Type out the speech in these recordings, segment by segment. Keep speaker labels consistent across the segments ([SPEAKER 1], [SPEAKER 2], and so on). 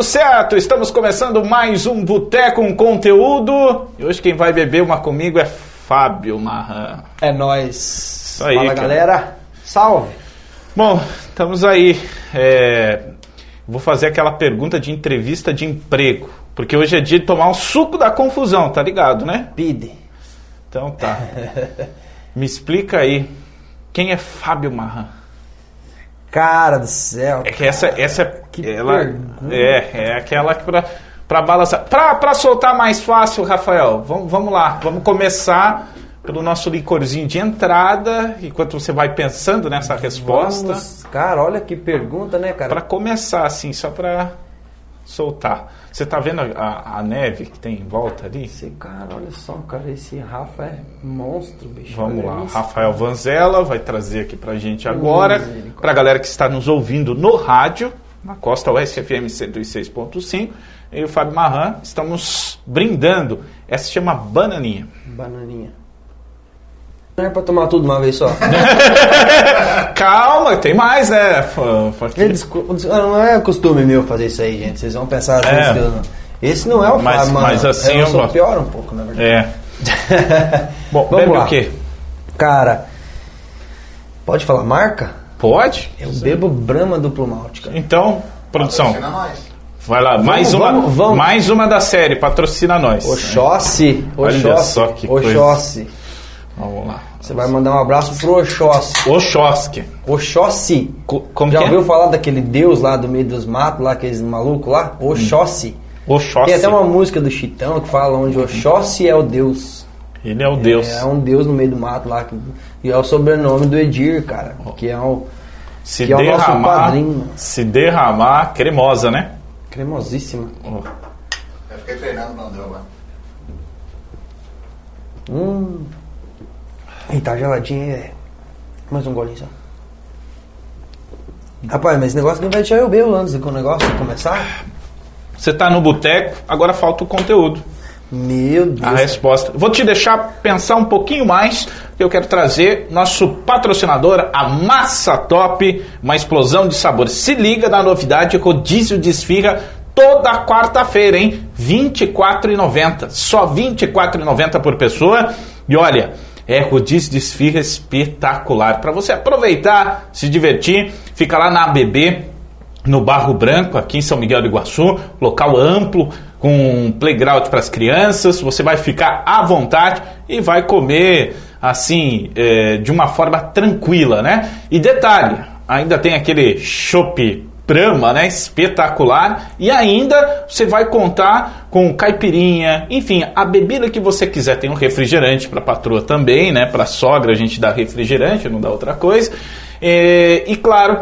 [SPEAKER 1] tudo certo? Estamos começando mais um Boteco com Conteúdo. E hoje quem vai beber uma comigo é Fábio Marran.
[SPEAKER 2] É nóis.
[SPEAKER 1] aí,
[SPEAKER 2] Fala
[SPEAKER 1] cara.
[SPEAKER 2] galera. Salve.
[SPEAKER 1] Bom, estamos aí. É, Vou fazer aquela pergunta de entrevista de emprego. Porque hoje é dia de tomar o suco da confusão, tá ligado, né?
[SPEAKER 2] Pide.
[SPEAKER 1] Então tá. Me explica aí. Quem é Fábio Marran?
[SPEAKER 2] Cara do céu.
[SPEAKER 1] É que essa, essa
[SPEAKER 2] Que
[SPEAKER 1] ela
[SPEAKER 2] pergunta.
[SPEAKER 1] é, é aquela que pra, pra balançar. Pra, pra soltar mais fácil, Rafael, vamos, vamos lá. Vamos começar pelo nosso licorzinho de entrada, enquanto você vai pensando nessa resposta.
[SPEAKER 2] Vamos- Cara, olha que pergunta, né, cara?
[SPEAKER 1] Pra começar, assim, só pra soltar. Você tá vendo a, a neve que tem em volta ali?
[SPEAKER 2] Esse cara, olha só, cara, esse Rafa é monstro, bicho.
[SPEAKER 1] Vamos lá,
[SPEAKER 2] isso.
[SPEAKER 1] Rafael Vanzella vai trazer aqui pra gente agora, pra galera que está nos ouvindo no rádio, na Costa USFM 106.5, e o Fábio Marran, estamos brindando. Essa se chama Bananinha.
[SPEAKER 2] Bananinha. Não é pra tomar tudo uma vez só.
[SPEAKER 1] Calma, tem mais, né?
[SPEAKER 2] É descu- não é costume meu fazer isso aí, gente. Vocês vão pensar às
[SPEAKER 1] É.
[SPEAKER 2] vezes que eu não. Esse não é o
[SPEAKER 1] Mas-
[SPEAKER 2] Fábio, mano.
[SPEAKER 1] mas assim
[SPEAKER 2] eu
[SPEAKER 1] eu
[SPEAKER 2] sou
[SPEAKER 1] gosto.
[SPEAKER 2] pior um pouco, na verdade.
[SPEAKER 1] É. Bom,
[SPEAKER 2] Vamos
[SPEAKER 1] bebe
[SPEAKER 2] lá.
[SPEAKER 1] o quê?
[SPEAKER 2] Cara, pode falar marca?
[SPEAKER 1] Pode?
[SPEAKER 2] Eu bebo Brahma duplo malte, cara.
[SPEAKER 1] Então, produção,
[SPEAKER 3] Patrocina nós.
[SPEAKER 1] vai lá, mais uma,
[SPEAKER 2] vamos, vamos.
[SPEAKER 1] mais uma da série, patrocina nós.
[SPEAKER 2] Oxóssi.
[SPEAKER 1] Olha
[SPEAKER 2] Oxóssi.
[SPEAKER 1] só que coisa.
[SPEAKER 2] Oxóssi.
[SPEAKER 1] Vamos lá.
[SPEAKER 2] Você vai mandar um abraço pro Oxóssi.
[SPEAKER 1] Oxóssi.
[SPEAKER 2] Oxóssi.
[SPEAKER 1] Co- Como
[SPEAKER 2] Já
[SPEAKER 1] que
[SPEAKER 2] ouviu
[SPEAKER 1] é?
[SPEAKER 2] falar daquele deus lá do meio dos matos, lá, aqueles malucos lá? Oxóssi.
[SPEAKER 1] Oxóssi.
[SPEAKER 2] Tem até uma música do Chitão que fala onde Oxóssi é o deus.
[SPEAKER 1] Ele é o Deus.
[SPEAKER 2] É um deus no meio do mato lá. que- E é o sobrenome do Edir, cara. Que é o
[SPEAKER 1] Se
[SPEAKER 2] que é o nosso
[SPEAKER 1] derramar,
[SPEAKER 2] padrinho.
[SPEAKER 1] se derramar, cremosa, né?
[SPEAKER 2] cremosíssima.
[SPEAKER 1] Ó,
[SPEAKER 3] Eu fiquei treinando no André lá.
[SPEAKER 2] Hum. E tá geladinha, é. Mais um golinho só. Rapaz, mas esse negócio aqui vai deixar eu beber antes do negócio começar?
[SPEAKER 1] Você tá no boteco, agora falta o conteúdo.
[SPEAKER 2] Meu Deus.
[SPEAKER 1] A resposta. Vou te deixar pensar um pouquinho mais, que eu quero trazer nosso patrocinador, a Massa Top, uma explosão de sabores. Se liga na novidade, rodízio de esfirra toda quarta-feira, hein? R$ 24,90. Só R$ 24,90 por pessoa. E olha, é rodízio de esfirra espetacular. Para você aproveitar, se divertir, fica lá na ABB, no Barro Branco, aqui em São Miguel do Iguaçu, local amplo, com playground para as crianças. Você vai ficar à vontade e vai comer assim, é, de uma forma tranquila, né? E detalhe, ainda tem aquele chopp Brahma, né? Espetacular. E ainda você vai contar com caipirinha, enfim, a bebida que você quiser. Tem um refrigerante para patroa também, né? Para sogra a gente dá refrigerante, não dá outra coisa. É, e claro,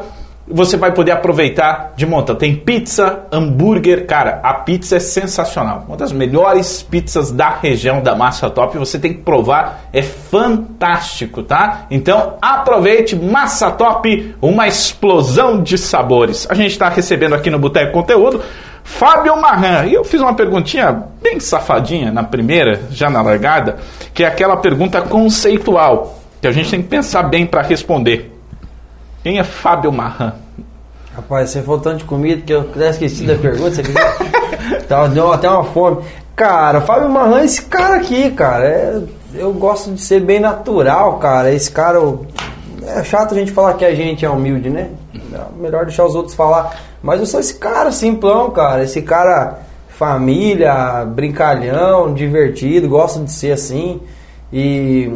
[SPEAKER 1] você vai poder aproveitar de monta. Tem pizza, hambúrguer, cara, a pizza é sensacional. Uma das melhores pizzas da região da Massa Top. Você tem que provar, é fantástico, tá? Então aproveite Massa Top, uma explosão de sabores. A gente está recebendo aqui no Boteco Conteúdo Fábio Marran. E eu fiz uma perguntinha bem safadinha na primeira, já na largada, que é aquela pergunta conceitual, que a gente tem que pensar bem para responder. Quem é Fábio Marran?
[SPEAKER 2] Rapaz, você falou tanto de comida que eu até esqueci da pergunta. Você? Tava, deu até uma fome. Cara, Fábio Marran, esse cara aqui, cara, é- eu gosto de ser bem natural, cara. Esse cara, eu- é chato a gente falar que a gente é humilde, né? É melhor deixar os outros falar. Mas eu sou esse cara simplão, cara. Esse cara família, brincalhão, divertido, gosto de ser assim. E,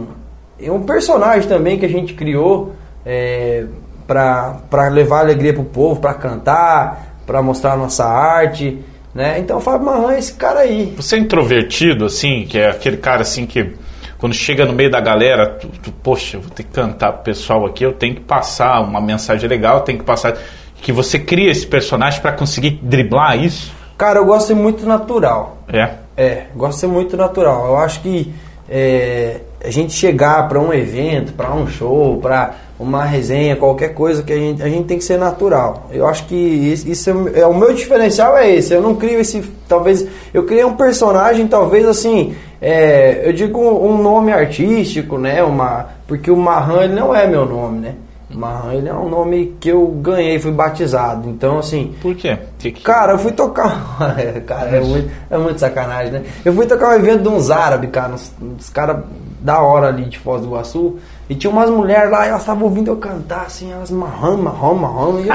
[SPEAKER 2] e um personagem também que a gente criou é, para levar alegria pro povo, pra cantar, pra mostrar a nossa arte, né? Então o Fábio Marran é esse cara aí.
[SPEAKER 1] Você é introvertido, assim, que é aquele cara assim que quando chega no meio da galera, tu, tu, poxa, eu vou ter que cantar pro pessoal aqui, eu tenho que passar uma mensagem legal, eu tenho que passar. Que você cria esse personagem para conseguir driblar isso.
[SPEAKER 2] Cara, eu gosto de ser muito natural.
[SPEAKER 1] É.
[SPEAKER 2] É, gosto de ser muito natural. Eu acho que é, a gente chegar para um evento, para um show, para uma resenha, qualquer coisa que a gente, a gente tem que ser natural. Eu acho que isso, é, é o meu diferencial é esse. Eu não crio esse, talvez eu criei um personagem, talvez assim, é, eu digo um nome artístico, né? Uma, porque o Marran ele não é meu nome, né? Marran, ele é um nome que eu ganhei, fui batizado. Então, assim,
[SPEAKER 1] Por quê? Que que-
[SPEAKER 2] Cara, eu fui tocar. cara, é muito, é muito sacanagem, né? Eu fui tocar um evento de uns árabes, cara, uns, uns caras da hora ali de Foz do Iguaçu. E tinha umas mulheres lá, elas estavam ouvindo eu cantar, assim, elas marrão, marrão, marrão. E eu.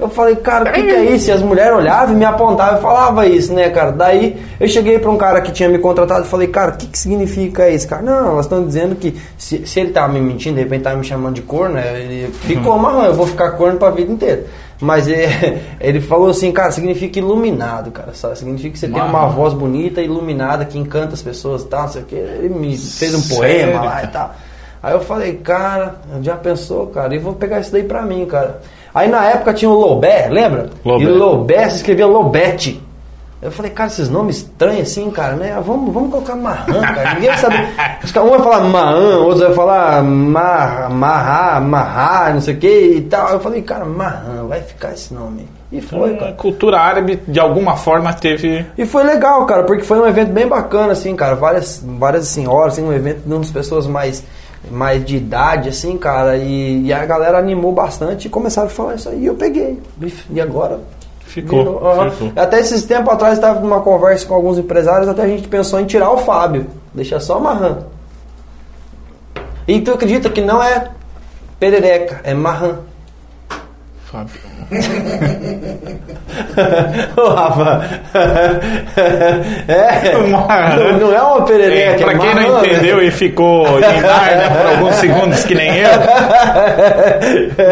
[SPEAKER 2] Eu falei, cara, o que, que é isso? E as mulheres olhavam e me apontavam e falavam isso, né, cara? Daí eu cheguei pra um cara que tinha me contratado e falei, cara, o que, que significa isso, cara? Não, elas estão dizendo que se, se ele tava me mentindo, de repente tava me chamando de corno, né, ele ficou marrão, eu vou ficar corno pra vida inteira. Mas ele, ele falou assim, cara, significa iluminado, cara. Só significa que você tem uma voz bonita, iluminada, que encanta as pessoas e tal, não sei o que. Ele me fez um
[SPEAKER 1] Sério,
[SPEAKER 2] poema lá e tal. Aí eu falei, cara, já pensou, cara? E vou pegar isso daí pra mim, cara. Aí na época tinha o Lobé, lembra?
[SPEAKER 1] Lobé.
[SPEAKER 2] E Lobé se escrevia Lobete. Eu falei, cara, esses nomes estranhos assim, cara, né? Vamos, vamos colocar Marran, cara. Ninguém caras- Um vai falar Mahan, outros vai falar Mar, Marra, Marra, não sei o que e tal. Eu falei, cara, Marran, vai ficar esse nome. E foi,
[SPEAKER 1] A
[SPEAKER 2] cara.
[SPEAKER 1] cultura árabe, de alguma forma, teve.
[SPEAKER 2] E foi legal, cara, porque foi um evento bem bacana, assim, cara. Várias, várias senhoras, assim, um evento de umas pessoas mais, mais de idade, assim, cara. E, e a galera animou bastante e começaram a falar isso aí. E eu peguei. E agora?
[SPEAKER 1] Ficou,
[SPEAKER 2] virou.
[SPEAKER 1] Ficou.
[SPEAKER 2] Até esses tempos atrás, estava numa conversa com alguns empresários, até a gente pensou em tirar o Fábio. Deixar só Marran. E tu acredita que não é perereca, é Marran.
[SPEAKER 1] Fábio.
[SPEAKER 2] Ô, Rafa. é. Não, não é uma perereca.
[SPEAKER 1] É, pra
[SPEAKER 2] é
[SPEAKER 1] quem não
[SPEAKER 2] né?
[SPEAKER 1] entendeu e ficou em Nárnia por alguns segundos que nem eu,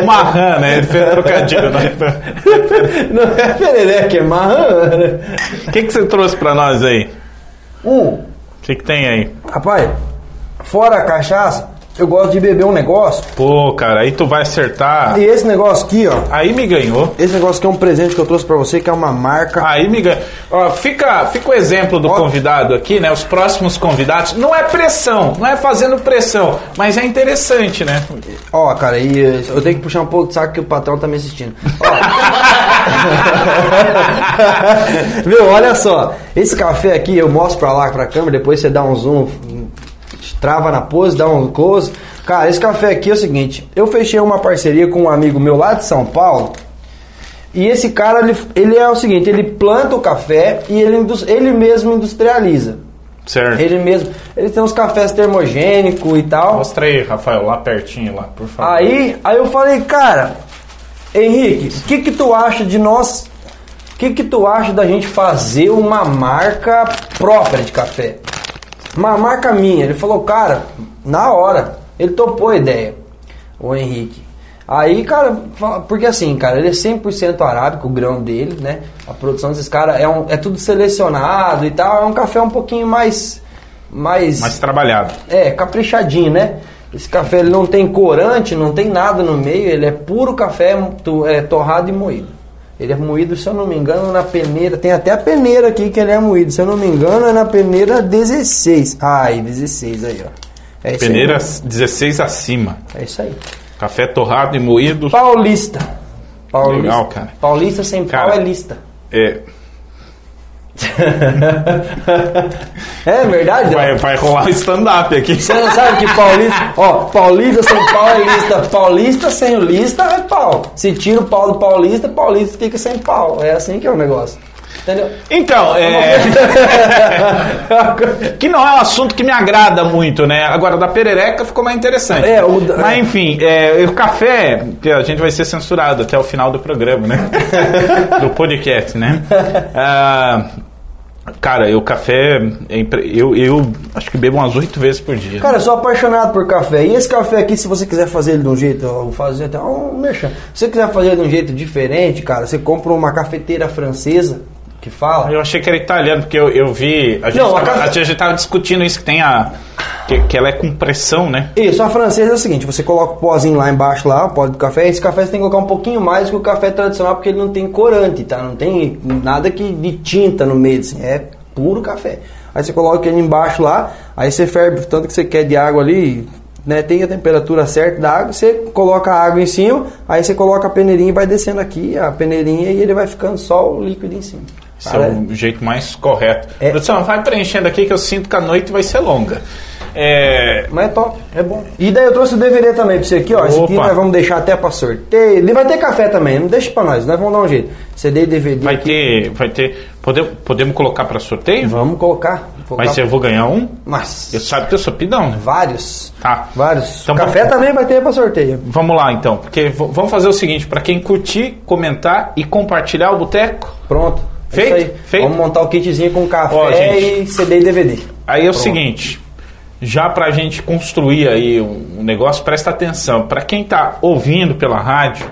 [SPEAKER 1] Marran, né? Ele fez trocadilho. Né?
[SPEAKER 2] Não é perereca, é marran.
[SPEAKER 1] O que, que você trouxe pra nós aí?
[SPEAKER 2] Um,
[SPEAKER 1] O que, que tem aí?
[SPEAKER 2] rapaz, fora a cachaça, eu gosto de beber um negócio.
[SPEAKER 1] Pô, cara, aí tu vai acertar.
[SPEAKER 2] E esse negócio aqui, ó.
[SPEAKER 1] Aí me ganhou.
[SPEAKER 2] Esse negócio aqui é um presente que eu trouxe pra você, que é uma marca.
[SPEAKER 1] Aí me ganha. Ó, fica, fica o exemplo do
[SPEAKER 2] Ó.
[SPEAKER 1] convidado aqui, né? Os próximos convidados. Não é pressão, não é fazendo pressão, mas é interessante, né?
[SPEAKER 2] Ó, cara, e eh, eu tenho que puxar um pouco de saco que o patrão tá me assistindo. Ó. Viu, olha só. Esse café aqui, eu mostro pra lá, pra câmera, depois você dá um zoom, trava na pose, dá um close. Cara, esse café aqui é o seguinte, eu fechei uma parceria com um amigo meu lá de São Paulo, e esse cara, ele, ele é o seguinte, ele planta o café e ele, ele mesmo industrializa.
[SPEAKER 1] Certo.
[SPEAKER 2] Ele mesmo, ele tem uns cafés termogênicos e tal.
[SPEAKER 1] Mostra aí, Rafael, lá pertinho, lá, por favor.
[SPEAKER 2] Aí, aí eu falei, cara, Henrique, o que que tu acha de nós? O que que tu acha da gente fazer uma marca própria de café? Uma marca minha. Ele falou, cara, na hora. Ele topou a ideia, o Henrique. Aí, cara, porque assim, cara, ele é 100% arábico, o grão dele, né? A produção desses caras é, um, é tudo selecionado e tal. É um café um pouquinho mais. Mais.
[SPEAKER 1] Mais trabalhado.
[SPEAKER 2] É, caprichadinho, né? Esse café ele não tem corante, não tem nada no meio, ele é puro café é, torrado e moído. Ele é moído, se eu não me engano, na peneira. Tem até a peneira aqui que ele é moído. Se eu não me engano, é na peneira 16. Ai, 16 aí, ó. É
[SPEAKER 1] Peneira
[SPEAKER 2] aí.
[SPEAKER 1] 16 acima.
[SPEAKER 2] É isso aí.
[SPEAKER 1] Café torrado e moído.
[SPEAKER 2] Paulista. Paulista.
[SPEAKER 1] Legal, cara.
[SPEAKER 2] Paulista sem
[SPEAKER 1] Cara.
[SPEAKER 2] pau é lista.
[SPEAKER 1] É,
[SPEAKER 2] É verdade?
[SPEAKER 1] vai, vai rolar um stand-up aqui.
[SPEAKER 2] Você não sabe que paulista. Ó, paulista sem pau é lista. Paulista sem lista é pau. Se tira o pau do paulista, paulista fica sem pau. É assim que é o negócio. Entendeu?
[SPEAKER 1] Então, é. que não é um assunto que me agrada muito, né? Agora, da perereca ficou mais interessante.
[SPEAKER 2] É, o
[SPEAKER 1] Mas enfim, é, o café, que a gente vai ser censurado até o final do programa, né? do podcast, né? Ah, cara, o café, é eu, eu acho que bebo umas oito vezes por dia.
[SPEAKER 2] Cara, eu sou apaixonado por café. E esse café aqui, se você quiser fazer ele de um jeito, eu vou fazer até um. Se você quiser fazer ele de um jeito diferente, cara, você compra uma cafeteira francesa que fala.
[SPEAKER 1] Eu achei que era italiano, porque eu, eu vi. A gente,
[SPEAKER 2] Não, a café-
[SPEAKER 1] a gente tava discutindo isso, que tem a. Que, que ela é com pressão, né?
[SPEAKER 2] Isso, a francesa é o seguinte, você coloca o pozinho lá embaixo, lá, o pó do café, esse café você tem que colocar um pouquinho mais que o café tradicional, porque ele não tem corante, tá? Não tem nada que de tinta no meio, assim, é puro café. Aí você coloca ele embaixo lá, aí você ferve o tanto que você quer de água ali, né? Tem a temperatura certa da água, você coloca a água em cima, aí você coloca a peneirinha e vai descendo aqui, a peneirinha, e ele vai ficando só o líquido em cima.
[SPEAKER 1] Esse é o jeito mais correto.
[SPEAKER 2] É.
[SPEAKER 1] Produção, vai preenchendo aqui que eu sinto que a noite vai ser longa. É,
[SPEAKER 2] Mas é top, é bom. E daí eu trouxe o DVD também pra você aqui, ó. Esse aqui
[SPEAKER 1] Opa.
[SPEAKER 2] nós vamos deixar até pra sorteio. Ele vai ter café também, não deixa pra nós, nós vamos dar um jeito. CD e DVD.
[SPEAKER 1] vai
[SPEAKER 2] aqui.
[SPEAKER 1] ter. Vai ter. Podemos, podemos colocar para sorteio?
[SPEAKER 2] Vamos colocar. colocar
[SPEAKER 1] Mas eu vou ganhar um?
[SPEAKER 2] Mas,
[SPEAKER 1] Eu sabe que eu sou pidão, né?
[SPEAKER 2] vários.
[SPEAKER 1] Tá.
[SPEAKER 2] Vários.
[SPEAKER 1] Então
[SPEAKER 2] café
[SPEAKER 1] vamos-
[SPEAKER 2] também vai ter pra sorteio.
[SPEAKER 1] Vamos lá então, porque vamos fazer o seguinte, para quem curtir, comentar e compartilhar o boteco.
[SPEAKER 2] Pronto. É
[SPEAKER 1] Feito?
[SPEAKER 2] aí.
[SPEAKER 1] Feito?
[SPEAKER 2] Vamos montar o kitzinho com café
[SPEAKER 1] Ó, gente.
[SPEAKER 2] e CD e DVD.
[SPEAKER 1] Aí é o seguinte, já pra gente construir aí um, negócio, presta atenção. Pra quem tá ouvindo pela rádio,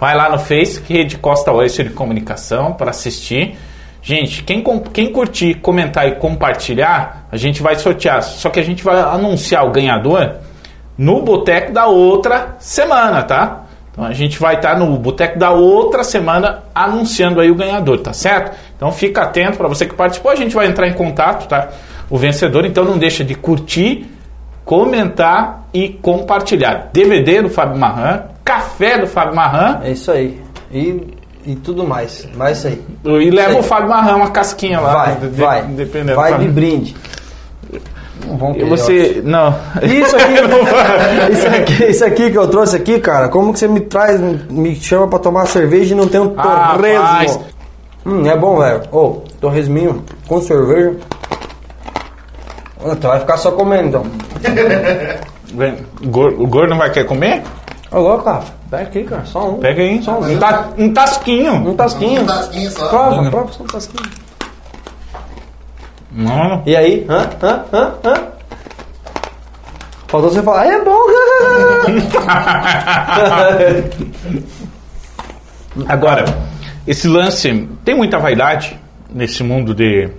[SPEAKER 1] vai lá no Face, Rede Costa Oeste de Comunicação, para assistir. Gente, quem, quem curtir, comentar e compartilhar, a gente vai sortear. Só que a gente vai anunciar o ganhador no boteco da outra semana, tá? Então a gente vai estar no boteco da outra semana anunciando aí o ganhador, tá certo? Então fica atento para você que participou, a gente vai entrar em contato, tá? O vencedor, então não deixa de curtir, comentar e compartilhar. DVD do Fábio Marran, café do Fábio Marran
[SPEAKER 2] É isso aí. E, e tudo mais. Mais isso aí.
[SPEAKER 1] e leva o Fábio Marran uma casquinha lá,
[SPEAKER 2] Vai,
[SPEAKER 1] de-
[SPEAKER 2] vai.
[SPEAKER 1] dependendo.
[SPEAKER 2] vai de brinde. Não vão
[SPEAKER 1] E você, não.
[SPEAKER 2] Isso aqui, isso aqui, isso aqui que eu trouxe aqui, cara, como que você me traz, me chama pra tomar cerveja e não tem um
[SPEAKER 1] Ah,
[SPEAKER 2] torresmo?
[SPEAKER 1] rapaz.
[SPEAKER 2] hum, é bom, velho. Ô, torresminho com cerveja. Tu vai ficar só comendo, então.
[SPEAKER 1] O gordo- o gordo não vai querer comer?
[SPEAKER 2] Ô, louco, cara. Pega aqui, cara. Só um.
[SPEAKER 1] Pega aí.
[SPEAKER 2] Só um.
[SPEAKER 1] Um, ta- um tasquinho.
[SPEAKER 2] Um tasquinho.
[SPEAKER 3] Um tasquinho só.
[SPEAKER 2] Prova, prova só um tasquinho.
[SPEAKER 1] Não.
[SPEAKER 2] E aí? Hã? Hã? Hã? Hã? Faltou você falar, "Ah, é bom.
[SPEAKER 1] Agora, esse lance tem muita vaidade nesse mundo de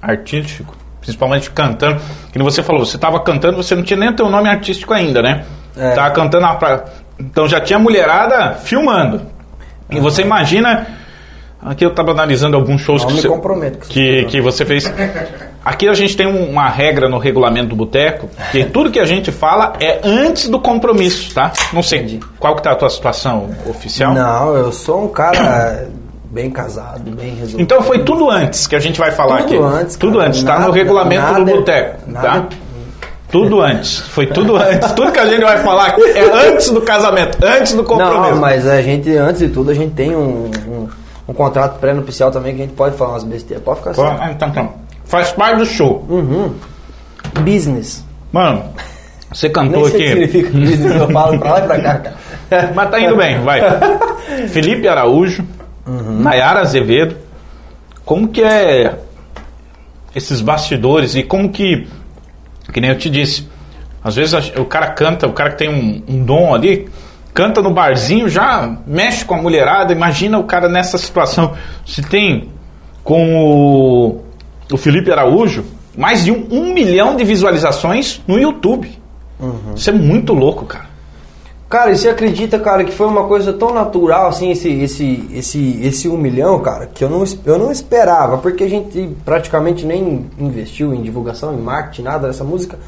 [SPEAKER 1] artístico, principalmente cantando. Que você falou, você estava cantando, você não tinha nem teu nome artístico ainda, né?
[SPEAKER 2] É.
[SPEAKER 1] Tava cantando praia. Então já tinha mulherada filmando. E você imagina. Aqui eu estava analisando alguns shows
[SPEAKER 2] Não
[SPEAKER 1] que,
[SPEAKER 2] me
[SPEAKER 1] você, que, que você fez. Aqui a gente tem um- uma regra no regulamento do boteco, que tudo que a gente fala é antes do compromisso, tá? Não sei
[SPEAKER 2] Entendi.
[SPEAKER 1] qual que tá a tua situação oficial.
[SPEAKER 2] Não, eu sou um cara bem casado, bem resolvido.
[SPEAKER 1] Então foi tudo antes que a gente vai falar
[SPEAKER 2] Tudo
[SPEAKER 1] aqui.
[SPEAKER 2] antes,
[SPEAKER 1] Tudo
[SPEAKER 2] cara.
[SPEAKER 1] antes, tá
[SPEAKER 2] Nada-
[SPEAKER 1] no regulamento
[SPEAKER 2] nada-
[SPEAKER 1] do boteco,
[SPEAKER 2] nada-
[SPEAKER 1] tá? Tudo antes, foi tudo antes. Tudo que a gente vai falar aqui é antes do casamento, antes do compromisso.
[SPEAKER 2] Não, mas a gente, antes de tudo, a gente tem um, um, um contrato pré-nupcial também que a gente pode falar umas besteiras. Pode ficar assim.
[SPEAKER 1] ah, Então, então, faz parte do show.
[SPEAKER 2] Business.
[SPEAKER 1] Mano, você cantou aqui.
[SPEAKER 2] significa business, eu falo pra lá e pra cá, cara.
[SPEAKER 1] Mas tá indo bem, vai. Felipe Araújo,
[SPEAKER 2] Uhum.
[SPEAKER 1] Nayara Azevedo. Como que é esses bastidores e como que, que nem eu te disse, às vezes o cara canta, o cara que tem um, um dom ali, canta no barzinho, já mexe com a mulherada. Imagina o cara nessa situação. Se tem com o, o Felipe Araújo mais de um, um milhão de visualizações no YouTube.
[SPEAKER 2] Uhum.
[SPEAKER 1] Isso é muito louco, cara.
[SPEAKER 2] Cara, e você acredita, cara, que foi uma coisa tão natural, assim, esse, esse, esse, esse um milhão, cara, que eu não, eu não esperava, porque a gente praticamente nem investiu em divulgação, em marketing, nada dessa música.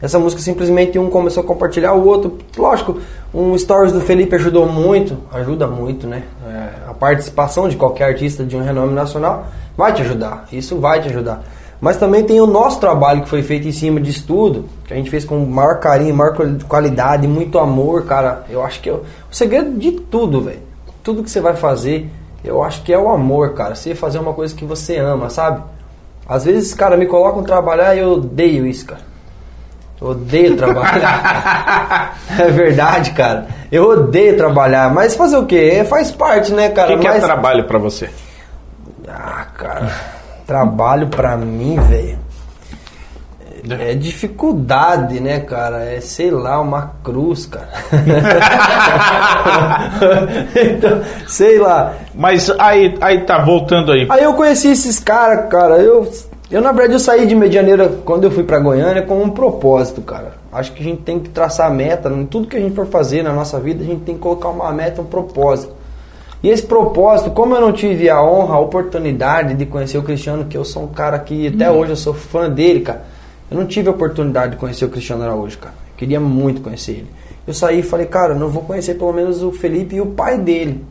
[SPEAKER 2] Essa música simplesmente um começou a compartilhar, o outro, lógico, um stories do Felipe ajudou muito, ajuda muito, né? É, a participação de qualquer artista de um renome nacional vai te ajudar, isso vai te ajudar. Mas também tem o nosso trabalho que foi feito em cima de estudo, que a gente fez com maior carinho, maior quali- qualidade, muito amor, cara. Eu acho que é o segredo de tudo, velho. Tudo que você vai fazer, eu acho que é o amor, cara. Você fazer uma coisa que você ama, sabe? Às vezes, cara, me colocam trabalhar e eu odeio isso, cara. Eu odeio trabalhar. é verdade, cara. Eu odeio trabalhar, mas fazer o quê? Faz parte, né,
[SPEAKER 1] O
[SPEAKER 2] cara?
[SPEAKER 1] que, que é trabalho pra você?
[SPEAKER 2] ah, cara, trabalho pra mim, velho. É dificuldade, né, cara? É, sei lá, uma cruz, cara. então, sei lá.
[SPEAKER 1] Mas aí, aí tá, voltando aí.
[SPEAKER 2] Aí eu conheci esses caras, cara. Eu, eu, na verdade, eu saí de Medianeira quando eu fui pra Goiânia com um propósito, cara. Acho que a gente tem que traçar meta. Em tudo que a gente for fazer na nossa vida, a gente tem que colocar uma meta, um propósito. E esse propósito, como eu não tive a honra, a oportunidade de conhecer o Cristiano, que eu sou um cara que até hoje eu sou fã dele, cara. Eu não tive a oportunidade de conhecer o Cristiano Araújo, cara. Eu queria muito conhecer ele. Eu saí e falei, cara, eu não vou conhecer pelo menos o Felipe e o pai dele.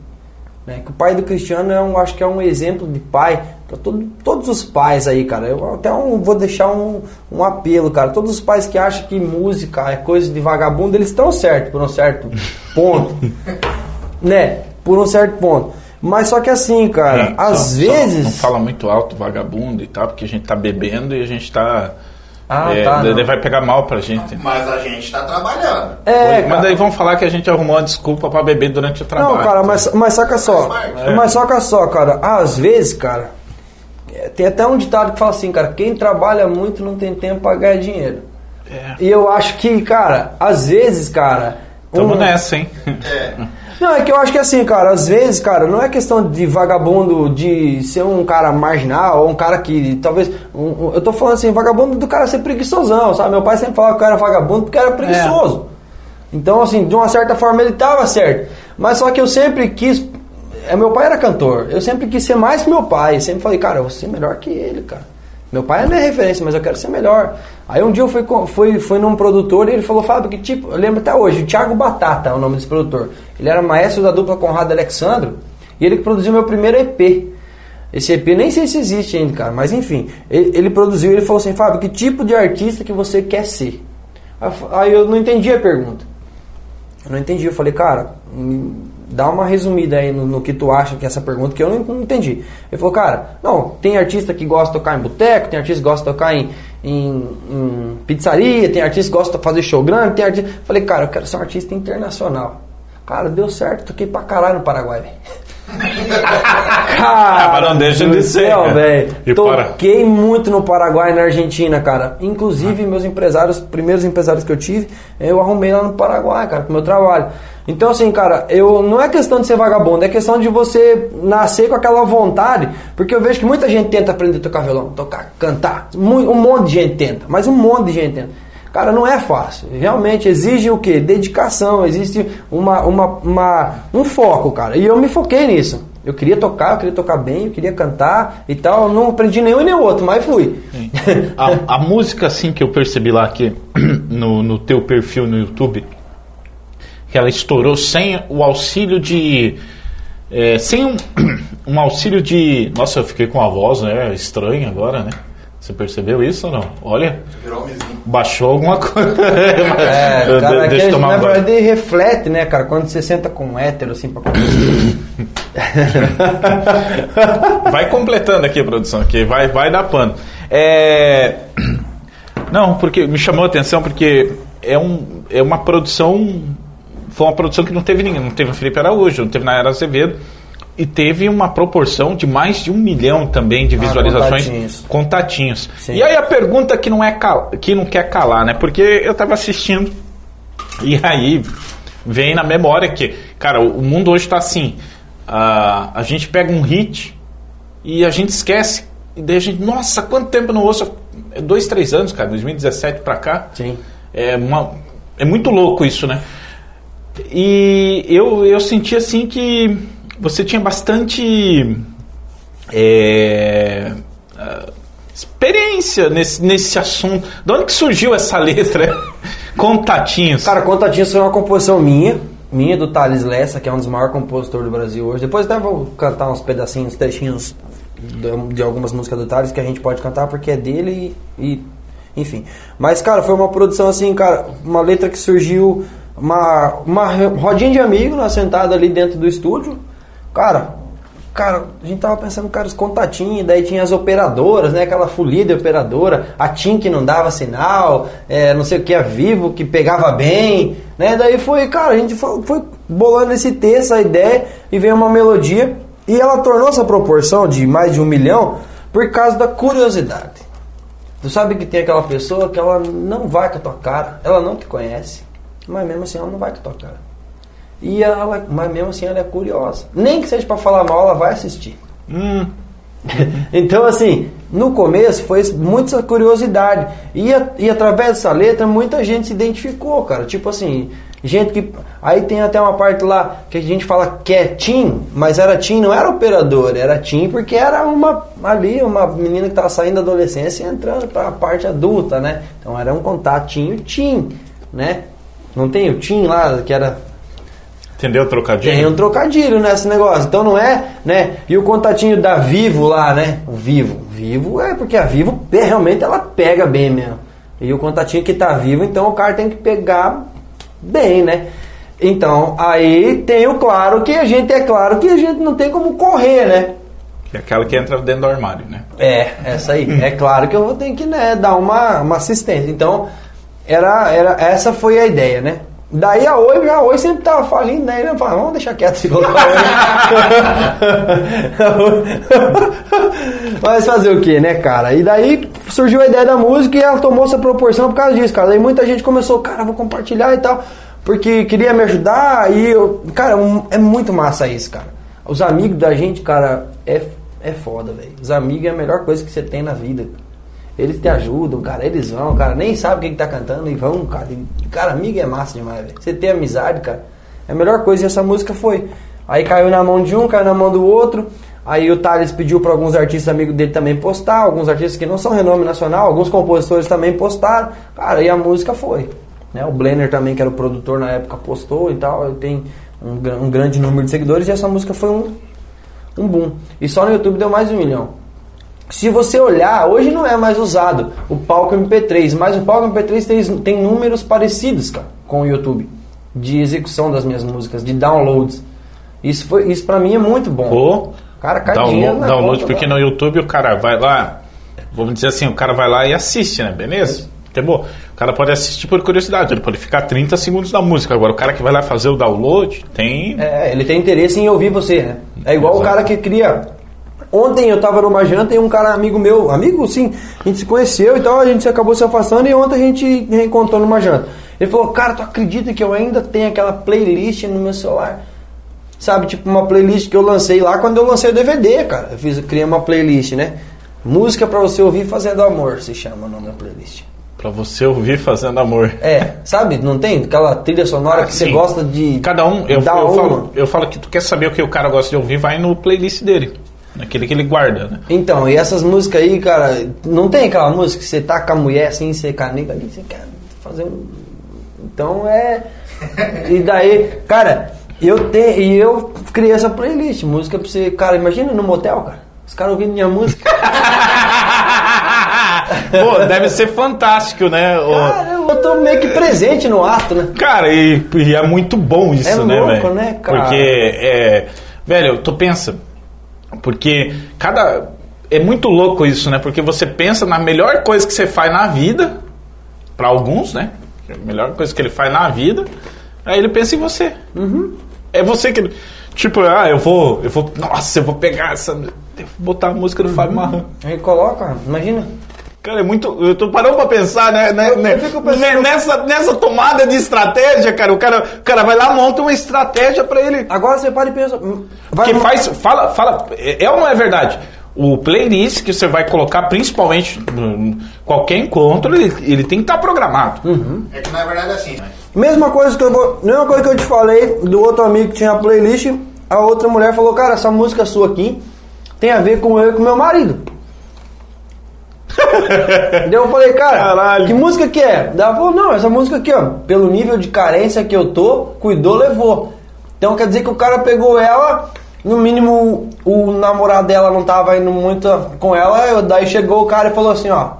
[SPEAKER 2] Né? Que o pai do Cristiano é um, acho que é um exemplo de pai, Pra todo- todos os pais aí, cara. Eu até um- vou deixar um, um apelo, cara. Todos os pais que acham que música é coisa de vagabundo, eles estão certos por um certo ponto. né? Por um certo ponto. Mas só que assim, cara,
[SPEAKER 1] É,
[SPEAKER 2] às
[SPEAKER 1] só- só
[SPEAKER 2] vezes.
[SPEAKER 1] Não fala muito alto, vagabundo e tal, porque a gente tá bebendo e a gente tá.
[SPEAKER 2] Ah,
[SPEAKER 1] é,
[SPEAKER 2] tá,
[SPEAKER 1] daí
[SPEAKER 2] não.
[SPEAKER 1] vai pegar mal pra gente.
[SPEAKER 3] Mas a gente tá trabalhando.
[SPEAKER 2] É,
[SPEAKER 1] mas
[SPEAKER 2] cara.
[SPEAKER 1] daí vão falar que a gente arrumou uma desculpa pra beber durante o trabalho.
[SPEAKER 2] Não, cara, mas, mas saca só.
[SPEAKER 3] Faz parte.
[SPEAKER 2] Mas saca só, cara. Às vezes, cara, é, tem até um ditado que fala assim, cara, quem trabalha muito não tem tempo pra ganhar dinheiro.
[SPEAKER 1] É.
[SPEAKER 2] E eu acho que, cara, às vezes, cara.
[SPEAKER 1] Tamo
[SPEAKER 2] um-
[SPEAKER 1] nessa, hein?
[SPEAKER 3] É.
[SPEAKER 2] Não, é que eu acho que assim, cara, às vezes, cara, não é questão de vagabundo de ser um cara marginal ou um cara que talvez. um- um- eu tô falando assim, vagabundo do cara ser preguiçosão, sabe? Meu pai sempre falava que eu era vagabundo porque era preguiçoso. Então, assim, de uma certa forma ele tava certo. Mas só que eu sempre quis. É, Meu pai era cantor, eu sempre quis ser mais que meu pai. Sempre falei, cara, eu vou ser melhor que ele, cara. Meu pai é minha referência, mas eu quero ser melhor. Aí um dia eu fui, fui, fui num produtor e ele falou, Fábio, que tipo, eu lembro até hoje, o Thiago Batata é o nome desse produtor. Ele era maestro da dupla Conrado Alexandro e ele que produziu meu primeiro EP. Esse EP nem sei se existe ainda, cara, mas enfim, ele, ele produziu e ele falou assim, Fábio, que tipo de artista que você quer ser? Aí eu não entendi a pergunta. Eu não entendi. Eu falei, cara, me dá uma resumida aí no, no que tu acha que é essa pergunta, que eu não, não entendi. Ele falou, cara, não, tem artista que gosta de tocar em boteco, tem artista que gosta de tocar em, em- em pizzaria, tem artista que gosta de fazer show grande, tem artista. Falei, cara, eu quero ser um artista internacional. Cara, deu certo, toquei pra caralho no Paraguai, velho.
[SPEAKER 1] Ah, mas não deixa de ser,
[SPEAKER 2] céu,
[SPEAKER 1] cara.
[SPEAKER 2] velho.
[SPEAKER 1] E para-
[SPEAKER 2] Toquei muito no Paraguai e na Argentina, cara. Inclusive, meus empresários, os primeiros empresários que eu tive, eu arrumei lá no Paraguai, cara, com o meu trabalho. Então, assim, cara, eu não é questão de ser vagabundo, é questão de você nascer com aquela vontade, porque eu vejo que muita gente tenta aprender a tocar violão, tocar, cantar. Um monte de gente tenta, mas um monte de gente tenta. Cara, não é fácil. Realmente exige o quê? Dedicação, existe uma, uma, uma- um foco, cara. E eu me foquei nisso. Eu queria tocar, eu queria tocar bem, eu queria cantar e tal. Eu não aprendi nenhum e nem outro, mas fui.
[SPEAKER 1] A, a música, assim, que eu percebi lá aqui no, no teu perfil no YouTube, que ela estourou sem o auxílio de. é, sem um, um auxílio de. Nossa, eu fiquei com a voz né, estranha agora, né? Você percebeu isso ou não? Olha, baixou alguma coisa.
[SPEAKER 2] É,
[SPEAKER 1] De-
[SPEAKER 2] cara,
[SPEAKER 1] deixa eu
[SPEAKER 2] que,
[SPEAKER 1] tomar
[SPEAKER 2] na
[SPEAKER 1] um banho.
[SPEAKER 2] verdade reflete, né, cara? Quando você senta com um hétero assim pra
[SPEAKER 1] Vai completando aqui, produção, que vai, vai dar pano. É... Não, porque me chamou a atenção porque é, um, é uma produção. Foi uma produção que não teve ninguém. Não teve o Felipe Araújo, não teve na Era Azevedo. E teve uma proporção de mais de um milhão também de
[SPEAKER 2] Ah,
[SPEAKER 1] visualizações.
[SPEAKER 2] contatinhos.
[SPEAKER 1] contatinhos.
[SPEAKER 2] Sim.
[SPEAKER 1] E aí a pergunta que não, é cal- que não quer calar, né? Porque eu tava assistindo e aí vem na memória que, cara, o mundo hoje tá assim. A, a gente pega um hit e a gente esquece. E daí a gente, nossa, quanto tempo não ouço? É dois, três anos, cara, 2017 pra cá.
[SPEAKER 2] Sim.
[SPEAKER 1] É, uma, é muito louco isso, né? E eu, eu senti assim que você tinha bastante é, ah, experiência nesse, nesse assunto. De onde que surgiu essa letra? Contatinhos.
[SPEAKER 2] Cara, Contatinhos foi uma composição minha, minha do Thales Lessa, que é um dos maiores compositores do Brasil hoje. Depois até vou cantar uns pedacinhos, trechinhos de, algumas músicas do Thales que a gente pode cantar porque é dele e, e- enfim. Mas, cara, foi uma produção assim, cara, uma letra que surgiu, uma, uma rodinha de amigo, nós sentado ali dentro do estúdio. Cara, Cara, a gente tava pensando, cara, os contatinhos, daí tinha as operadoras, né? Aquela folia de operadora, a TIM que não dava sinal, é, não sei o que, a Vivo que pegava bem, né? Daí foi, cara, a gente foi, foi bolando esse texto, a ideia, e veio uma melodia, e ela tornou essa proporção de mais de um milhão por causa da curiosidade. Tu sabe que tem aquela pessoa que ela não vai com a tua cara, ela não te conhece, mas mesmo assim ela não vai com a tua cara. E ela, mas mesmo assim ela é curiosa. Nem que seja pra falar mal, ela vai assistir.
[SPEAKER 1] Hum,
[SPEAKER 2] Então, assim, no começo foi muita curiosidade. E, a- e através dessa letra, muita gente se identificou, cara. Tipo assim, gente que. Aí tem até uma parte lá que a gente fala que é TIM, mas era TIM, não era operador, era TIM porque era uma ali, uma menina que tava saindo da adolescência e entrando pra parte adulta, né? Então era um contatinho TIM, né? Não tem o TIM lá, que era
[SPEAKER 1] Entendeu o trocadilho?
[SPEAKER 2] Tem um trocadilho nesse negócio. Então não é, né? E o contatinho da Vivo lá, né? O Vivo. Vivo é porque a Vivo realmente ela pega bem mesmo. E o contatinho que tá vivo, então o cara tem que pegar bem, né? Então, aí tem o claro que a gente é claro que a gente não tem como correr, né?
[SPEAKER 1] Que é aquela que entra dentro do armário, né?
[SPEAKER 2] É, essa aí. é claro que eu vou ter que né, dar uma, uma assistência. Então, era, era, essa foi a ideia, né? Daí a Oi, a Oi sempre tava falindo, né? Ele falava, vamos deixar quieto esse colocar Mas fazer o que, né, cara? E daí surgiu a ideia da música e ela tomou essa proporção por causa disso, cara. Daí muita gente começou, cara, vou compartilhar e tal, porque queria me ajudar e eu, cara, é muito massa isso, cara. Os amigos da gente, cara, é, é foda, velho. Os amigos é a melhor coisa que você tem na vida. Eles te ajudam, cara, eles vão, cara, nem sabe o que, tá cantando e vão, cara. Cara, amigo é massa demais, velho. Você ter amizade, cara, é a melhor coisa e essa música foi. Aí caiu na mão de um, caiu na mão do outro. Aí o Thales pediu para alguns artistas amigos dele também postar, alguns artistas que não são renome nacional, alguns compositores também postaram. Cara, e a música foi. Né? O Blenner também, que era o produtor na época, postou e tal. Tem um, um grande número de seguidores e essa música foi um, um boom. E só no YouTube deu mais de um milhão. Se você olhar, hoje não é mais usado o palco MP3, mas o palco MP3 tem, tem números parecidos cara, com o YouTube de execução das minhas músicas, de downloads. Isso, foi, isso pra mim é muito bom.
[SPEAKER 1] Ou
[SPEAKER 2] cara, cai
[SPEAKER 1] download, download porque no YouTube o cara vai lá, vamos dizer assim, o cara vai lá e assiste, né? Beleza? Entendeu? O cara pode assistir por curiosidade, ele pode ficar 30 segundos da música. Agora, o cara que vai lá fazer o download tem.
[SPEAKER 2] É, ele tem interesse em ouvir você, né? É igual o
[SPEAKER 1] Exato.
[SPEAKER 2] cara que cria. Ontem eu tava numa janta e um cara amigo meu, amigo sim, a gente se conheceu e tal, a gente acabou se afastando e ontem a gente reencontrou numa janta. Ele falou, cara, tu acredita que eu ainda tenho aquela playlist no meu celular? Sabe, tipo uma playlist que eu lancei lá quando eu lancei o DVD, cara. Eu fiz, eu criei uma playlist, né? Música pra você ouvir fazendo amor, se chama o nome da playlist.
[SPEAKER 1] Pra você ouvir fazendo amor.
[SPEAKER 2] É, sabe? Não tem aquela trilha sonora que você
[SPEAKER 1] Sim.
[SPEAKER 2] gosta de.
[SPEAKER 1] Cada um, eu, eu, falo, eu falo que tu quer saber o que o cara gosta de ouvir, vai no playlist dele. Naquele que ele guarda, né?
[SPEAKER 2] Então, e essas músicas aí, cara, não tem aquela música que você tá com a mulher assim, você canega ali, você quer fazer um. Então é. E daí, cara, eu tenho. E eu criei essa playlist, música pra você. Cara, imagina no motel, cara. Os caras ouvindo minha música.
[SPEAKER 1] Pô, deve ser fantástico, né? O-
[SPEAKER 2] Cara, eu tô meio que presente no ato, né?
[SPEAKER 1] Cara, e, e é muito bom isso,
[SPEAKER 2] É
[SPEAKER 1] né,
[SPEAKER 2] louco,
[SPEAKER 1] velho?
[SPEAKER 2] né, cara?
[SPEAKER 1] Porque, é, velho, tu pensa, porque cada. É muito louco isso, né? Porque você pensa na melhor coisa que você faz na vida, pra alguns, né? A melhor coisa que ele faz na vida, aí ele pensa em você. É você que. Tipo, ah, eu vou. Eu vou. Nossa, eu vou pegar essa. Eu vou botar a música do Fábio Marran.
[SPEAKER 2] Aí coloca, imagina.
[SPEAKER 1] Cara, é muito. Eu tô parando pra pensar, né? né,
[SPEAKER 2] Eu-
[SPEAKER 1] né,
[SPEAKER 2] eu pensando-
[SPEAKER 1] né, nessa, nessa tomada de estratégia, cara. O cara, o cara vai lá, monta uma estratégia pra ele.
[SPEAKER 2] Agora você para e pensa. hum, Vai
[SPEAKER 1] Que faz. Fala, fala. É é ou não é verdade? O playlist que você vai colocar, principalmente em qualquer encontro, ele, ele tem que estar programado.
[SPEAKER 3] É que na verdade é assim, né?
[SPEAKER 2] Mesma coisa que eu vou. Mesma coisa que eu te falei do outro amigo que tinha a playlist, a outra mulher falou, cara, essa música sua aqui tem a ver com eu e com meu marido. Daí eu falei, cara,
[SPEAKER 1] Caralho.
[SPEAKER 2] que música que é? Daí ela falou, não, essa música aqui, ó, pelo nível de carência que eu tô, cuidou, levou. Então quer dizer que o cara pegou ela, no mínimo o namorado dela não tava indo muito com ela, daí chegou o cara e falou assim, ó,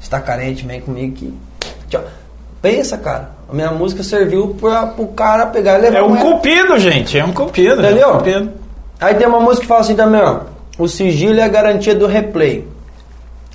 [SPEAKER 2] você tá carente, vem comigo aqui. Tchau. Pensa, cara, a minha música serviu pra, pro cara pegar e levar
[SPEAKER 1] É um cupido, gente. É um cupido.
[SPEAKER 2] Entendeu?
[SPEAKER 1] É um cupido.
[SPEAKER 2] Aí tem uma música que fala assim também, ó. O sigilo é a garantia do replay.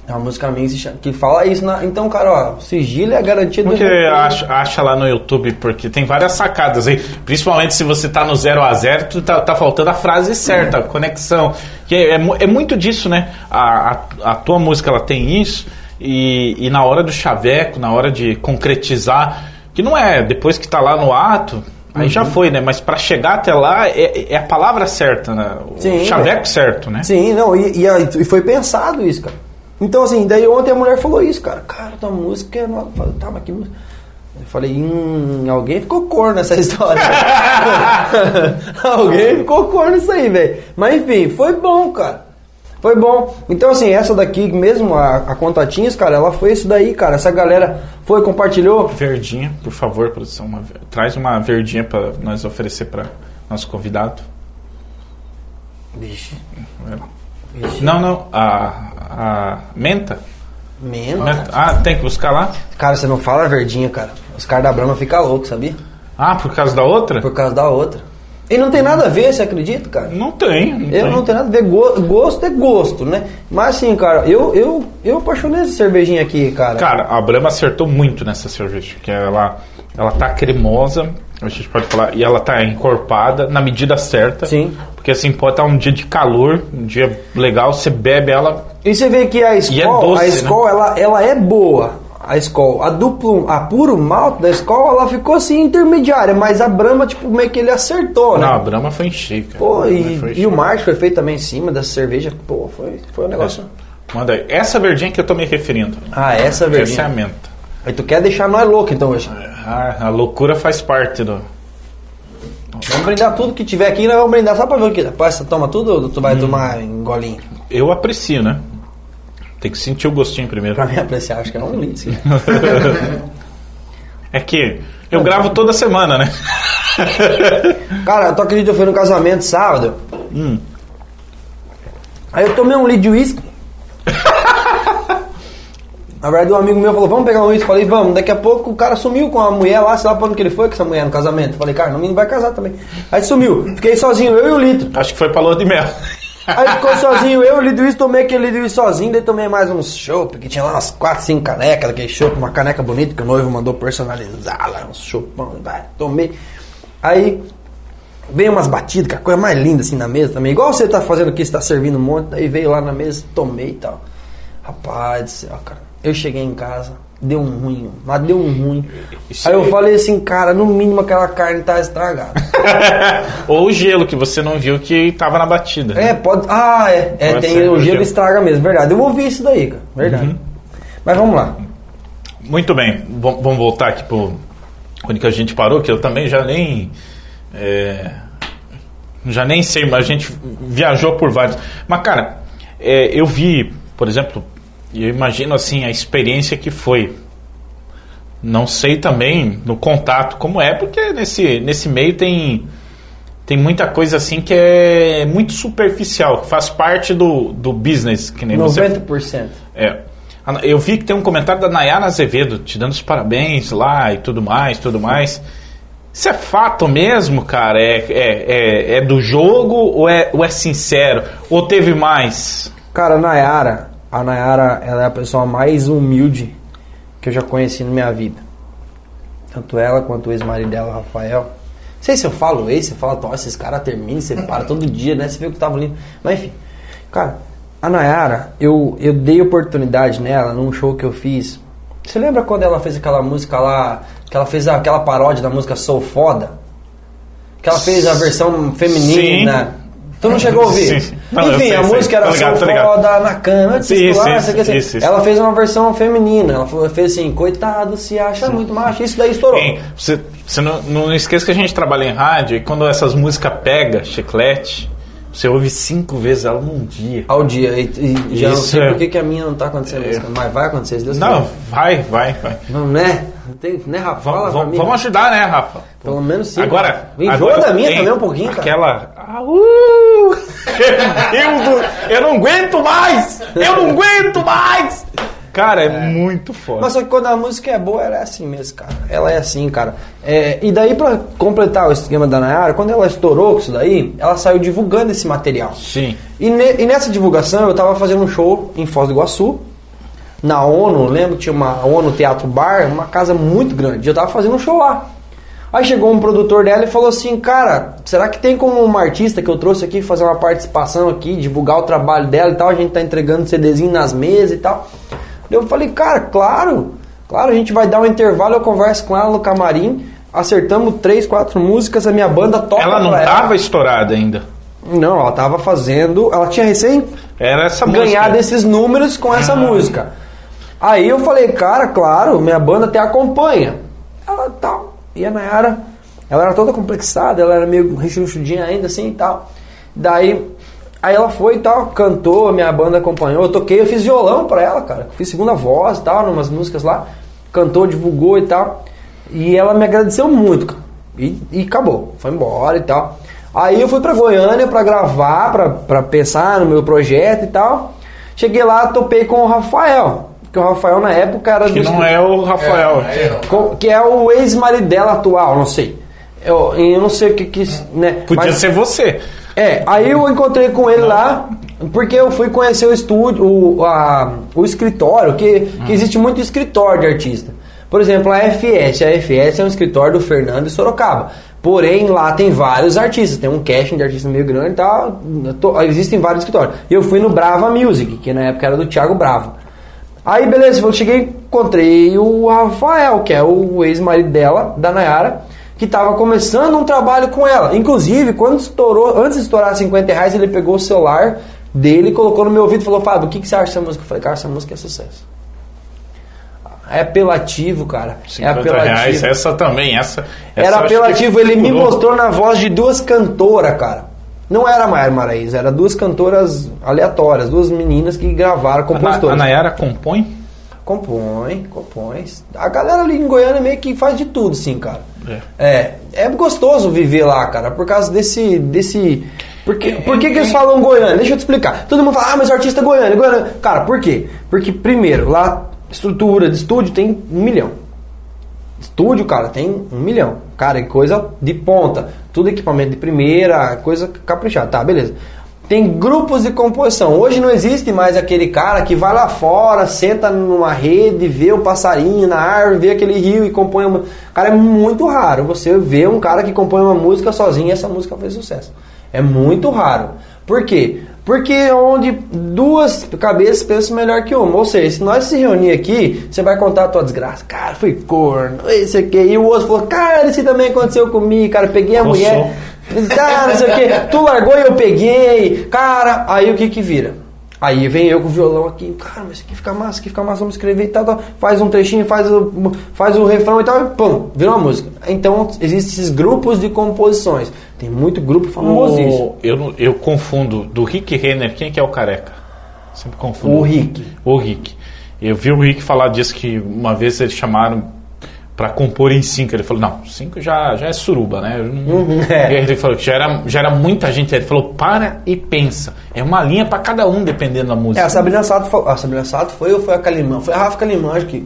[SPEAKER 2] É uma música minha que fala isso. Na, então, cara, ó, sigilo é a garantia do
[SPEAKER 1] Porque acha, acha lá no YouTube, porque tem várias sacadas aí. Principalmente se você tá no 0 a 0 tu tá, tá faltando a frase certa, a conexão. Que é, é é muito disso, né? A, a, a tua música ela tem isso, e, e na hora do chaveco, na hora de concretizar, que não é depois que tá lá no ato. Aí
[SPEAKER 2] Uhum.
[SPEAKER 1] já foi, né? Mas pra chegar até lá é, é a palavra certa, né? O
[SPEAKER 2] Sim,
[SPEAKER 1] chaveco
[SPEAKER 2] é.
[SPEAKER 1] certo, né?
[SPEAKER 2] Sim, não, e, e, e foi pensado isso, cara. Então, assim, daí ontem a mulher falou isso, cara. Cara, tua música é. Não... Eu falei, tá, mas que música? Eu falei, hum, alguém ficou cor nessa história. alguém ficou cor nisso aí, velho. Mas enfim, foi bom, cara. Foi bom. Então, assim, essa daqui mesmo, a, a Contatinhos, cara, ela foi isso daí, cara. Essa galera foi, compartilhou.
[SPEAKER 1] Verdinha, por favor, produção. uma traz uma verdinha para nós oferecer para nosso convidado.
[SPEAKER 2] Vixe.
[SPEAKER 1] Não, não, a, a menta.
[SPEAKER 2] Mesmo?
[SPEAKER 1] Menta. Ah, tem que buscar lá?
[SPEAKER 2] Cara, você não fala verdinho, cara. Os caras da Brahma ficam loucos, sabia?
[SPEAKER 1] Ah, por causa da outra?
[SPEAKER 2] Por causa da outra. E não tem nada a ver, você acredita, cara?
[SPEAKER 1] Não tem. Não
[SPEAKER 2] Eu
[SPEAKER 1] tem.
[SPEAKER 2] não tenho nada a ver, Go- gosto é gosto, né? Mas assim, cara, eu, eu, eu apaixonei essa cervejinha aqui, cara.
[SPEAKER 1] Cara, a Brahma acertou muito nessa cerveja, que ela, ela tá cremosa, a gente pode falar, e ela tá encorpada na medida certa.
[SPEAKER 2] Sim.
[SPEAKER 1] Porque assim, pode estar um dia de calor, um dia legal, você bebe ela.
[SPEAKER 2] E você vê que a Skol,
[SPEAKER 1] E é doce,
[SPEAKER 2] a Skol ela, ela é boa. A Skol, a duplo, a puro malte da Skol, ela ficou assim intermediária, mas a Brahma, tipo, meio que ele acertou, né?
[SPEAKER 1] Não, a Brahma foi em.
[SPEAKER 2] Pô, e,
[SPEAKER 1] foi
[SPEAKER 2] e o marketing foi feito também em cima dessa cerveja. Pô, foi, foi um negócio.
[SPEAKER 1] Manda aí. Essa verdinha que eu tô me referindo.
[SPEAKER 2] Ah, essa verdinha.
[SPEAKER 1] Essa é a menta.
[SPEAKER 2] Aí tu quer deixar nós loucos então hoje.
[SPEAKER 1] Ah, a loucura faz parte do.
[SPEAKER 2] Vamos brindar tudo que tiver aqui, nós vamos brindar só pra ver o que. Rapaz, você toma tudo ou tu
[SPEAKER 1] Hum.
[SPEAKER 2] vai tomar em golinho?
[SPEAKER 1] Eu aprecio, né? Tem que sentir o gostinho primeiro.
[SPEAKER 2] Pra mim apreciar, acho que é um sim.
[SPEAKER 1] É que eu gravo toda semana, né?
[SPEAKER 2] Cara, tu acredita que eu fui no casamento sábado?
[SPEAKER 1] Hum.
[SPEAKER 2] Aí eu tomei um litro de uísque. Na verdade, um amigo meu falou, vamos pegar um uísque. Falei, vamos. Daqui a pouco o cara sumiu com a mulher lá, sei lá pra onde que ele foi com essa mulher no casamento. Falei, cara, o menino vai casar também. Aí sumiu. Fiquei sozinho, eu e o litro.
[SPEAKER 1] Acho que foi pra lua de mel.
[SPEAKER 2] Aí ficou sozinho, eu, o litro de uísque, tomei aquele litro uísque sozinho, daí tomei mais uns chopp, que tinha lá umas 4, 5 canecas, daquele chopp, uma caneca bonita que o noivo mandou personalizar lá, uns chopão, vai, tomei. Aí veio umas batidas, que a coisa mais linda assim na mesa também, igual você tá fazendo aqui, você tá servindo um monte, daí veio lá na mesa, tomei e tal. Rapaz do céu, cara, eu cheguei em casa, deu um ruim, mas deu um ruim.
[SPEAKER 1] Isso
[SPEAKER 2] Aí eu
[SPEAKER 1] aí.
[SPEAKER 2] falei assim, cara, no mínimo aquela carne tá estragada.
[SPEAKER 1] Ou o gelo que você não viu que tava na batida.
[SPEAKER 2] É, pode. Ah, é. é tem o gelo
[SPEAKER 1] gelo.
[SPEAKER 2] estraga mesmo, verdade. Eu ouvi isso daí, cara. Verdade.
[SPEAKER 1] Uhum.
[SPEAKER 2] Mas vamos lá.
[SPEAKER 1] Muito bem, Vom- vamos voltar aqui pro onde que a gente parou, que eu também já nem é, já nem sei, mas a gente viajou por vários. Mas cara, é, eu vi, por exemplo, e eu imagino assim a experiência que foi. Não sei também no contato como é, porque nesse nesse meio tem tem muita coisa assim que é muito superficial, que faz parte do, do business, que nem você
[SPEAKER 2] 90%.
[SPEAKER 1] é. A- Eu vi que tem um comentário da Nayara Azevedo te dando os parabéns lá e tudo mais, tudo mais. Isso é fato mesmo, cara? É, é, é, é do jogo ou é, ou é sincero? Ou teve mais?
[SPEAKER 2] Cara, a Nayara, a Nayara, ela é a pessoa mais humilde que eu já conheci na minha vida. Tanto ela quanto o ex-marido dela, Rafael. Não sei se eu falo ex, você fala, nossa, esses caras terminam, você para todo dia, né? Você viu que tava lindo. Mas enfim, cara, a Nayara, eu, eu dei oportunidade nela num show que eu fiz. Você lembra quando ela fez aquela música lá, que ela fez aquela paródia da música Sou Foda? Que ela fez a versão feminina. Tu não chegou a ouvir?
[SPEAKER 1] Sim, sim. Não,
[SPEAKER 2] Enfim,
[SPEAKER 1] sei,
[SPEAKER 2] a
[SPEAKER 1] sei.
[SPEAKER 2] música era
[SPEAKER 1] ligado, ligado.
[SPEAKER 2] Foda na
[SPEAKER 1] Sim, sim, sim, sim, sim.
[SPEAKER 2] Ela fez uma versão feminina. Ela fez assim, coitado, se acha muito macho. Isso daí estourou.
[SPEAKER 1] Você você não, não esqueça que a gente trabalha em rádio e quando essas músicas pega, chiclete, você ouve cinco vezes ela num dia.
[SPEAKER 2] Ao dia. E, e já não sei
[SPEAKER 1] é-
[SPEAKER 2] por que, que a minha não tá acontecendo isso. Mas vai acontecer, Deus
[SPEAKER 1] Não, vai, vai, vai.
[SPEAKER 2] Não, né? Tem, né, Rafa? Fala
[SPEAKER 1] Vamos, vamos,
[SPEAKER 2] mim.
[SPEAKER 1] vamos ajudar, né, Rafa?
[SPEAKER 2] Pelo menos sim.
[SPEAKER 1] Agora,
[SPEAKER 2] Enjoa da minha também um pouquinho, cara.
[SPEAKER 1] Aquela. Meu Deus do... Eu não aguento mais! Eu não aguento mais! Cara, é, muito foda.
[SPEAKER 2] Mas só que quando a música é boa, ela é assim mesmo, cara. Ela é assim, cara. É, e daí, pra completar o esquema da Nayara, quando ela estourou com isso daí, ela saiu divulgando esse material.
[SPEAKER 1] Sim.
[SPEAKER 2] E, ne- e nessa divulgação, eu tava fazendo um show em Foz do Iguaçu, na ONU, lembro que tinha uma ONU Teatro Bar, uma casa muito grande. Eu tava fazendo um show lá. Aí chegou um produtor dela e falou assim, cara, será que tem como uma artista que eu trouxe aqui fazer uma participação aqui, divulgar o trabalho dela e tal? A gente tá entregando CDzinho nas mesas e tal. Eu falei, cara, claro, claro, a gente vai dar um intervalo, eu converso com ela no camarim, acertamos três, quatro músicas, a minha banda toca
[SPEAKER 1] Ela não
[SPEAKER 2] pra
[SPEAKER 1] tava estourada ainda.
[SPEAKER 2] Não, ela tava fazendo, ela tinha recém
[SPEAKER 1] Era essa
[SPEAKER 2] ganhar
[SPEAKER 1] música.
[SPEAKER 2] desses números com essa
[SPEAKER 1] Ah.
[SPEAKER 2] música. Aí eu falei, cara, claro, minha banda até acompanha. Ela tal. E a Nayara, ela era toda complexada, ela era meio rechuchudinha ainda assim e tal. Daí, Aí ela foi e tal, cantou, minha banda acompanhou, eu toquei, eu fiz violão pra ela, cara. Fiz segunda voz e tal, numas músicas lá. Cantou, divulgou e tal. E ela me agradeceu muito, cara. E, e acabou, foi embora e tal. Aí eu fui pra Goiânia pra gravar, pra, pra pensar no meu projeto e tal. Cheguei lá, topei com o Rafael. Que o Rafael na época era
[SPEAKER 1] Que
[SPEAKER 2] do
[SPEAKER 1] não é o Rafael.
[SPEAKER 3] É, não.
[SPEAKER 2] co- que é o ex-marido dela atual, não sei. Eu, eu não sei o que que. Né?
[SPEAKER 1] Podia
[SPEAKER 2] Mas-
[SPEAKER 1] ser você.
[SPEAKER 2] É, aí eu encontrei com ele lá, porque eu fui conhecer o estúdio, o, a- o escritório, que, que existe muito escritório de artista. Por exemplo, a FS. A FS é um escritório do Fernando de Sorocaba. Porém, lá tem vários artistas, tem um casting de artista meio grande e tal. Existem vários escritórios. E eu fui no Brava Music, que na época era do Thiago Bravo. Aí, beleza, eu cheguei encontrei o Rafael, que é o ex-marido dela, da Nayara, que estava começando um trabalho com ela. Inclusive, quando estourou, antes de estourar 50 reais, ele pegou o celular dele, colocou no meu ouvido e falou: Fábio, o que, que você acha dessa música? Eu falei: Cara, essa música é sucesso. É apelativo, cara. É
[SPEAKER 1] 50
[SPEAKER 2] apelativo.
[SPEAKER 1] reais, essa também, essa. essa
[SPEAKER 2] Era apelativo, ele me mostrou na voz de duas cantoras, cara. Não era a Maiara Maraíza, era duas cantoras aleatórias, duas meninas que gravaram,
[SPEAKER 1] A, Na-
[SPEAKER 2] compositoras.
[SPEAKER 1] a Nayara compõe?
[SPEAKER 2] Compõe, compõe. A galera ali em Goiânia meio que faz de tudo, sim, cara.
[SPEAKER 1] É.
[SPEAKER 2] É, é gostoso viver lá, cara, por causa desse. desse por que, por que, que eles falam Goiânia? Deixa eu te explicar. Todo mundo fala, ah, mas o artista é Goiânia, Goiânia. Cara, por quê? Porque, primeiro, lá, estrutura de estúdio tem um milhão. Estúdio, cara, tem um milhão. Cara, é coisa de ponta. Tudo equipamento de primeira, coisa caprichada. Tá, beleza. Tem grupos de composição. Hoje não existe mais aquele cara que vai lá fora, senta numa rede, vê o passarinho na árvore, vê aquele rio e compõe uma. Cara, é muito raro você ver um cara que compõe uma música sozinho e essa música fez sucesso. É muito raro. Por quê? Porque é onde duas cabeças pensam melhor que uma. Ou seja, se nós se reunir aqui, você vai contar a tua desgraça. Cara, fui corno, esse aqui. E o outro falou, cara, isso também aconteceu comigo, cara. Peguei a
[SPEAKER 1] Coçou.
[SPEAKER 2] mulher. Cara, não sei o que. Tu largou e eu peguei. Cara, aí o que que vira? Aí vem eu com o violão aqui, cara, mas isso aqui fica massa, isso aqui fica massa, vamos escrever e tal, tal. Faz um trechinho, faz o, faz o refrão e tal, e pum, vira uma música. Então, existem esses grupos de composições. Tem muito grupo famosíssimo.
[SPEAKER 1] O, eu, eu confundo do Rick Renner, quem que é o careca? Sempre confundo.
[SPEAKER 2] O Rick.
[SPEAKER 1] O Rick. Eu vi o Rick falar disso que uma vez eles chamaram pra compor em cinco. Ele falou, não, cinco já, já é suruba, né?
[SPEAKER 2] Uhum, é.
[SPEAKER 1] E aí ele falou que já era, já era muita gente. Ele falou, para e pensa. É uma linha pra cada um, dependendo da
[SPEAKER 2] É,
[SPEAKER 1] música.
[SPEAKER 2] a Sabrina Sato foi, a Sabrina Sato foi ou foi a Calimã? Foi a Rafa Calimã, acho que.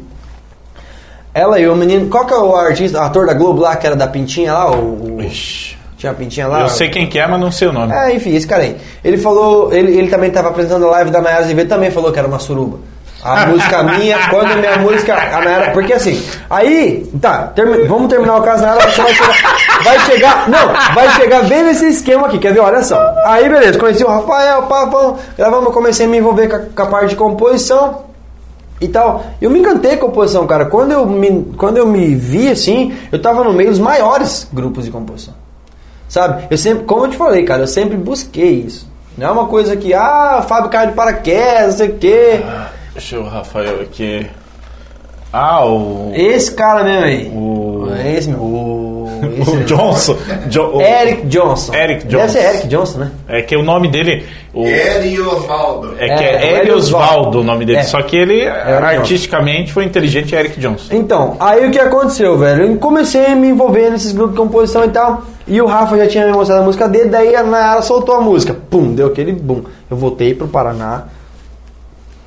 [SPEAKER 2] Ela e o menino. Qual que é o artista, ator da Globo lá, que era da Pintinha lá? O, o-
[SPEAKER 1] Ixi.
[SPEAKER 2] tinha a Pintinha lá?
[SPEAKER 1] Eu sei quem que é, mas não sei o nome.
[SPEAKER 2] É, enfim, esse cara aí. Ele falou, ele, ele também estava apresentando a live da Nayara Azevedo, também falou que era uma suruba. A música minha, quando a minha música, a Nayara, porque assim, aí, tá, termi- vamos terminar o caso, Nayara, você vai chegar, vai chegar, não, vai chegar bem nesse esquema aqui, quer ver, olha só. Aí, beleza, conheci o Rafael, vamos, gravamos, comecei a me envolver com a, com a parte de composição, e tal. Eu me encantei com a composição, cara. Quando eu me, quando eu me vi assim, eu tava no meio dos maiores grupos de composição. Sabe? Eu sempre, como eu te falei, cara, eu sempre busquei isso. Não é uma coisa que, ah, Fábio caiu de paraquedas, não sei o quê.
[SPEAKER 1] Deixa eu, Rafael, aqui. Ah, o.
[SPEAKER 2] Esse cara mesmo aí.
[SPEAKER 1] O-
[SPEAKER 2] Esse mesmo. O, esse
[SPEAKER 1] O. Johnson. Jo- o-
[SPEAKER 2] Eric Johnson.
[SPEAKER 1] Eric
[SPEAKER 2] Deve
[SPEAKER 1] Johnson.
[SPEAKER 2] ser Eric Johnson, né?
[SPEAKER 1] É que o nome dele. O,
[SPEAKER 3] Eri Osvaldo.
[SPEAKER 1] é que
[SPEAKER 2] É,
[SPEAKER 1] é,
[SPEAKER 2] o
[SPEAKER 1] Eli
[SPEAKER 2] Osvaldo.
[SPEAKER 1] O nome dele.
[SPEAKER 2] É.
[SPEAKER 1] Só que ele,
[SPEAKER 2] Johnson.
[SPEAKER 1] artisticamente, foi inteligente é Eric Johnson.
[SPEAKER 2] Então, aí o que aconteceu, velho? Eu comecei a me envolver nesses grupos de composição e tal. E o Rafa já tinha me mostrado a música dele, daí a Nayara soltou a música. Pum, deu aquele boom. Eu voltei pro Paraná.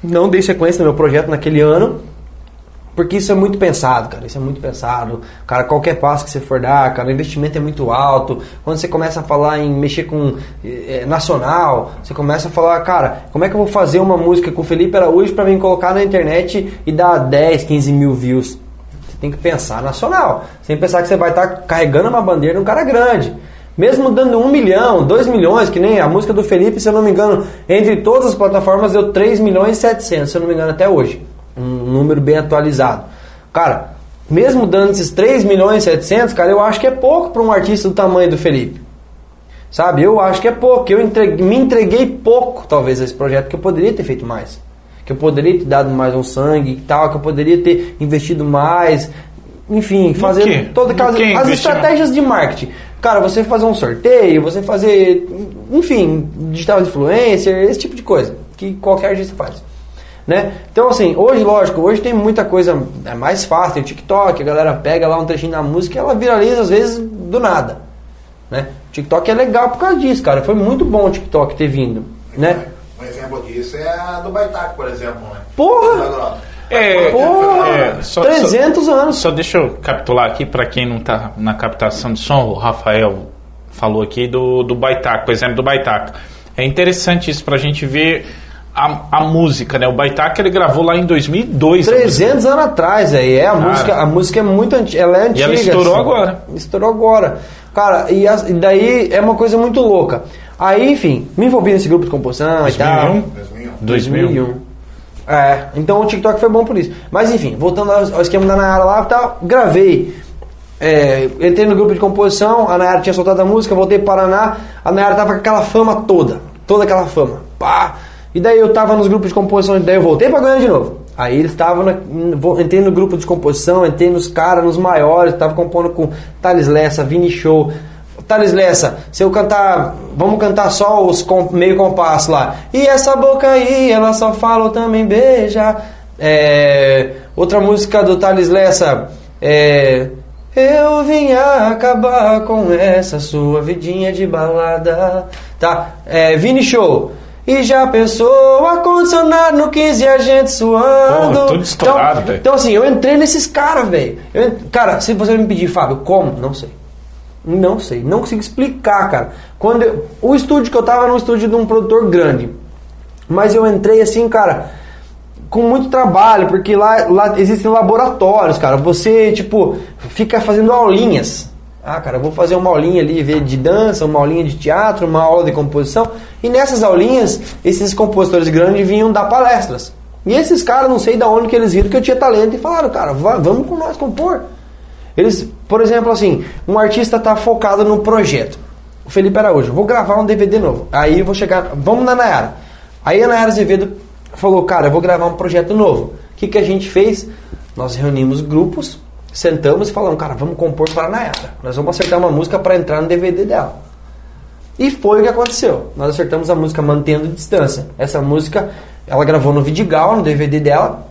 [SPEAKER 2] Não dei sequência no meu projeto naquele ano. Porque isso é muito pensado, cara. Isso é muito pensado. Cara, qualquer passo que você for dar, cara, o investimento é muito alto. Quando você começa a falar em mexer com eh, nacional, você começa a falar, cara, como é que eu vou fazer uma música com o Felipe Araújo pra mim colocar na internet e dar 10, 15 mil views? Você tem que pensar nacional. Sem pensar que você vai estar carregando uma bandeira num cara grande. Mesmo dando um milhão, dois milhões, que nem a música do Felipe, se eu não me engano, entre todas as plataformas deu 3 milhões e 700, se eu não me engano, até hoje. Um número bem atualizado. Cara, mesmo dando esses 3 milhões e 700, cara, eu acho que é pouco para um artista do tamanho do Felipe. Sabe? Eu acho que é pouco. Eu entreguei- me entreguei pouco, talvez, a esse projeto, que eu poderia ter feito mais. Que eu poderia ter dado mais um sangue e tal, que eu poderia ter investido mais. Enfim, fazer aquelas
[SPEAKER 1] que
[SPEAKER 2] as estratégias de marketing. Cara, você fazer um sorteio, você fazer, enfim, digital influencer, esse tipo de coisa, que qualquer artista faz. Né? Então, assim, hoje, lógico, hoje tem muita coisa é mais fácil, tem o TikTok, a galera pega lá um trechinho da música e ela viraliza às vezes do nada. Né? O TikTok é legal por causa disso, cara. Foi muito bom o TikTok ter vindo. Né?
[SPEAKER 3] Um exemplo disso é a do Baitaco, por exemplo. Né?
[SPEAKER 2] Porra!
[SPEAKER 1] É,
[SPEAKER 2] Porra!
[SPEAKER 1] é, só-
[SPEAKER 2] 300 anos.
[SPEAKER 1] Só deixa eu capitular aqui para quem não tá na captação de som, o Rafael falou aqui do, do Baitaca, por exemplo, do Baitaca. É interessante isso pra gente ver a, a música, né? O Baitaca ele gravou lá em 2002. a música.
[SPEAKER 2] 300 anos atrás, aí. É, a,
[SPEAKER 1] Cara.
[SPEAKER 2] música, a música é muito antiga. Ela é antiga.
[SPEAKER 1] ela estourou
[SPEAKER 2] assim.
[SPEAKER 1] agora.
[SPEAKER 2] Estourou agora. Cara, e, as- e daí é uma coisa muito louca. Aí, enfim, me envolvi nesse grupo de composição e tal.
[SPEAKER 1] 2001?
[SPEAKER 3] 2001.
[SPEAKER 1] 2001.
[SPEAKER 2] É, então o TikTok foi bom por isso. Mas enfim, voltando ao, esquema da Nayara lá, tá, gravei. É, entrei no grupo de composição, a Nayara tinha soltado a música, voltei para Paraná, a Nayara tava com aquela fama toda, toda aquela fama. Pá! E daí eu tava nos grupos de composição, e daí eu voltei pra Goiânia de novo. Aí eles estavam, entrei no grupo de composição, entrei nos caras, nos maiores, tava compondo com Thales Lessa, Vini Show, Thales Lessa, se eu cantar, vamos cantar só os com- meio compasso lá. E essa boca aí, ela só fala ou também beija. É, outra música do Thales Lessa é Eu vim acabar com essa sua vidinha de balada. Tá? É, Vini Show. E já pensou ar-condicionado no 15 e a gente suando.
[SPEAKER 1] Porra, tudo estourado,
[SPEAKER 2] então, então assim, eu entrei nesses caras, velho. Cara, se você me pedir, Fábio, como? Não sei. Não sei, não consigo explicar, cara. Quando eu- o estúdio que eu tava era um estúdio de um produtor grande. Mas eu entrei assim, cara, com muito trabalho, porque lá, lá existem laboratórios, cara. Você, tipo, fica fazendo aulinhas. Ah, cara, vou fazer uma aulinha ali de dança, uma aulinha de teatro, uma aula de composição. E nessas aulinhas, esses compositores grandes vinham dar palestras. E esses caras, não sei de onde que eles viram que eu tinha talento e falaram, cara, va- vamos com nós compor. Eles, por exemplo, assim, um artista tá focado num projeto. O Felipe Araújo, vou gravar um DVD novo. Aí eu vou chegar, vamos na Nayara. Aí a Nayara Azevedo falou, cara, eu vou gravar um projeto novo. O que, que a gente fez? Nós reunimos grupos, sentamos e falamos, cara, vamos compor para a Nayara. Nós vamos acertar uma música para entrar no DVD dela. E foi o que aconteceu. Nós acertamos a música Mantendo Distância. Essa música, ela gravou no Vidigal, no DVD dela.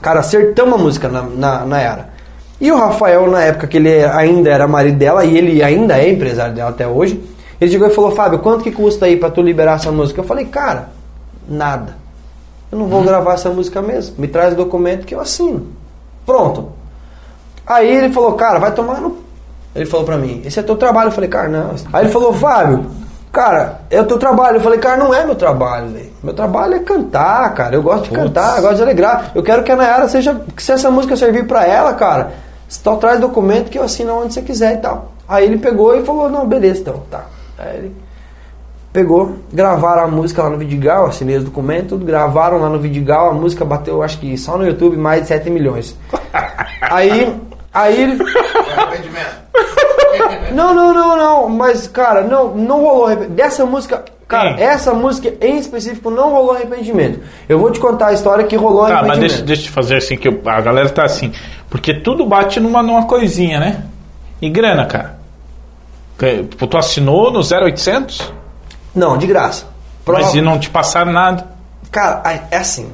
[SPEAKER 2] Cara, acertamos a música na, na, na era. E o Rafael, na época que ele ainda era marido dela, e ele ainda é empresário dela até hoje, ele chegou e falou, Fábio, quanto que custa aí pra tu liberar essa música? Eu falei, cara, nada. Eu não vou gravar essa música mesmo. Me traz o documento que eu assino. Pronto. Aí ele falou, cara, vai tomar no. Ele falou pra mim, esse é teu trabalho. Eu falei, cara, não. Aí ele falou, Fábio, cara, é o teu trabalho. Eu falei, cara, não é meu trabalho, velho. Meu trabalho é cantar, cara. Eu gosto de
[SPEAKER 1] Putz.
[SPEAKER 2] cantar, eu gosto de alegrar. Eu quero que a Nayara seja. Que se essa música servir pra ela, cara, só traz documento que eu assino onde você quiser e tal. Aí ele pegou e falou, não, beleza, então, tá. Aí ele pegou, gravaram a música lá no Vidigal, assinei os documentos, tudo, gravaram lá no Vidigal, a música bateu, acho que só no YouTube, mais de 7 milhões. Aí, aí ele.
[SPEAKER 3] É arrependimento.
[SPEAKER 2] Não, não, não, não, mas, cara, não, não rolou arrependimento. Dessa música, cara,
[SPEAKER 1] Sim.
[SPEAKER 2] essa música em específico não rolou arrependimento. Eu vou te contar a história que rolou
[SPEAKER 1] Tá, mas
[SPEAKER 2] arrependimento.
[SPEAKER 1] deixa, deixa eu fazer assim, que eu- a galera tá assim. Porque tudo bate numa, numa coisinha, né? E grana, cara? Tu assinou no 0800?
[SPEAKER 2] Não, de graça.
[SPEAKER 1] Mas
[SPEAKER 2] Prova-
[SPEAKER 1] e não te passaram nada?
[SPEAKER 2] Cara, é- é assim.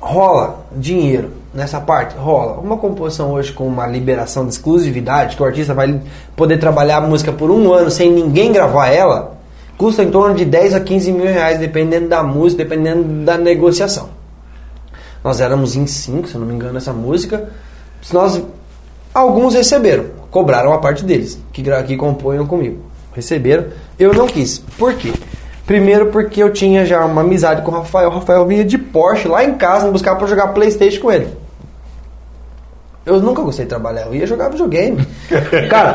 [SPEAKER 2] Rola dinheiro nessa parte? Rola. Uma composição hoje com uma liberação de exclusividade, que o artista vai poder trabalhar a música por um ano sem ninguém gravar ela, custa em torno de 10 a 15 mil reais, dependendo da música, dependendo da negociação. Nós éramos em cinco, se eu não me engano, essa música. Nós, alguns receberam, cobraram a parte deles, que, que compunham comigo. Receberam, eu não quis. Por quê? Primeiro porque eu tinha já uma amizade com o Rafael. O Rafael vinha de Porsche lá em casa me buscar para jogar Playstation com ele. Eu nunca gostei de trabalhar, eu ia jogar videogame. Cara,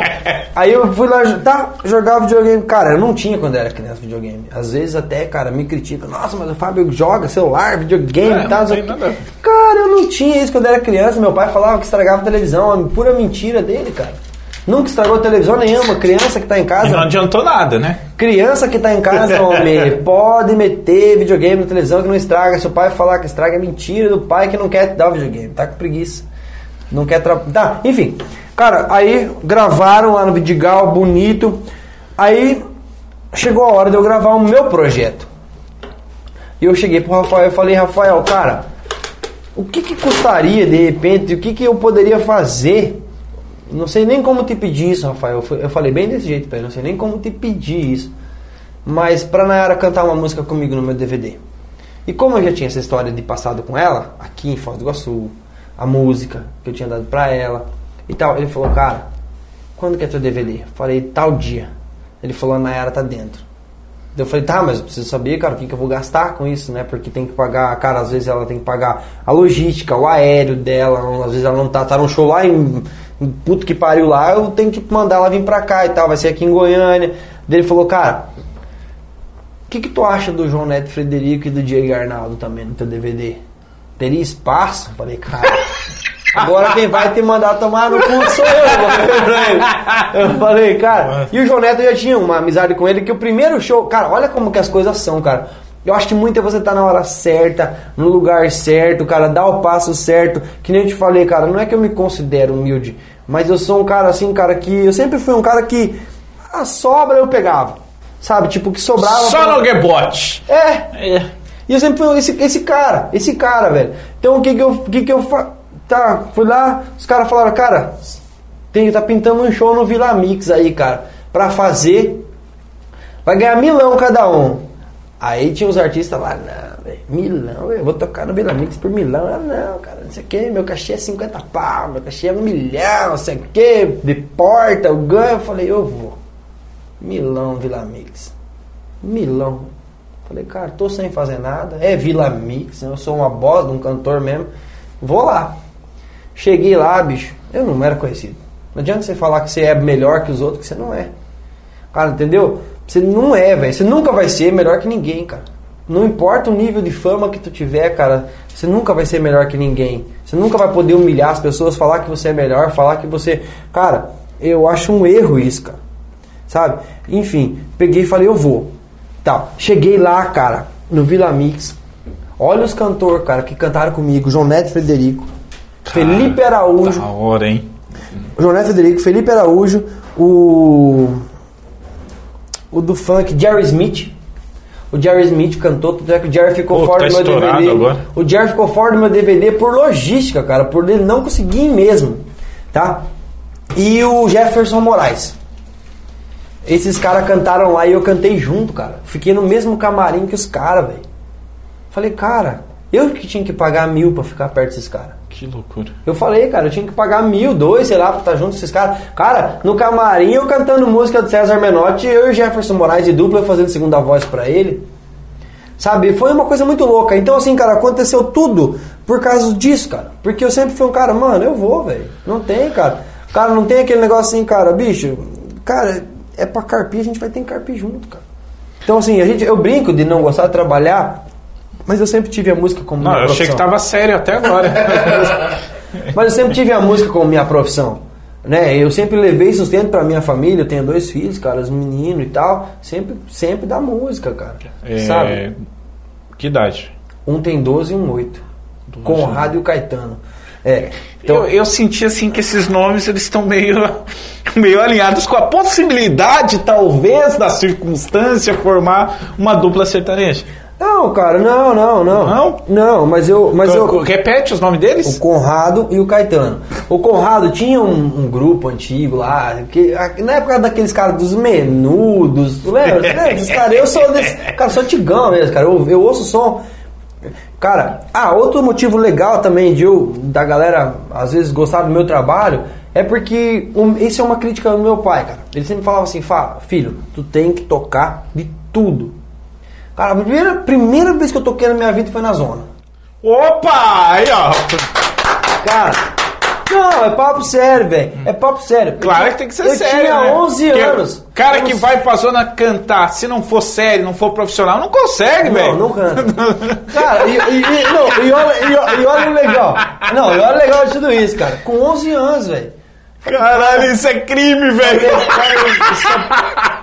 [SPEAKER 2] aí eu fui lá, tá, jogar videogame. Cara, eu não tinha quando era criança videogame. Às vezes até, cara, me critica. Nossa, mas o Fábio joga celular, videogame
[SPEAKER 1] É,
[SPEAKER 2] e tal.
[SPEAKER 1] não
[SPEAKER 2] sei
[SPEAKER 1] tem
[SPEAKER 2] o quê."
[SPEAKER 1] nada.
[SPEAKER 2] Cara, eu não tinha isso quando era criança. Meu pai falava que estragava a televisão. É pura mentira dele, cara. Nunca estragou televisão nenhuma. Criança que tá em
[SPEAKER 1] E
[SPEAKER 2] casa.
[SPEAKER 1] não adiantou nada, né?
[SPEAKER 2] Criança que tá em casa, homem, pode meter videogame na televisão que não estraga. Se o pai falar que estraga, é mentira do pai que não quer te dar o videogame. Tá com preguiça. Não quer tra... Tá, enfim. Cara, aí gravaram lá no Vidigal, bonito. Aí chegou a hora de eu gravar o meu projeto. E eu cheguei pro Rafael e falei, Rafael, cara, o que que custaria de repente, o que que eu poderia fazer? Não sei nem como te pedir isso, Rafael. Eu falei bem desse jeito pra ele, não sei nem como te pedir isso. Mas pra Nayara cantar uma música comigo no meu DVD. E como eu já tinha essa história de passado com ela, aqui em Foz do Iguaçu, a música que eu tinha dado pra ela e tal, ele falou, cara, quando que é teu DVD? Falei, tal dia. Ele falou, a Nayara tá dentro. Eu falei, tá, mas eu preciso saber, cara, o que, que eu vou gastar com isso, né? Porque tem que pagar, cara, às vezes ela tem que pagar a logística, o aéreo dela, às vezes ela não tá, tá num show lá em, em puto que pariu lá, eu tenho que mandar ela vir pra cá e tal, vai ser aqui em Goiânia. Ele falou, cara, o que, que tu acha do João Neto Frederico e do Diego Arnaldo também no teu DVD? Teria espaço? Eu Falei, cara. Agora quem vai te mandar tomar no cu sou eu. eu falei. Eu cara. E o João Neto já tinha uma amizade com ele que o primeiro show. Cara, olha como que as coisas são, cara. Eu acho que muito é você estar na hora certa, no lugar certo, cara, dar o passo certo. Que nem eu te falei, cara, não é que eu me considero humilde, mas eu sou um cara assim, cara, que eu sempre fui um cara que a sobra eu pegava. Sabe? Tipo, que sobrava.
[SPEAKER 1] Só
[SPEAKER 2] pra-
[SPEAKER 1] no Gebot.
[SPEAKER 2] é. E eu sempre fui esse, esse cara, esse cara, velho. Então o que que eu, que que eu fa... Tá, fui lá, os caras falaram, cara, tem, tá pintando um show no Vila Mix aí, cara, pra fazer. Vai ganhar milão cada um. Aí tinha os artistas lá, não, velho, milão, eu vou tocar no Vila Mix por milão. Ah, não, cara, não sei o que, meu cachê é 50 pau, meu cachê é um milhão, não sei o que, de porta, eu ganho. Eu falei, eu vou. Milão, Vila Mix. Milão. Falei, cara, tô sem fazer nada. É Vila Mix, eu sou uma bosta, um cantor mesmo. Vou lá. Cheguei lá, bicho. Eu não era conhecido. Não adianta você falar que você é melhor que os outros, que você não é. Cara, entendeu? Você não é, velho. Você nunca vai ser melhor que ninguém, cara. Não importa o nível de fama que tu tiver, cara. Você nunca vai ser melhor que ninguém. Você nunca vai poder humilhar as pessoas, falar que você é melhor, falar que você. Cara, eu acho um erro isso, cara. Sabe? Enfim, peguei e falei, eu vou. Tá. Cheguei lá, cara, no Vila Mix. Olha os cantores, cara, que cantaram comigo. João Neto Frederico. Felipe Araújo.
[SPEAKER 1] Da hora, hein?
[SPEAKER 2] João Neto Federico, Felipe Araújo, o. O do funk, Jerry Smith. O Jerry Smith cantou, tanto é que o Jerry ficou
[SPEAKER 1] Pô,
[SPEAKER 2] fora
[SPEAKER 1] tá
[SPEAKER 2] do meu DVD.
[SPEAKER 1] agora.
[SPEAKER 2] O Jerry ficou fora do meu DVD por logística, cara, por ele não conseguir ir mesmo, tá? E o Jefferson Moraes. Esses caras cantaram lá e eu cantei junto, cara. Fiquei no mesmo camarim que os caras, velho. Falei, cara, eu que tinha que pagar mil pra ficar perto desses caras.
[SPEAKER 1] Que loucura.
[SPEAKER 2] Eu falei, cara, eu tinha que pagar mil, dois, sei lá, pra estar junto com esses caras. Cara, no camarim eu cantando música do César Menotti, eu e Jefferson Moraes de dupla eu fazendo segunda voz pra ele. Sabe? Foi uma coisa muito louca. Então, assim, cara, aconteceu tudo por causa disso, cara. Porque eu sempre fui um cara, mano, eu vou, velho. Não tem, cara. Cara, não tem aquele negócio assim, cara, bicho, cara, é pra carpir, a gente vai ter que carpir junto, cara. Então, assim, a gente, eu brinco de não gostar de trabalhar, mas eu sempre tive a música como
[SPEAKER 1] Não,
[SPEAKER 2] minha
[SPEAKER 1] eu achei que tava sério até agora.
[SPEAKER 2] Mas eu sempre tive a música como minha profissão. Né? Eu sempre levei sustento pra minha família, eu tenho dois filhos, cara, os meninos e tal. Sempre, sempre da música, cara.
[SPEAKER 1] É,
[SPEAKER 2] Sabe?
[SPEAKER 1] Que idade?
[SPEAKER 2] Um tem 12 e um 8. Conrado e o Caetano. É. Então,
[SPEAKER 1] eu, eu senti assim que esses nomes eles estão meio, meio alinhados com a possibilidade, talvez, da circunstância formar uma dupla sertaneja.
[SPEAKER 2] Não, cara, não, não, não.
[SPEAKER 1] Não?
[SPEAKER 2] Não, mas eu. Mas eu
[SPEAKER 1] Repete os nomes
[SPEAKER 2] O
[SPEAKER 1] deles?
[SPEAKER 2] Conrado e o Caetano. O Conrado tinha um, um grupo antigo lá, que, a- na época daqueles caras dos menudos, lembra? lembra caras? Eu sou desse, cara, sou tigão mesmo, cara. Eu, eu ouço som. Cara, ah, outro motivo legal também de eu, da galera, às vezes, gostar do meu trabalho, é porque um, isso é uma crítica do meu pai, cara. Ele sempre falava assim, fala, filho, tu tem que tocar de tudo. Cara, a primeira, primeira vez que eu toquei na minha vida foi na zona.
[SPEAKER 1] Opa! Aí, ó.
[SPEAKER 2] Cara, não, é papo sério, velho. É papo sério.
[SPEAKER 1] Claro que tem que ser
[SPEAKER 2] eu
[SPEAKER 1] sério.
[SPEAKER 2] tinha
[SPEAKER 1] né?
[SPEAKER 2] 11
[SPEAKER 1] Porque
[SPEAKER 2] anos.
[SPEAKER 1] Cara
[SPEAKER 2] Eu
[SPEAKER 1] que vai pra zona cantar, se não for sério, não for profissional, não consegue, velho.
[SPEAKER 2] Não, não canta. Cara, e, e- e- não, olha, e, olha- e olha o legal. Não, e olha o legal de tudo isso, cara. Com 11 anos, velho.
[SPEAKER 1] Caralho, isso é crime, velho.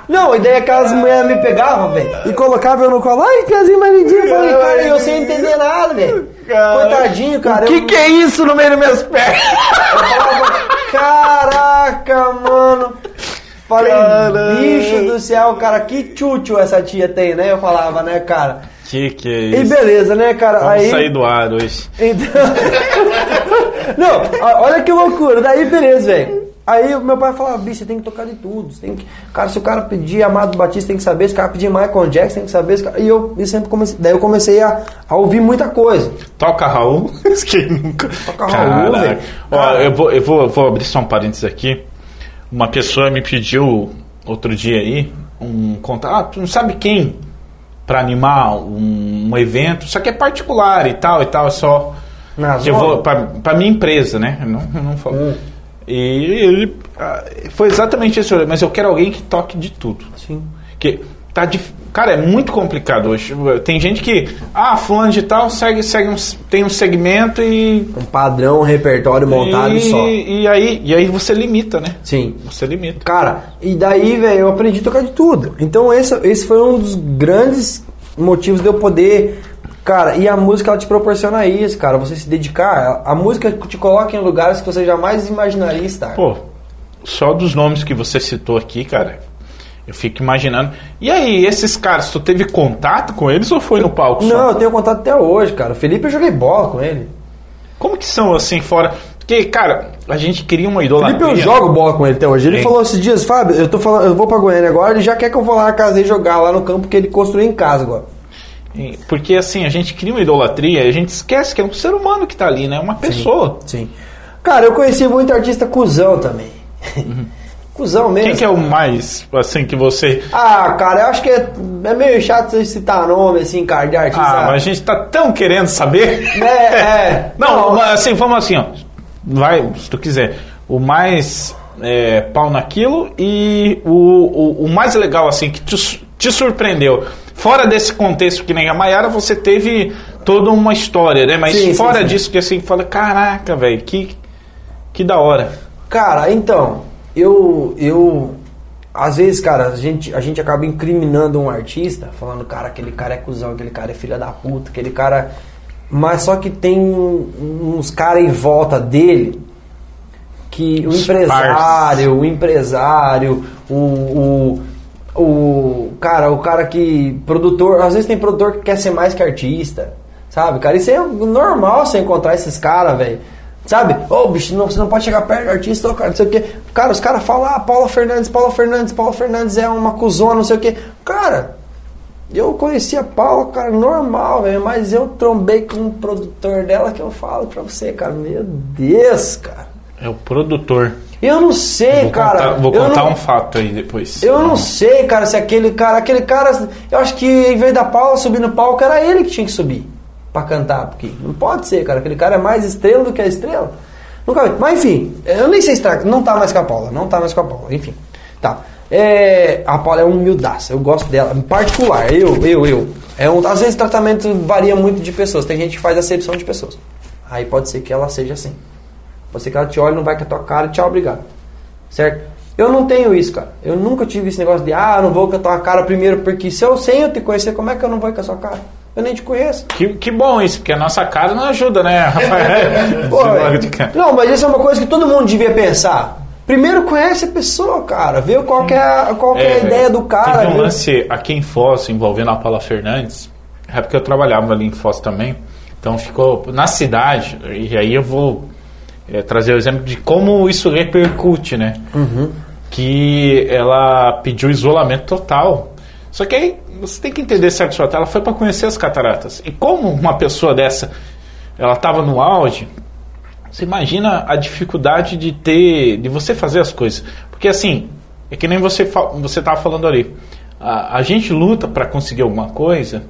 [SPEAKER 2] Não, e daí aquelas mulheres me pegavam, velho, e colocavam eu no colo. Ai, Piazinho mais lindinho. Eu falei, cara, eu sem entender nada, velho.
[SPEAKER 1] Caralho.
[SPEAKER 2] Coitadinho, cara.
[SPEAKER 1] O que,
[SPEAKER 2] eu,
[SPEAKER 1] que é isso no meio das minhas pernas?
[SPEAKER 2] eu falava, caralho. Falei,
[SPEAKER 1] Caramba.
[SPEAKER 2] bicho do céu, cara, que tchutchu essa tia tem, né? Eu falava, né, cara?
[SPEAKER 1] Que que é
[SPEAKER 2] E
[SPEAKER 1] isso?
[SPEAKER 2] beleza, né, cara?
[SPEAKER 1] Vamos
[SPEAKER 2] Aí.
[SPEAKER 1] sair do ar hoje.
[SPEAKER 2] Então... Não, olha que loucura. Daí, beleza, velho. Aí o meu pai falava, bicho, você tem que tocar de tudo. Você tem que... Cara, se o cara pedir Amado Batista, tem que saber. Se o cara pedir Michael Jackson, tem que saber. Cara- E eu e sempre comecei... Daí eu comecei a, a ouvir muita coisa.
[SPEAKER 1] Toca Raul. Quem nunca.
[SPEAKER 2] Toca Raul, velho.
[SPEAKER 1] Ó, eu, vou, eu vou, vou abrir só um parênteses aqui. Uma pessoa me pediu outro dia aí um contato. Ah, tu não sabe quem? Pra animar um, um evento. Só que é particular e tal e tal. É só.
[SPEAKER 2] Na
[SPEAKER 1] eu
[SPEAKER 2] zona?
[SPEAKER 1] vou pra, pra minha empresa, né? Eu não, eu não falo.
[SPEAKER 2] Hum.
[SPEAKER 1] E ele. ah, Foi exatamente isso. Mas eu quero alguém que toque de tudo.
[SPEAKER 2] Sim.
[SPEAKER 1] Que tá dif... Cara, é muito complicado hoje. Tem gente que, ah, fulano de tal segue, segue um, tem um segmento e.
[SPEAKER 2] Um padrão, um repertório montado
[SPEAKER 1] e,
[SPEAKER 2] só.
[SPEAKER 1] E aí, e aí você limita, né?
[SPEAKER 2] Sim.
[SPEAKER 1] Você limita.
[SPEAKER 2] Cara, e daí, velho, eu aprendi a tocar de tudo. Então esse, esse foi um dos grandes motivos de eu poder. Cara, e a música ela te proporciona isso, cara. Você se dedicar. A, música te coloca em lugares que você jamais imaginaria estar.
[SPEAKER 1] Pô, só dos nomes que você citou aqui, cara, eu fico imaginando. E aí, esses caras, tu teve contato com eles ou foi no palco só?
[SPEAKER 2] Não, eu tenho contato até hoje, cara. O Felipe eu joguei bola com ele.
[SPEAKER 1] Como que são assim fora? Porque, cara, a gente queria uma idolatria.
[SPEAKER 2] Felipe, eu jogo bola com ele até hoje. Ele falou esses dias, Fábio, eu tô falando, eu vou pra Goiânia agora, ele já quer que eu vou lá na casa dele jogar lá no campo que ele construiu em casa agora.
[SPEAKER 1] Porque assim, a gente cria uma idolatria e a gente esquece que é um ser humano que tá ali, né? Uma pessoa.
[SPEAKER 2] Sim. Cara, eu conheci muito artista cuzão também. cuzão mesmo.
[SPEAKER 1] Quem que é o mais, assim, que você.
[SPEAKER 2] Ah, cara, eu acho que é, é meio chato você citar nome, assim, cara, de artista.
[SPEAKER 1] Ah, mas a gente tá tão querendo saber.
[SPEAKER 2] É, é.
[SPEAKER 1] Não,
[SPEAKER 2] Não.
[SPEAKER 1] mas, assim, vamos assim, ó. Vai, se tu quiser. O mais é, pau naquilo e o, o, o mais legal, assim, que te, te surpreendeu. Fora desse contexto que nem a Maiara, você teve toda uma história, né? Mas
[SPEAKER 2] Sim, sim,
[SPEAKER 1] fora
[SPEAKER 2] sim.
[SPEAKER 1] disso, que assim, fala, caraca, velho, que, que da hora.
[SPEAKER 2] Cara, então, eu. eu às vezes, cara, a gente, a gente acaba incriminando um artista, falando, cara, aquele cara é cuzão, aquele cara é filha da puta, aquele cara. Mas só que tem um- uns caras em volta dele que o empresário, o empresário, o, o, o cara, o cara que produtor, às vezes tem produtor que quer ser mais que artista, sabe, cara? Isso é normal você encontrar esses caras, velho. Sabe? Ô, bicho, não, você não pode chegar perto do artista, ô, cara, não sei o quê. Cara, os caras falam, ah, Paula Fernandes, Paula Fernandes, Paula Fernandes é uma cuzona, não sei o quê. Cara, eu conheci a Paula, cara, normal, velho, mas eu trombei com um produtor dela que eu falo pra você, cara, meu Deus, cara.
[SPEAKER 1] É o produtor.
[SPEAKER 2] Eu não sei,
[SPEAKER 1] Vou
[SPEAKER 2] cara.
[SPEAKER 1] contar, vou
[SPEAKER 2] eu
[SPEAKER 1] contar
[SPEAKER 2] não,
[SPEAKER 1] um fato aí depois.
[SPEAKER 2] Eu não sei, cara, se aquele cara, aquele cara, eu acho que em vez da Paula subir no palco, era ele que tinha que subir pra cantar, porque não pode ser, cara, aquele cara é mais estrela do que a estrela. Nunca. Mas enfim, eu nem sei se tá, não tá mais com a Paula, não tá mais com a Paula, enfim. Tá. É, a Paula é humildaça, eu gosto dela, em particular, eu, eu, eu. É um, às vezes o tratamento varia muito de pessoas, tem gente que faz acepção de pessoas. Aí pode ser que ela seja assim. Pode ser que ela te olhe, não vai com a tua cara tchau, obrigado. Certo? Eu não tenho isso, cara. Eu nunca tive esse negócio de, ah, não vou com a tua cara primeiro, porque se eu sem eu te conhecer, como é que eu não vou com a sua cara? Eu nem te conheço.
[SPEAKER 1] Que, que bom isso, porque a nossa cara não ajuda, né, Rafael?
[SPEAKER 2] Pô,
[SPEAKER 1] cara.
[SPEAKER 2] não, mas isso é uma coisa que todo mundo devia pensar. Primeiro conhece a pessoa, cara. Vê qual é, a- qual que é a ideia do cara.
[SPEAKER 1] Teve um
[SPEAKER 2] viu?
[SPEAKER 1] lance aqui em Foz envolvendo a Paula Fernandes. É porque eu trabalhava ali em Foz também. Então ficou na cidade. E aí eu vou é, trazer o exemplo de como isso repercute, né? Que ela pediu isolamento total. Só que aí você tem que entender certo sua ela foi para conhecer as cataratas. E como uma pessoa dessa, ela estava no auge, você imagina a dificuldade de ter, de você fazer as coisas. Porque assim, é que nem você você estava falando ali. A, a gente luta para conseguir alguma coisa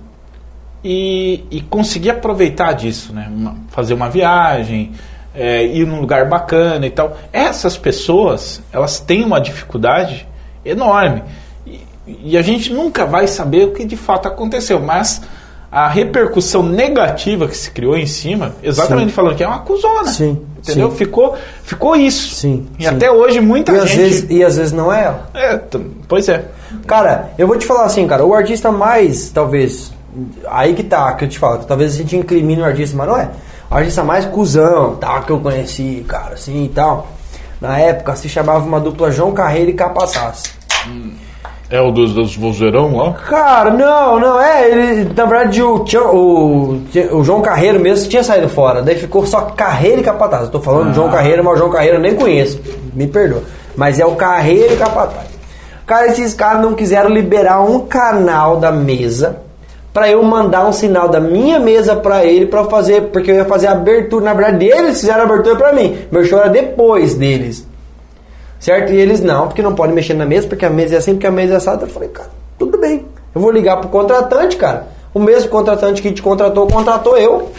[SPEAKER 1] e, e conseguir aproveitar disso, né? Uma- fazer uma viagem, é, ir num lugar bacana e tal. Essas pessoas, elas têm uma dificuldade enorme. E, e a gente nunca vai saber o que de fato aconteceu, mas a repercussão negativa que se criou em cima, exatamente
[SPEAKER 2] Sim.
[SPEAKER 1] falando que é uma cuzona.
[SPEAKER 2] Sim,
[SPEAKER 1] Entendeu?
[SPEAKER 2] sim.
[SPEAKER 1] Ficou, ficou isso.
[SPEAKER 2] Sim,
[SPEAKER 1] E
[SPEAKER 2] sim.
[SPEAKER 1] até hoje muita
[SPEAKER 2] E às,
[SPEAKER 1] gente.
[SPEAKER 2] vezes, e às vezes não é ela.
[SPEAKER 1] É, pois é.
[SPEAKER 2] Cara, eu vou te falar assim, cara, o artista mais, talvez, aí que tá, que eu te falo, que talvez a gente incrimine o artista, mas não é. Artista mais cuzão, tá, que eu conheci, cara, assim e tal. Na época se chamava uma dupla João Carreiro e Capataz.
[SPEAKER 1] É o dos, dos vozeirão lá?
[SPEAKER 2] Cara, não, não, é, ele, na verdade o, o, o João Carreiro mesmo tinha saído fora, daí ficou só Carreiro e Capataz. Eu tô falando de João Carreiro, mas o João Carreiro eu nem conheço, me perdoa. Mas é o Carreiro e Capataz. Cara, esses caras não quiseram liberar um canal da mesa pra eu mandar um sinal da minha mesa pra ele pra eu fazer, porque eu ia fazer a abertura, na verdade eles fizeram a abertura pra mim, meu show era depois deles. Certo? E eles não, porque não podem mexer na mesa, porque a mesa é assim, porque a mesa é assada. Eu falei, cara, tudo bem. Eu vou ligar pro contratante, cara. O mesmo contratante que te contratou, contratou eu.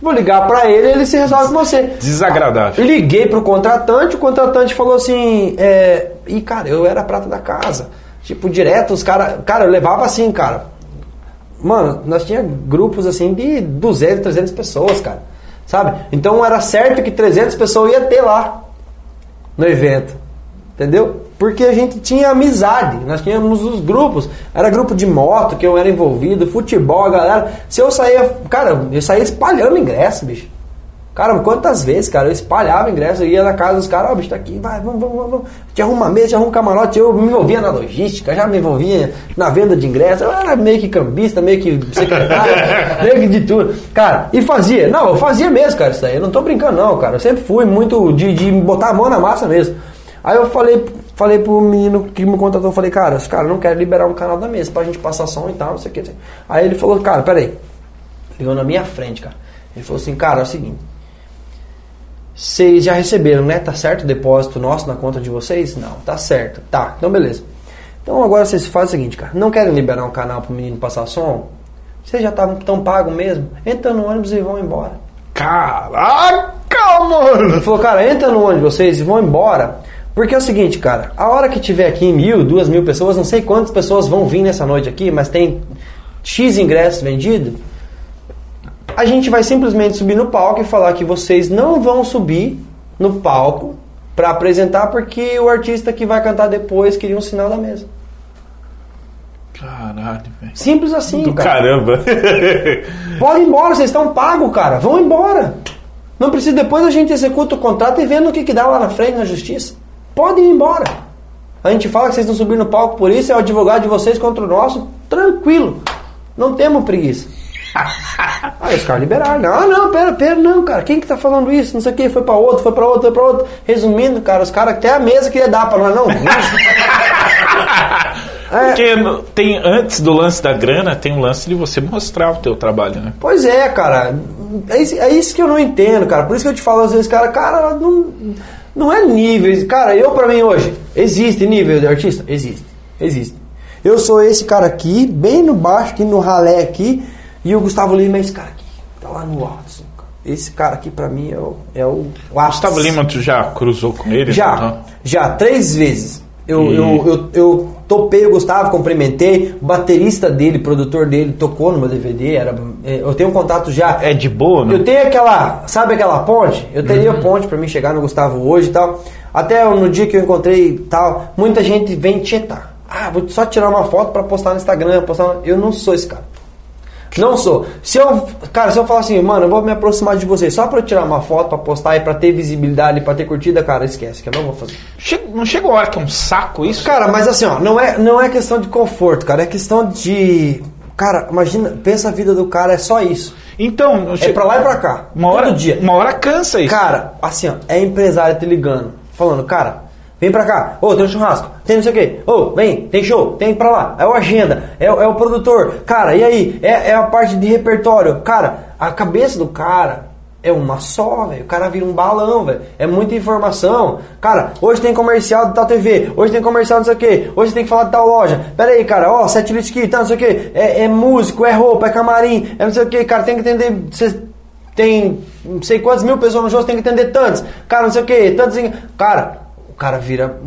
[SPEAKER 2] Vou ligar pra ele e ele se resolve com você.
[SPEAKER 1] Desagradável.
[SPEAKER 2] Liguei pro contratante, o contratante falou assim, é, e cara, eu era a prata da casa. Tipo, direto, os caras. Cara, eu levava assim, cara. Mano, nós tinha grupos assim de 200, 300 pessoas, cara. Sabe? Então era certo que 300 pessoas ia ter lá no evento. Entendeu? Porque a gente tinha amizade, nós tínhamos os grupos. Era grupo de moto que eu era envolvido, futebol, a galera. Se eu saía, cara, eu saía espalhando ingresso, bicho. Cara, quantas vezes, cara, eu espalhava ingresso, eu ia na casa dos caras, ó, bicho, tá aqui, vai, vamos, vamos, vamos. Te arruma uma mesa, te arruma um camarote, eu me envolvia na logística, já me envolvia na venda de ingresso, eu era meio que cambista, meio que secretário, meio que de tudo. Cara, e fazia, não, eu fazia mesmo, cara, isso aí, eu não tô brincando não, cara, eu sempre fui muito de, de botar a mão na massa mesmo. Aí eu falei, falei pro menino que me contratou, falei, cara, os caras não querem liberar um canal da mesa pra gente passar som e tal, não sei o que. Aí ele falou, cara, peraí, ligou na minha frente, cara. Ele falou assim, cara, é o seguinte, vocês já receberam, né? Tá certo o depósito nosso na conta de vocês? Não, tá certo. Tá, então beleza. Então agora vocês fazem o seguinte, cara. Não querem liberar um canal pro menino passar som? Vocês já estavam tão pagos mesmo? Entra no ônibus e vão embora.
[SPEAKER 1] Caraca, mano!
[SPEAKER 2] Ele falou, cara, entra no ônibus vocês e vão embora. Porque é o seguinte, cara, a hora que tiver aqui mil, duas mil pessoas, não sei quantas pessoas vão vir nessa noite aqui, mas tem X ingressos vendidos. A gente vai simplesmente subir no palco e falar que vocês não vão subir no palco pra apresentar porque o artista que vai cantar depois queria um sinal da mesa.
[SPEAKER 1] Caralho, velho.
[SPEAKER 2] Simples assim,
[SPEAKER 1] Do
[SPEAKER 2] cara.
[SPEAKER 1] caramba.
[SPEAKER 2] Pode ir embora, vocês estão pagos, cara. Vão embora. Não precisa, depois a gente executa o contrato e vendo o que, que dá lá na frente na justiça. Pode ir embora. A gente fala que vocês estão subindo no palco por isso, é o advogado de vocês contra o nosso. Tranquilo. Não temos preguiça. Aí os caras liberaram. Não, não, pera, pera, não, cara. Quem que tá falando isso? Não sei o que, foi pra outro, foi pra outro, foi pra outro. Resumindo, cara, os caras até a mesa queria dar pra nós. Não, não. É.
[SPEAKER 1] Porque tem, antes do lance da grana, tem um lance de você mostrar o teu trabalho, né?
[SPEAKER 2] Pois é, cara. É isso, é isso que eu não entendo, cara. Por isso que eu te falo às vezes, cara, cara, não, não é nível. Cara, eu pra mim hoje, existe nível de artista? Existe. Existe. Eu sou esse cara aqui, bem no baixo, aqui no ralé aqui, e o Gustavo Lima é esse cara aqui. Tá lá no alto. Esse cara aqui pra mim é o, é o, o.
[SPEAKER 1] Gustavo Lima, tu já cruzou com ele?
[SPEAKER 2] Já,
[SPEAKER 1] Não?
[SPEAKER 2] já, três vezes. Eu,
[SPEAKER 1] E-
[SPEAKER 2] eu, eu, eu topei o Gustavo, cumprimentei, o baterista dele, produtor dele, tocou no meu DVD. Era, é, eu tenho um contato já.
[SPEAKER 1] É de boa, né?
[SPEAKER 2] Eu tenho aquela, sabe aquela ponte? Eu teria ponte pra mim chegar no Gustavo hoje e tal. Até no dia que eu encontrei tal, muita gente vem tietar. Ah, vou só tirar uma foto pra postar no Instagram, postar. no- Eu não sou esse cara. Não sou. Se eu, cara, se eu falar assim, mano, eu vou me aproximar de você só pra eu tirar uma foto, pra postar e pra ter visibilidade, pra ter curtida, cara, esquece, que eu não vou fazer.
[SPEAKER 1] Che- Não chega uma hora que é um saco isso?
[SPEAKER 2] Cara, mas assim, ó, não é, não é questão de conforto, cara, é questão de. Cara, imagina, pensa a vida do cara, é só isso.
[SPEAKER 1] Então,
[SPEAKER 2] É pra lá e pra cá.
[SPEAKER 1] Uma hora,
[SPEAKER 2] todo dia.
[SPEAKER 1] Uma hora cansa isso.
[SPEAKER 2] Cara, assim, ó, é empresário te ligando, falando, cara, vem pra cá, ô, tem um churrasco, tem não sei o quê, ô, vem, tem show, tem pra lá, é o agenda, é, é o produtor, cara, e aí, é, é a parte de repertório, cara, a cabeça do cara é uma só, velho, o cara vira um balão, velho, é muita informação, cara, hoje tem comercial tal TV, hoje tem comercial não sei o quê, hoje tem que falar de tal loja, pera aí, cara, ó, sete list aqui, tá, não sei o quê, é, é músico, é roupa, é camarim, é não sei o quê, cara, tem que entender, cê- tem não sei quantas mil pessoas no você tem que atender tantos. Cara, não sei o que, tantos. Cara, cara vira.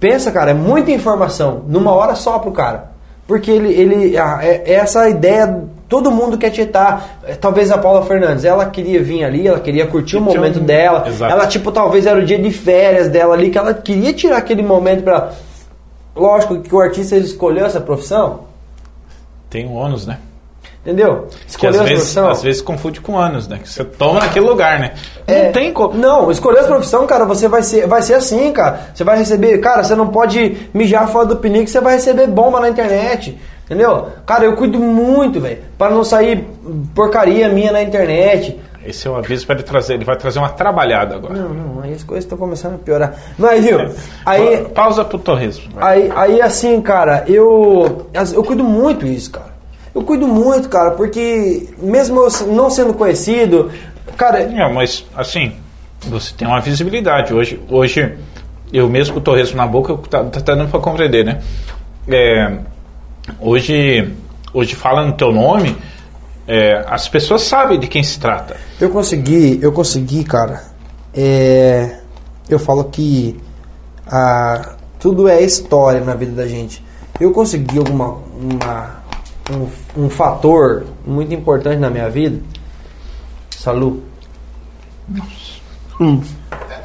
[SPEAKER 2] Pensa, cara, é muita informação numa hora só pro cara. Porque ele. ele ah, é, é essa ideia. Todo mundo quer tietar. É, Talvez a Paula Fernandes, ela queria vir ali, ela queria curtir o momento
[SPEAKER 1] um-
[SPEAKER 2] dela.
[SPEAKER 1] Exato.
[SPEAKER 2] Ela, tipo, talvez era o dia de férias dela ali, que ela queria tirar aquele momento pra. Lógico que o artista escolheu essa profissão,
[SPEAKER 1] Tem um ônus, né?
[SPEAKER 2] Entendeu?
[SPEAKER 1] Que
[SPEAKER 2] Escolher
[SPEAKER 1] às
[SPEAKER 2] a
[SPEAKER 1] vezes, às vezes confunde com anos, né? Que você toma naquele lugar, né?
[SPEAKER 2] É,
[SPEAKER 1] Não tem como.
[SPEAKER 2] Não, escolher a profissão, cara, você vai ser, vai ser assim, cara. Você vai receber, cara, você não pode mijar fora do pinico, você vai receber bomba na internet. Entendeu? Cara, eu cuido muito, velho, para não sair porcaria minha na internet.
[SPEAKER 1] Esse é o aviso para ele trazer. Ele vai trazer uma trabalhada agora.
[SPEAKER 2] Não, não, aí as coisas estão começando a piorar. Mas, viu? Aí,
[SPEAKER 1] Pa- Pausa pro torresmo.
[SPEAKER 2] Aí, aí assim, cara, eu, eu cuido muito isso, cara. Eu cuido muito, cara, porque mesmo eu não sendo conhecido, cara,
[SPEAKER 1] É, mas assim, você tem uma visibilidade. Hoje, hoje eu mesmo com o torresmo na boca, eu tá, tá dando para compreender, né? É, hoje, hoje fala no teu nome, é, as pessoas sabem de quem se trata.
[SPEAKER 2] eu consegui, eu consegui, cara. É, eu falo que a, tudo é história na vida da gente. Eu consegui alguma, uma, um, um fator muito importante na minha vida. Salu.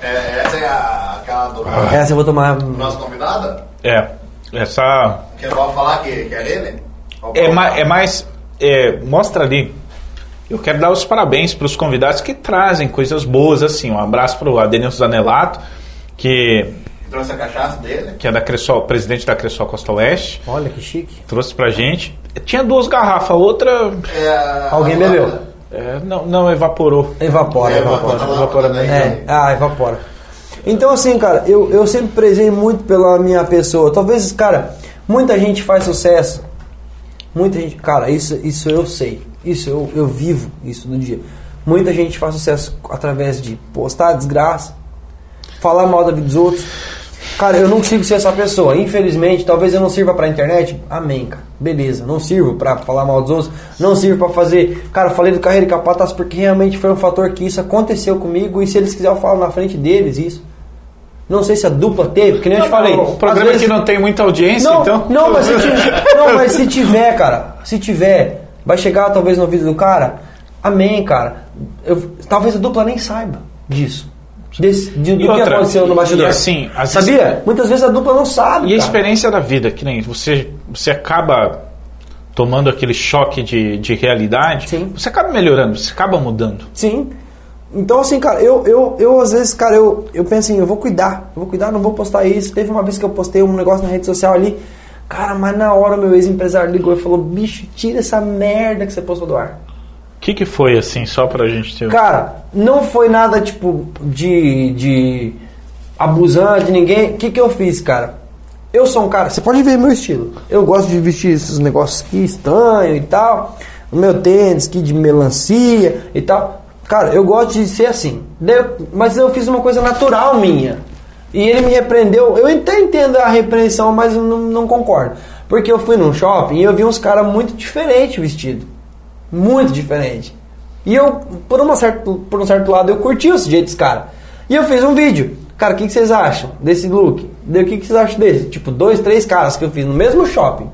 [SPEAKER 3] É, essa é a, aquela do
[SPEAKER 2] Essa eu vou tomar.
[SPEAKER 3] nosso convidado?
[SPEAKER 1] É, essa
[SPEAKER 3] Que falar que, que é dele?
[SPEAKER 1] é, ma, é mais, é, mostra ali. Eu quero dar os parabéns para os convidados que trazem coisas boas assim. Um abraço para o Adenilson Zanelato, que
[SPEAKER 3] Trouxe a cachaça dele.
[SPEAKER 1] que é da Cressol, presidente da Cressol Costa Oeste.
[SPEAKER 2] Olha que chique.
[SPEAKER 1] trouxe pra gente. Tinha duas garrafas, a outra
[SPEAKER 3] É,
[SPEAKER 2] Alguém
[SPEAKER 3] a-
[SPEAKER 2] bebeu?
[SPEAKER 1] é, não, não evaporou.
[SPEAKER 2] Evapora,
[SPEAKER 3] É,
[SPEAKER 2] evapora.
[SPEAKER 3] evapora.
[SPEAKER 1] Evapora mesmo.
[SPEAKER 2] É, ah, evapora. Então, assim, cara, eu, eu sempre prezei muito pela minha pessoa. Talvez, cara, muita gente faz sucesso. Muita gente. Cara, isso, isso eu sei. Isso eu, eu vivo isso do dia. Muita gente faz sucesso através de postar desgraça, falar mal da vida dos outros. Cara, eu não consigo ser essa pessoa. Infelizmente, talvez eu não sirva pra internet. Amém, cara. Beleza, não sirvo pra falar mal dos outros. Não sirvo pra fazer. Cara, eu falei do carreira e capataz porque realmente foi um fator que isso aconteceu comigo. E se eles quiserem, eu falo na frente deles isso. Não sei se a dupla teve, que nem eu te falei.
[SPEAKER 1] O programa
[SPEAKER 2] às vezes-
[SPEAKER 1] aqui não tem muita audiência,
[SPEAKER 2] não,
[SPEAKER 1] então.
[SPEAKER 2] não, mas se tiver, não, mas se tiver, cara, se tiver, vai chegar talvez no vídeo do cara. Amém, cara. Eu- talvez a dupla nem saiba disso. Desse, de, do
[SPEAKER 1] E
[SPEAKER 2] que
[SPEAKER 1] outra,
[SPEAKER 2] aconteceu no bastidor.
[SPEAKER 1] e assim,
[SPEAKER 2] Sabia?
[SPEAKER 1] vezes-
[SPEAKER 2] Muitas vezes a dupla não sabe.
[SPEAKER 1] E a
[SPEAKER 2] cara.
[SPEAKER 1] experiência da vida, que nem você, você acaba tomando aquele choque de, de realidade,
[SPEAKER 2] Sim.
[SPEAKER 1] você acaba melhorando, você acaba mudando.
[SPEAKER 2] Sim. Então, assim, cara, eu, eu, eu às vezes, cara, eu, eu penso assim, eu vou cuidar, eu vou cuidar, não vou postar isso. Teve uma vez que eu postei um negócio na rede social ali, cara, mas na hora meu ex-empresário ligou e falou, bicho, tira essa merda que você postou do ar.
[SPEAKER 1] Que, que foi assim, só pra gente ter.
[SPEAKER 2] Cara, não foi nada tipo de, de abusante de ninguém. O que, que eu fiz, cara? Eu sou um cara, você pode ver meu estilo. Eu gosto de vestir esses negócios aqui estanho e tal. O meu tênis aqui de melancia e tal. Cara, eu gosto de ser assim. Mas eu fiz uma coisa natural minha. E ele me repreendeu. Eu até entendo a repreensão, mas não, não concordo. Porque eu fui num shopping e eu vi uns caras muito diferentes vestidos. Muito diferente. E eu, por, uma certo, por um certo lado, eu curti esse jeito desse cara. E eu fiz um vídeo. Cara, o que, que vocês acham desse look? O que, que vocês acham desse? Tipo, dois, três caras que eu fiz no mesmo shopping.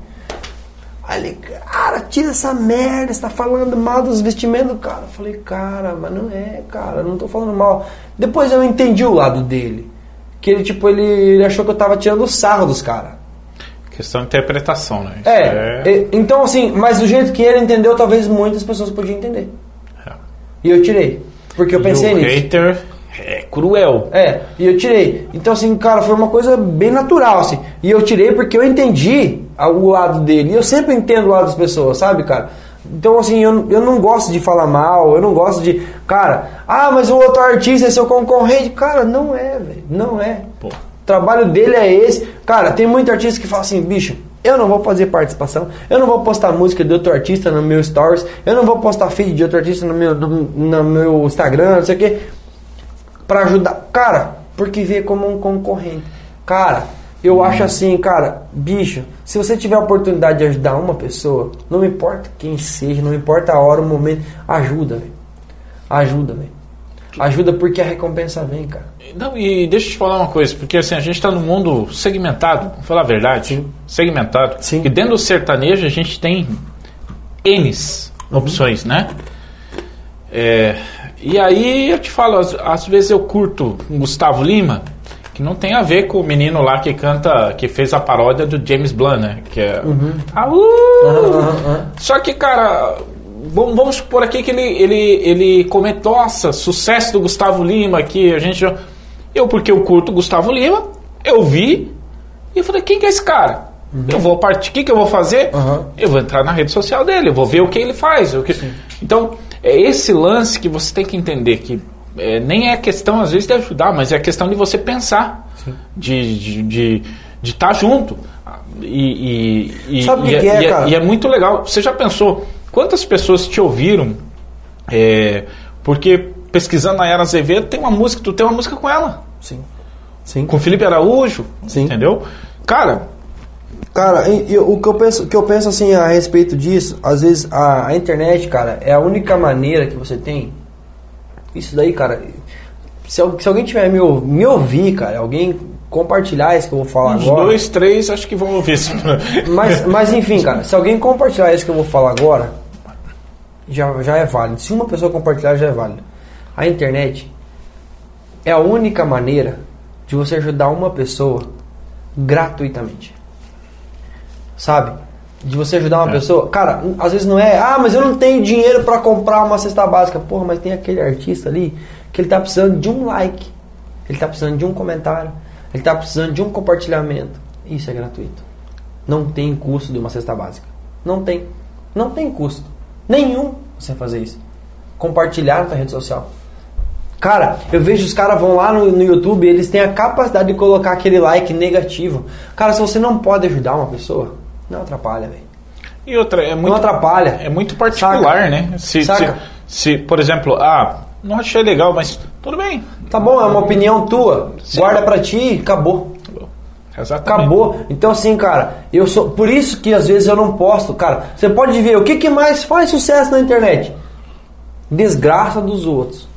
[SPEAKER 2] Ele, cara, tira essa merda, você tá falando mal dos vestimentos do cara. Eu falei, cara, mas não é, cara, não tô falando mal. Depois eu entendi o lado dele. Que ele, tipo, ele, ele achou que eu tava tirando sarro dos caras.
[SPEAKER 1] Questão de interpretação, né?
[SPEAKER 2] É, e- então assim, mas do jeito que ele entendeu, talvez muitas pessoas podiam entender.
[SPEAKER 1] É.
[SPEAKER 2] E eu tirei. Porque eu pensei
[SPEAKER 1] E o
[SPEAKER 2] nisso.
[SPEAKER 1] hater é cruel.
[SPEAKER 2] É, e eu tirei. Então, assim, cara, foi uma coisa bem natural, assim. E eu tirei porque eu entendi o lado dele. E eu sempre entendo o lado das pessoas, sabe, cara? Então, assim, eu, eu não gosto de falar mal, eu não gosto de. Cara, ah, mas o outro artista é seu concorrente. Cara, não é, velho. Não é.
[SPEAKER 1] Pô.
[SPEAKER 2] Trabalho dele é esse. Cara, tem muito artista que fala assim, bicho, eu não vou fazer participação, eu não vou postar música de outro artista no meu stories, eu não vou postar feed de outro artista no meu, no, meu Instagram, não sei o quê pra ajudar. Cara, porque vê como um concorrente. Cara, eu acho assim, cara, bicho, se você tiver a oportunidade de ajudar uma pessoa, não importa quem seja, não importa a hora, o momento, ajuda, velho. Ajuda, velho. Ajuda porque a recompensa vem, cara.
[SPEAKER 1] Não, e deixa eu te falar uma coisa, porque assim, a gente está num mundo segmentado, vamos falar a verdade,
[SPEAKER 2] Sim.
[SPEAKER 1] segmentado.
[SPEAKER 2] Sim.
[SPEAKER 1] E dentro do sertanejo a gente tem N's opções, né? É, e aí eu te falo, às, às vezes eu curto um Gustavo Lima, que não tem a ver com o menino lá que canta, que fez a paródia do James Blunt, né? Que é. Ah, uh!
[SPEAKER 2] Aham, aham.
[SPEAKER 1] Só que, cara, vamos, vamos supor aqui que ele, ele, ele comenta, nossa, sucesso do Gustavo Lima aqui, a gente já... Eu, porque eu curto o Gustavo Lima, eu vi e eu falei, quem que é esse cara? Eu vou partir, o que, que eu vou fazer?
[SPEAKER 2] Uhum.
[SPEAKER 1] Eu vou entrar na rede social dele, eu vou ver o que ele faz. O que... Então, é esse lance que você tem que entender que é, nem é questão, às vezes, de ajudar, mas é questão de você pensar, de estar de, de, estar junto. E, e, e,
[SPEAKER 2] Sabe o que que é,
[SPEAKER 1] e
[SPEAKER 2] cara?
[SPEAKER 1] e é muito legal. Você já pensou quantas pessoas te ouviram? é, porque pesquisando na Era Azevedo, tem uma música, tu tem uma música com ela,
[SPEAKER 2] Sim. Sim.
[SPEAKER 1] com Felipe Araújo,
[SPEAKER 2] Sim.
[SPEAKER 1] entendeu? Cara,
[SPEAKER 2] Cara, e- e o que eu penso, que eu penso assim a respeito disso, às vezes a, a internet, cara, é a única maneira que você tem. Isso daí, cara. Se, se alguém tiver me, me ouvir, cara, alguém compartilhar isso que eu vou falar
[SPEAKER 1] uns
[SPEAKER 2] agora.
[SPEAKER 1] dois, três, acho que vão ouvir isso.
[SPEAKER 2] Mas, mas enfim, cara, se alguém compartilhar isso que eu vou falar agora, já, já é válido. Se uma pessoa compartilhar, já é válido. A internet é a única maneira de você ajudar uma pessoa gratuitamente. Sabe? De você ajudar uma
[SPEAKER 1] É.
[SPEAKER 2] pessoa. Cara, às vezes não é, ah, mas eu não tenho dinheiro pra comprar uma cesta básica. Porra, mas tem aquele artista ali que ele tá precisando de um like. Ele tá precisando de um comentário. Ele tá precisando de um compartilhamento. Isso é gratuito. Não tem custo de uma cesta básica. Não tem. Não tem custo. Nenhum você fazer isso. Compartilhar na rede social. Cara, eu vejo os caras vão lá no, no YouTube e eles têm a capacidade de colocar aquele like negativo. Cara, se você não pode ajudar uma pessoa, não atrapalha, velho.
[SPEAKER 1] E outra, é
[SPEAKER 2] Não
[SPEAKER 1] muito,
[SPEAKER 2] atrapalha.
[SPEAKER 1] é muito particular,
[SPEAKER 2] Saca?
[SPEAKER 1] né? Se, se,
[SPEAKER 2] Saca?
[SPEAKER 1] se, por exemplo, ah, não achei legal, mas tudo bem.
[SPEAKER 2] Tá bom, é uma opinião tua. Guarda pra ti, acabou.
[SPEAKER 1] Exatamente.
[SPEAKER 2] Acabou. Então assim, cara, eu sou. Por isso que às vezes eu não posto, cara. Você pode ver o que, que mais faz sucesso na internet? Desgraça dos outros.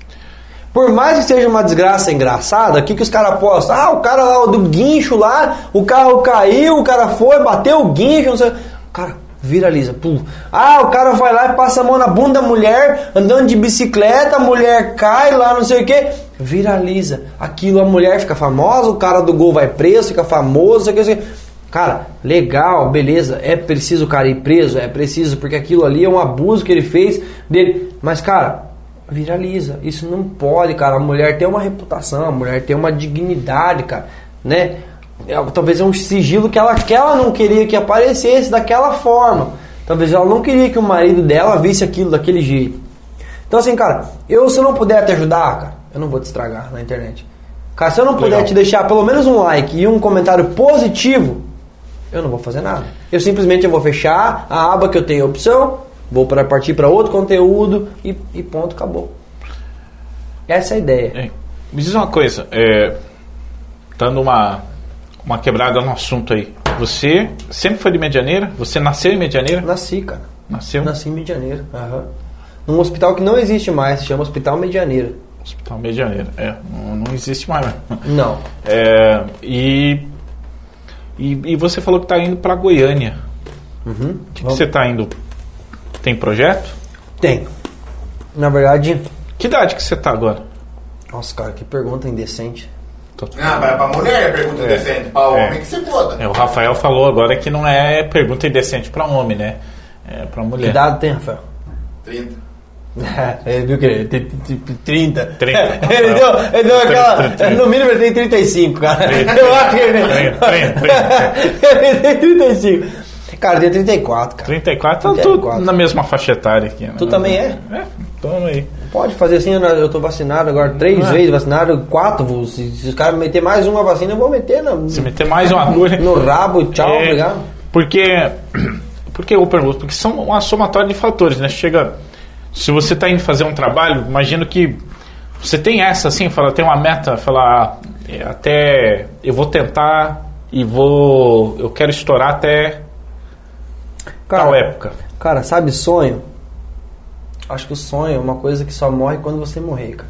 [SPEAKER 2] Por mais que seja uma desgraça engraçada, o que, que os caras postam? Ah, o cara lá do guincho lá, o carro caiu, o cara foi, bateu o guincho, não sei. Cara, viraliza. Pum. Ah, o cara vai lá e passa a mão na bunda da mulher, andando de bicicleta, a mulher cai lá, não sei o que. Viraliza. Aquilo, a mulher fica famosa, o cara do gol vai preso, fica famoso, não sei o que. Cara, legal, beleza. É preciso o cara ir preso, é preciso, porque aquilo ali é um abuso que ele fez dele. Mas, cara, viraliza. Isso não pode, cara. A mulher tem uma reputação, a mulher tem uma dignidade, cara, né? É, talvez é um sigilo que ela, que ela não queria que aparecesse daquela forma. Talvez ela não queria que o marido dela visse aquilo daquele jeito. Então assim, cara, eu se eu não puder te ajudar, cara, eu não vou te estragar na internet. Cara, se eu não puder
[SPEAKER 1] Legal.
[SPEAKER 2] te deixar pelo menos um like e um comentário positivo, eu não vou fazer nada. Eu simplesmente eu vou fechar a aba que eu tenho opção, vou para partir para outro conteúdo e, e ponto, acabou. Essa é a ideia.
[SPEAKER 1] É, Me diz uma coisa, é, dando uma, uma quebrada no assunto aí. Você sempre foi de Medianeira? Você nasceu em Medianeira?
[SPEAKER 2] Nasci, cara.
[SPEAKER 1] Nasceu?
[SPEAKER 2] Nasci em Medianeira. Aham. Num hospital que não existe mais, se chama Hospital Medianeira.
[SPEAKER 1] Hospital Medianeira. É, não, não existe mais. né?
[SPEAKER 2] Não.
[SPEAKER 1] É, e, e, e você falou que está indo para Goiânia.
[SPEAKER 2] Uhum.
[SPEAKER 1] O que, que você está indo? Tem projeto?
[SPEAKER 2] Tem. Na verdade,
[SPEAKER 1] Que idade que você está agora?
[SPEAKER 2] nossa, cara, que pergunta indecente.
[SPEAKER 1] Tô-
[SPEAKER 3] Ah, mas pra mulher é pergunta
[SPEAKER 1] É.
[SPEAKER 3] decente. Pra
[SPEAKER 1] É.
[SPEAKER 3] homem que se foda.
[SPEAKER 1] É, o Rafael falou agora que não é pergunta indecente para homem, né? É para
[SPEAKER 2] Que
[SPEAKER 1] mulher.
[SPEAKER 2] idade tem, Rafael?
[SPEAKER 3] 30.
[SPEAKER 2] ele viu que ele tem 30.
[SPEAKER 1] 30.
[SPEAKER 2] ele, deu, ele deu aquela.
[SPEAKER 1] 30, 30.
[SPEAKER 2] No mínimo ele tem 35, cara.
[SPEAKER 1] 30.
[SPEAKER 2] Eu acho que ele.
[SPEAKER 1] 30, 30,
[SPEAKER 2] ele tem 35. Cara, tem 34, cara.
[SPEAKER 1] 34, tá
[SPEAKER 2] 34.
[SPEAKER 1] tudo na mesma faixa etária aqui. Né?
[SPEAKER 2] Tu também é?
[SPEAKER 1] É, tamo aí.
[SPEAKER 2] Pode fazer assim, né? eu tô vacinado agora três
[SPEAKER 1] Ah.
[SPEAKER 2] vezes, vacinado quatro. Se, se os caras meter mais uma vacina, eu vou meter na,
[SPEAKER 1] Se meter mais uma agulha.
[SPEAKER 2] no rabo, tchau,
[SPEAKER 1] É,
[SPEAKER 2] obrigado.
[SPEAKER 1] Porque, porque eu pergunto, porque são uma somatória de fatores, né? Chega, se você está indo fazer um trabalho, imagino que você tem essa assim, fala, tem uma meta, falar é, até eu vou tentar e vou, eu quero estourar até tal época.
[SPEAKER 2] Cara, sabe sonho? Acho que o sonho é uma coisa que só morre quando você morrer, cara.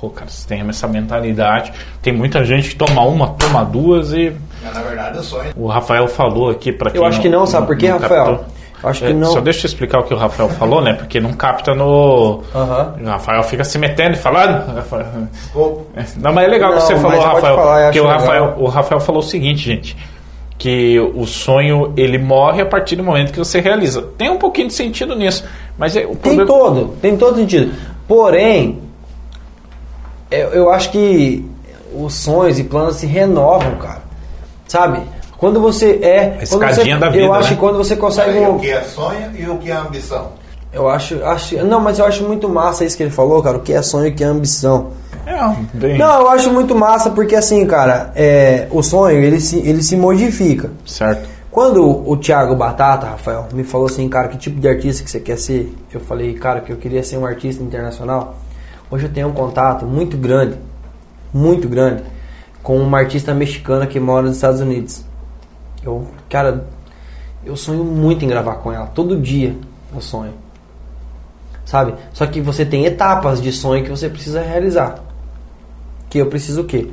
[SPEAKER 1] Pô, cara, você tem essa mentalidade. Tem muita gente que toma uma, toma duas e
[SPEAKER 3] Mas, na verdade, eu sonho.
[SPEAKER 1] o Rafael falou aqui para quem
[SPEAKER 2] Eu acho que não, sabe por quê, Rafael? Eu acho que
[SPEAKER 1] É,
[SPEAKER 2] não.
[SPEAKER 1] Só deixa eu explicar o que o Rafael falou, né? Porque não capta no.
[SPEAKER 2] Aham.
[SPEAKER 1] O Rafael fica se metendo e falando. Não, mas é legal que
[SPEAKER 2] Não,
[SPEAKER 1] você falou, Rafael.
[SPEAKER 2] falar,
[SPEAKER 1] porque o Rafael,
[SPEAKER 2] legal.
[SPEAKER 1] o Rafael falou o seguinte, gente. que o sonho ele morre a partir do momento que você realiza. Tem um pouquinho de sentido nisso, mas é, o
[SPEAKER 2] Tem
[SPEAKER 1] problema
[SPEAKER 2] todo, tem todo sentido. Porém, eu, eu acho que os sonhos e planos se renovam, cara. Sabe? Quando você é.
[SPEAKER 1] A
[SPEAKER 2] quando você,
[SPEAKER 1] escadinha da vida,
[SPEAKER 2] Eu acho
[SPEAKER 1] né?
[SPEAKER 2] que quando você consegue. Um-
[SPEAKER 3] o que é sonho e o que é ambição?
[SPEAKER 2] Eu acho, acho. Não, mas eu acho muito massa isso que ele falou, cara. O que é sonho e o que é ambição.
[SPEAKER 1] é bem
[SPEAKER 2] Não, eu acho muito massa porque assim, cara, é, o sonho ele se, ele se modifica.
[SPEAKER 1] certo.
[SPEAKER 2] Quando o Thiago Batata, Rafael, me falou assim, cara, que tipo de artista que você quer ser? Eu falei, cara, que eu queria ser um artista internacional. Hoje eu tenho um contato muito grande, muito grande, com uma artista mexicana que mora nos Estados Unidos. Eu, cara, eu sonho muito em gravar com ela, todo dia eu sonho. Sabe? Só que você tem etapas de sonho que você precisa realizar. Que eu preciso o quê?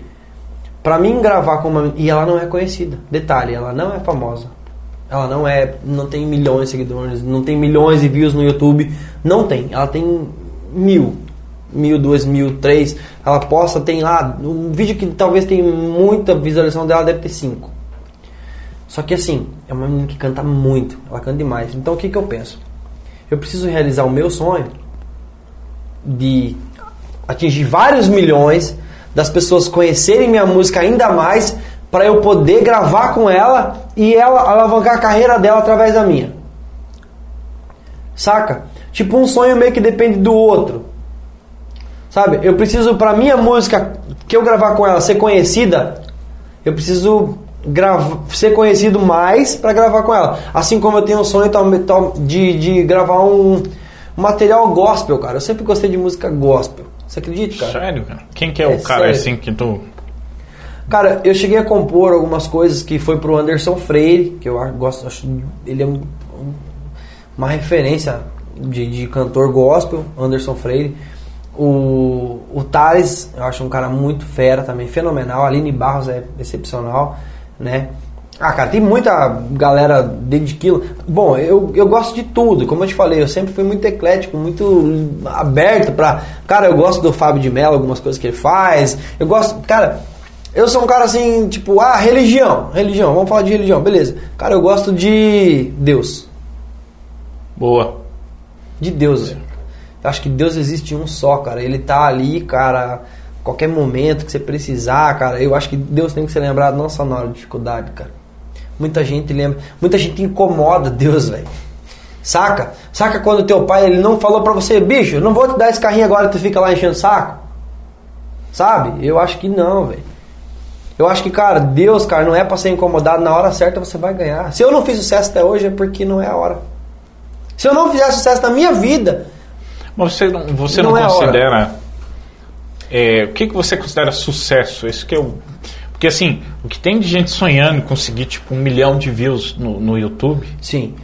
[SPEAKER 2] Pra mim gravar com uma e ela não é conhecida. Detalhe, ela não é famosa. Ela não é, não tem milhões de seguidores, não tem milhões de views no YouTube, não tem. Ela tem mil, mil, duas mil, três. Ela posta, tem lá um vídeo que talvez tenha muita visualização dela deve ter cinco. Só que assim, é uma menina que canta muito, ela canta demais. Então o que que eu penso? Eu preciso realizar o meu sonho de atingir vários milhões, das pessoas conhecerem minha música ainda mais, para eu poder gravar com ela e ela alavancar a carreira dela através da minha. Saca? Tipo um sonho meio que depende do outro. Sabe? Eu preciso pra minha música que eu gravar com ela ser conhecida, eu preciso grava, ser conhecido mais pra gravar com ela. Assim como eu tenho um sonho de, de gravar um material gospel, cara. Eu sempre gostei de música gospel. Você acredita, cara?
[SPEAKER 1] Sério, cara? Quem que é,
[SPEAKER 2] É
[SPEAKER 1] o cara
[SPEAKER 2] sério.
[SPEAKER 1] assim que tu.
[SPEAKER 2] Cara, eu cheguei a compor algumas coisas que foi pro Anderson Freire, que eu gosto, acho ele é um- um- uma referência de, de cantor gospel, Anderson Freire. O, o Thales, eu acho um cara muito fera também, fenomenal. A Aline Barros é excepcional, né? Ah, cara, tem muita galera dentro quilo. Bom, eu, eu gosto de tudo, como eu te falei, eu sempre fui muito eclético, muito aberto pra. Cara, eu gosto do Fábio de Mello, algumas coisas que ele faz. Eu gosto. Cara, eu sou um cara assim, tipo, ah, religião, religião, vamos falar de religião, beleza. Cara, eu gosto de Deus.
[SPEAKER 1] Boa.
[SPEAKER 2] De Deus, velho. Eu acho que Deus existe um só, cara. Ele tá ali, cara, qualquer momento que você precisar, cara. Eu acho que Deus tem que ser lembrado não só na hora de dificuldade, cara. Muita gente lembra, muita gente incomoda Deus, velho. Saca? Saca quando teu pai ele não falou pra você, bicho, não vou te dar esse carrinho agora tu fica lá enchendo o saco? Sabe? Eu acho que não, velho. Eu acho que, cara, Deus, cara, não é pra ser incomodado. Na hora certa você vai ganhar. Se eu não fiz sucesso até hoje é porque não é a hora. Se eu não fizer sucesso na minha vida,
[SPEAKER 1] Mas você não, você não,
[SPEAKER 2] Não é
[SPEAKER 1] considera. é, o que, que você considera sucesso? Isso que eu. Porque assim, o que tem de gente sonhando em conseguir tipo um milhão de views no, no YouTube.
[SPEAKER 2] sim,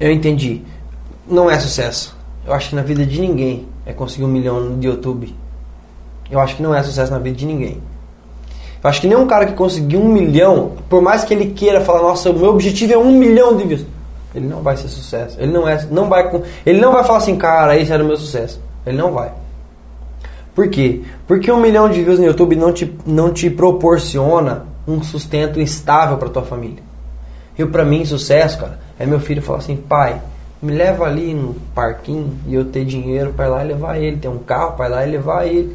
[SPEAKER 2] eu entendi. Não é sucesso. Eu acho que na vida de ninguém é conseguir um milhão de YouTube. Eu acho que não é sucesso na vida de ninguém. Eu acho que nenhum cara que conseguiu um milhão, por mais que ele queira falar, nossa, o meu objetivo é um milhão de views, ele não vai ser sucesso. Ele não é, não vai, ele não vai falar assim, cara, esse era o meu sucesso. Ele não vai. Por quê? Porque um milhão de views no YouTube não te, não te proporciona um sustento estável para tua família. E para mim, sucesso, cara, é meu filho falar assim, pai, me leva ali no parquinho e eu ter dinheiro para lá e levar ele, ter um carro para lá e levar ele.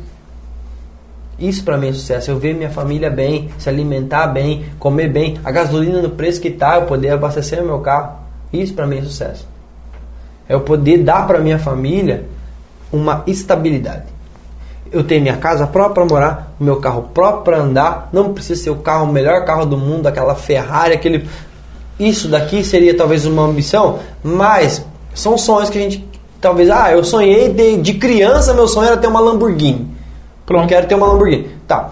[SPEAKER 2] Isso pra mim é sucesso. Eu ver minha família bem, se alimentar bem, comer bem, a gasolina no preço que tá, eu poder abastecer o meu carro. Isso pra mim é sucesso. É eu poder dar pra minha família uma estabilidade. Eu ter minha casa própria para morar, o meu carro próprio para andar, não precisa ser o carro, o melhor carro do mundo, aquela Ferrari, aquele isso daqui seria talvez uma ambição, mas são sonhos que a gente talvez, ah, eu sonhei de, de criança, meu sonho era ter uma Lamborghini.
[SPEAKER 1] Pronto.
[SPEAKER 2] Quero ter uma Lamborghini. Tá.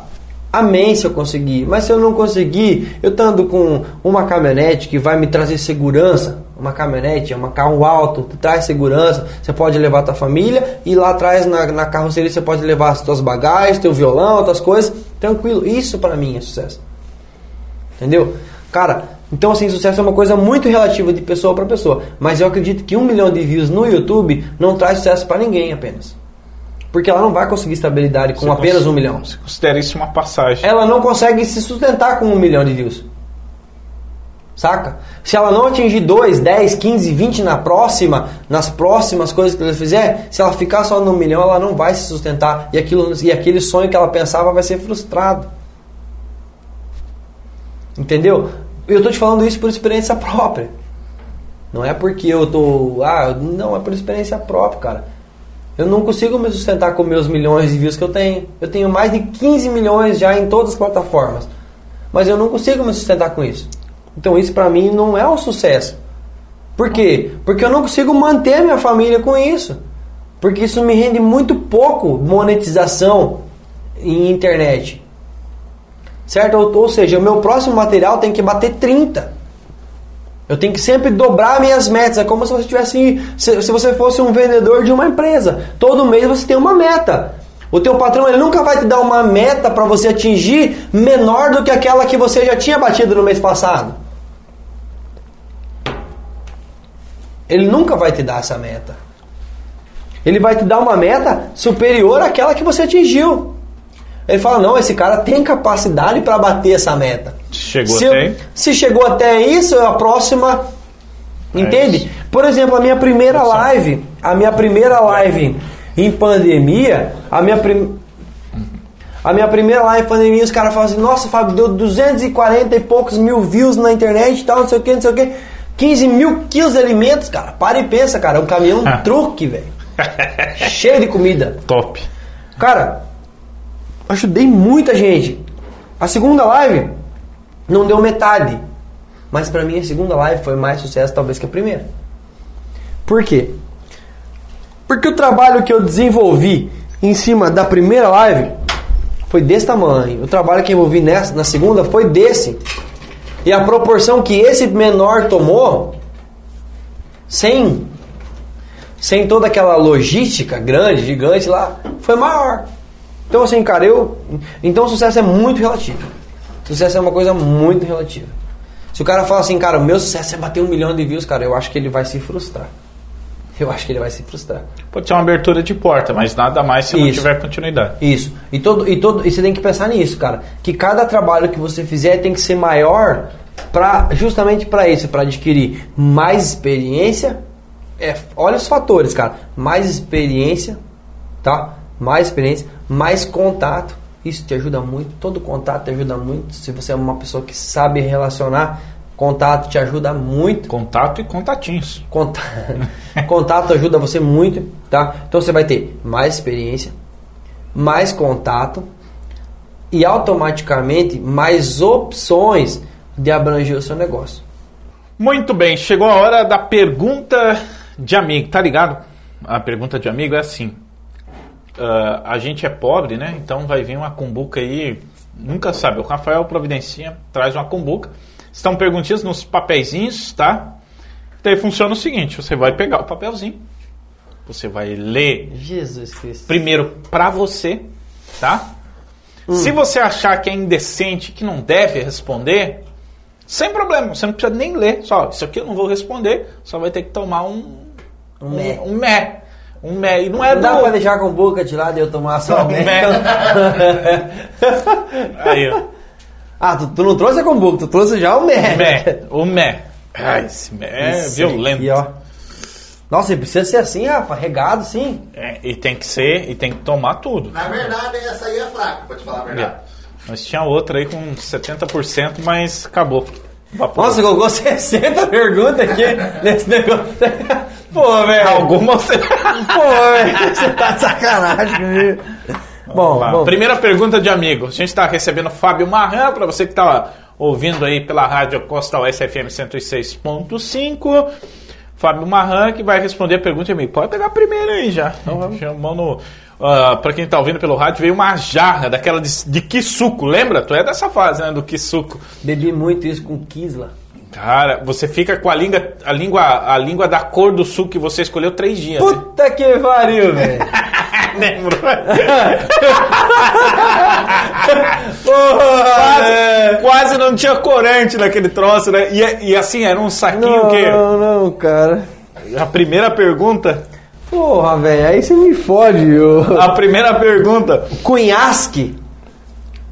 [SPEAKER 2] Amém se eu conseguir. Mas se eu não conseguir, eu estando com uma caminhonete que vai me trazer segurança, uma caminhonete, é um carro alto, traz segurança, você pode levar tua família e lá atrás na, na carroceria você pode levar as tuas bagagens, teu violão, outras coisas, tranquilo. Isso para mim é sucesso. Entendeu? Cara, então assim, sucesso é uma coisa muito relativa de pessoa para pessoa. Mas eu acredito que um milhão de views no YouTube não traz sucesso para ninguém apenas. Porque ela não vai conseguir estabilidade com
[SPEAKER 1] Você
[SPEAKER 2] apenas um milhão.
[SPEAKER 1] Você considera isso uma passagem.
[SPEAKER 2] Ela não consegue se sustentar com um milhão de views. Saca? Se ela não atingir 2, 10, 15, 20 na próxima, nas próximas coisas que ela fizer, se ela ficar só no milhão, ela não vai se sustentar. E, aquilo, e aquele sonho que ela pensava vai ser frustrado. Entendeu? Eu tô te falando isso por experiência própria. Não é porque eu tô. Ah, não, é por experiência própria, cara. Eu não consigo me sustentar com meus milhões de views que eu tenho. Eu tenho mais de 15 milhões já em todas as plataformas. Mas eu não consigo me sustentar com isso. Então isso pra mim não é um sucesso. Por quê? Porque eu não consigo manter minha família com isso. Porque isso me rende muito pouco monetização em internet. Certo? Ou, ou seja, o meu próximo material tem que bater 30. Eu tenho que sempre dobrar minhas metas. É como se você tivesse. Se, se você fosse um vendedor de uma empresa. Todo mês você tem uma meta. O teu patrão ele nunca vai te dar uma meta para você atingir menor do que aquela que você já tinha batido no mês passado. Ele nunca vai te dar essa meta. Ele vai te dar uma meta superior àquela que você atingiu. Ele fala: não, esse cara tem capacidade para bater essa meta.
[SPEAKER 1] Chegou
[SPEAKER 2] se,
[SPEAKER 1] até.
[SPEAKER 2] se chegou até isso, a próxima. Entende?
[SPEAKER 1] isso.
[SPEAKER 2] Por exemplo, a minha primeira live, a minha primeira live em pandemia, a minha prim... A minha primeira live em pandemia, os caras falam assim, nossa, Fábio, deu 240 e poucos mil views na internet e tal, não sei o que, não sei o que. 15 mil quilos de alimentos, cara. Para e pensa, cara. É um caminhão
[SPEAKER 1] Ah.
[SPEAKER 2] truque, velho. Cheio de comida.
[SPEAKER 1] Top.
[SPEAKER 2] Cara, ajudei muita gente. A segunda live não deu metade. Mas pra mim a segunda live foi mais sucesso talvez que a primeira. Por quê? Porque o trabalho que eu desenvolvi em cima da primeira live foi desse tamanho. O trabalho que eu envolvi nessa, na segunda foi desse. E a proporção que esse menor tomou, sem, sem toda aquela logística grande, gigante lá, foi maior. Então assim, cara, eu. Então o sucesso é muito relativo. Sucesso é uma coisa muito relativa. Se o cara fala assim, cara, o meu sucesso é bater um milhão de views, cara, eu acho que ele vai se frustrar. Eu acho que ele vai se frustrar.
[SPEAKER 1] Pode ser uma abertura de porta, mas nada mais se não
[SPEAKER 2] Isso.
[SPEAKER 1] tiver continuidade.
[SPEAKER 2] Isso. E, todo, e, todo, e você tem que pensar nisso, cara. Que cada trabalho que você fizer tem que ser maior pra, justamente para isso, para adquirir mais experiência. É, olha os fatores, cara. Mais experiência, tá? Mais experiência, mais contato. Isso te ajuda muito. Todo contato te ajuda muito. Se você é uma pessoa que sabe relacionar, contato te ajuda muito.
[SPEAKER 1] Contato e contatinhos.
[SPEAKER 2] Conta- contato ajuda você muito, tá? Então você vai ter mais experiência, mais contato e automaticamente mais opções de abranger o seu negócio.
[SPEAKER 1] Muito bem, chegou a hora da pergunta de amigo, tá ligado? A pergunta de amigo é assim: ah, a gente é pobre, né? Então vai vir uma cumbuca aí, nunca sabe. O Rafael Providencia traz uma cumbuca. Estão perguntinhas nos papeizinhos, tá? Daí funciona o seguinte: você vai pegar o papelzinho, você vai ler
[SPEAKER 2] Jesus Cristo.
[SPEAKER 1] primeiro pra você, tá? Se você achar que é indecente, que não deve responder, sem problema, você não precisa nem ler. Só, isso aqui eu não vou responder, só vai ter que tomar um
[SPEAKER 2] Um
[SPEAKER 1] um mé. Um mé. E não é
[SPEAKER 2] Não dá
[SPEAKER 1] do-
[SPEAKER 2] pra deixar com boca de lado e eu tomar só
[SPEAKER 1] Um
[SPEAKER 2] o mé.
[SPEAKER 1] mé. Aí, ó.
[SPEAKER 2] ah, tu, tu não trouxe a kombucha, tu trouxe já o mé.
[SPEAKER 1] Mé. O mé. Ai, esse mé é
[SPEAKER 2] Esse
[SPEAKER 1] violento.
[SPEAKER 2] aqui, ó. Nossa, e precisa ser assim, Rafa, regado sim.
[SPEAKER 1] É, e tem que ser, e tem que tomar tudo.
[SPEAKER 3] Na verdade, essa aí é fraca, pra te falar a verdade.
[SPEAKER 1] Mas tinha outra aí com 70%, mas acabou. Vaporou.
[SPEAKER 2] Nossa, colocou 60 perguntas aqui nesse negócio. Pô, velho.
[SPEAKER 1] Alguma você...
[SPEAKER 2] Pô, velho. Você tá de sacanagem comigo. Bom, bom.
[SPEAKER 1] Primeira pergunta de amigo. A gente está recebendo Fábio Marran, para você que está ouvindo aí pela rádio Costa Oeste FM 106.5. Fábio Marran que vai responder a pergunta de amigo. Pode pegar a primeira aí já. Então, chamando. Para quem está ouvindo pelo rádio, veio uma jarra daquela de, de que suco. Lembra? Tu é dessa fase, né? Do que suco.
[SPEAKER 2] Bebi muito isso com Kisla.
[SPEAKER 1] Cara, você fica com a língua, a língua, a língua da cor do suco que você escolheu três dias. né?
[SPEAKER 2] Puta que pariu, velho.
[SPEAKER 1] Lembro.
[SPEAKER 2] Porra,
[SPEAKER 1] quase, quase não tinha corante naquele troço, né? E, e assim, era um saquinho
[SPEAKER 2] Não,
[SPEAKER 1] que.
[SPEAKER 2] não, não, cara.
[SPEAKER 1] A primeira pergunta.
[SPEAKER 2] Porra, velho, aí você me fode. ô.
[SPEAKER 1] A primeira pergunta.
[SPEAKER 2] Cunhasque.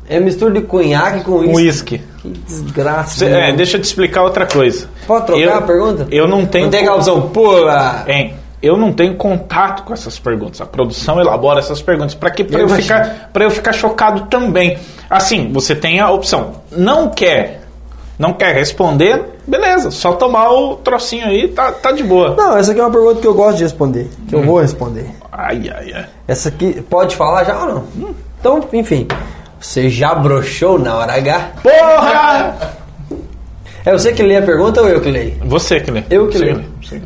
[SPEAKER 2] É mistura de cunhaque com
[SPEAKER 1] uísque.
[SPEAKER 2] Que desgraça.
[SPEAKER 1] Cê- é, deixa eu te explicar outra coisa.
[SPEAKER 2] Pode trocar
[SPEAKER 1] Eu-
[SPEAKER 2] a pergunta?
[SPEAKER 1] Eu não tenho.
[SPEAKER 2] Não tem aquela opção, pula.
[SPEAKER 1] Hein, eu não tenho contato com essas perguntas. A produção elabora essas perguntas. Para que? Para
[SPEAKER 2] Eu
[SPEAKER 1] eu, ficar, pra eu ficar chocado também. Assim, você tem a opção. Não quer. Não quer responder? Beleza, só tomar o trocinho aí, tá, tá de boa.
[SPEAKER 2] Não, essa aqui é uma pergunta que eu gosto de responder. Que eu vou responder.
[SPEAKER 1] Ai, ai, ai.
[SPEAKER 2] Essa aqui, pode falar já ou não? Então, enfim. Você já broxou na hora H?
[SPEAKER 1] Porra!
[SPEAKER 2] É você que lê a pergunta ou eu que leio?
[SPEAKER 1] Você que lê.
[SPEAKER 2] Eu que leio.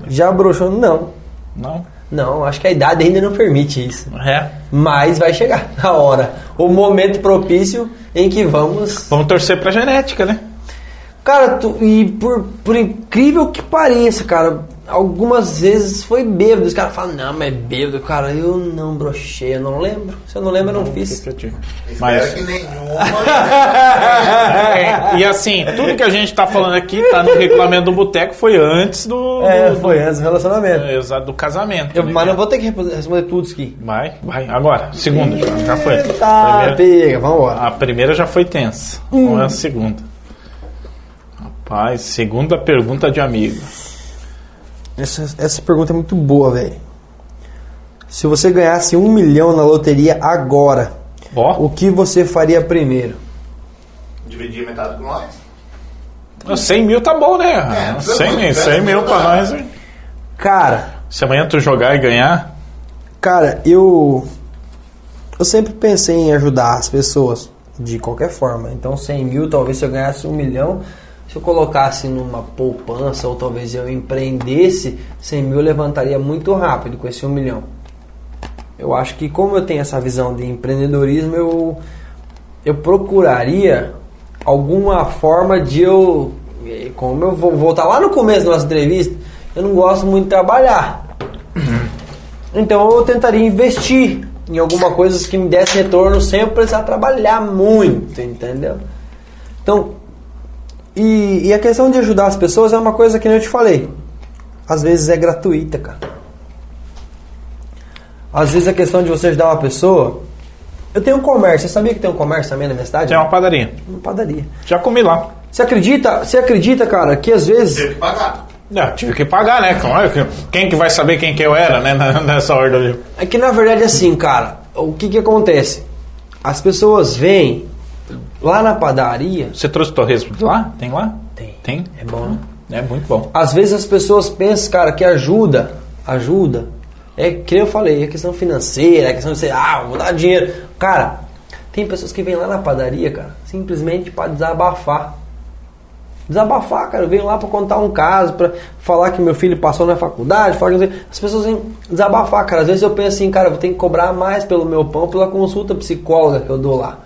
[SPEAKER 2] Já broxou? Não.
[SPEAKER 1] Não?
[SPEAKER 2] Não, acho que a idade ainda não permite isso.
[SPEAKER 1] É.
[SPEAKER 2] Mas vai chegar a hora. O momento propício em que vamos.
[SPEAKER 1] Vamos torcer pra genética, né?
[SPEAKER 2] Cara, tu- e por, por incrível que pareça, cara, algumas vezes foi bêbado. Os caras falam, não, mas é bêbado, cara, eu não brochei, eu não lembro. Se eu não lembro, eu não fiz.
[SPEAKER 1] Mas.
[SPEAKER 3] que nenhuma.
[SPEAKER 1] É, e assim, tudo que a gente tá falando aqui, tá no regulamento do boteco, foi antes do.
[SPEAKER 2] É,
[SPEAKER 1] do,
[SPEAKER 2] foi antes do relacionamento.
[SPEAKER 1] exato, do casamento.
[SPEAKER 2] Eu-
[SPEAKER 1] né?
[SPEAKER 2] mas não vou ter que responder, tudo isso aqui.
[SPEAKER 1] Vai, vai. Agora, segunda já, já foi.
[SPEAKER 2] Tá,
[SPEAKER 1] Primeira-
[SPEAKER 2] pega, vambora.
[SPEAKER 1] a primeira já foi tensa. Vamos a segunda. Rapaz, segunda pergunta de amigo.
[SPEAKER 2] Essa, essa pergunta é muito boa, velho. Se você ganhasse um milhão na loteria agora,
[SPEAKER 1] Ó,
[SPEAKER 2] o que você faria primeiro?
[SPEAKER 3] Dividir metade com nós?
[SPEAKER 1] os 100 mil tá bom, né?
[SPEAKER 3] É,
[SPEAKER 1] 100, mil, 100
[SPEAKER 3] 100
[SPEAKER 1] mil pra nós. hein?
[SPEAKER 2] Cara,
[SPEAKER 1] Se amanhã tu jogar e ganhar,
[SPEAKER 2] cara, eu eu sempre pensei em ajudar as pessoas de qualquer forma. Então 100 mil, talvez se eu ganhasse um milhão, se eu colocasse numa poupança ou talvez eu empreendesse, 100 mil eu levantaria muito rápido com esse um milhão. Eu acho que como eu tenho essa visão de empreendedorismo, eu, eu procuraria alguma forma de eu. Como eu vou voltar lá no começo da nossa entrevista, eu não gosto muito de trabalhar. Então eu tentaria investir em alguma coisa que me desse retorno sem eu precisar trabalhar muito, entendeu? Então, e, e a questão de ajudar as pessoas é uma coisa que nem eu te falei. Às vezes é gratuita, cara. Às vezes a questão de você ajudar uma pessoa. Eu tenho um comércio, você sabia que tem um comércio também na minha cidade?
[SPEAKER 1] tem uma padaria.
[SPEAKER 2] Uma padaria.
[SPEAKER 1] Já comi lá.
[SPEAKER 2] Você acredita, você acredita, cara, que às vezes.
[SPEAKER 3] Teve que pagar.
[SPEAKER 1] É, tive que pagar, né? Claro que- Quem que vai saber quem que eu era, né? Nessa ordem ali.
[SPEAKER 2] É que na verdade assim, cara, o que que acontece? As pessoas vêm lá na padaria.
[SPEAKER 1] Você trouxe torresmo de lá? Tem lá?
[SPEAKER 2] Tem.
[SPEAKER 1] Tem?
[SPEAKER 2] É bom, né?
[SPEAKER 1] É muito bom.
[SPEAKER 2] Às vezes as pessoas pensam, cara, que ajuda, ajuda. É que eu falei, é questão financeira, é questão de ser, ah, vou dar dinheiro. Cara, tem pessoas que vêm lá na padaria, cara, simplesmente para desabafar. Desabafar, cara, eu venho lá para contar um caso, para falar que meu filho passou na faculdade, falar que as pessoas vêm desabafar, cara. Às vezes eu penso assim, cara, eu vou ter que cobrar mais pelo meu pão pela consulta psicóloga que eu dou lá.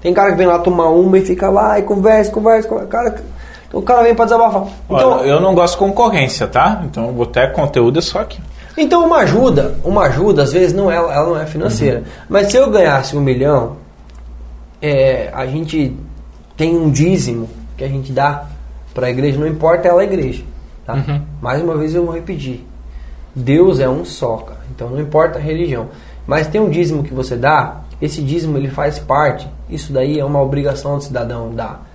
[SPEAKER 2] Tem cara que vem lá tomar uma e fica lá e conversa, conversa, conversa. Cara, o cara vem para desabafar. Então,
[SPEAKER 1] Olha, eu não gosto de concorrência, tá? Então o boteco conteúdo é só aqui.
[SPEAKER 2] Então uma ajuda, uma ajuda às vezes não é, ela não é financeira. Mas se eu ganhasse um milhão, é, a gente tem um dízimo que a gente dá para a igreja, não importa ela a igreja. Tá? Mais uma vez eu vou repetir. Deus é um só, cara. Então não importa a religião. Mas tem um dízimo que você dá, esse dízimo ele faz parte. Isso daí é uma obrigação do cidadão dar.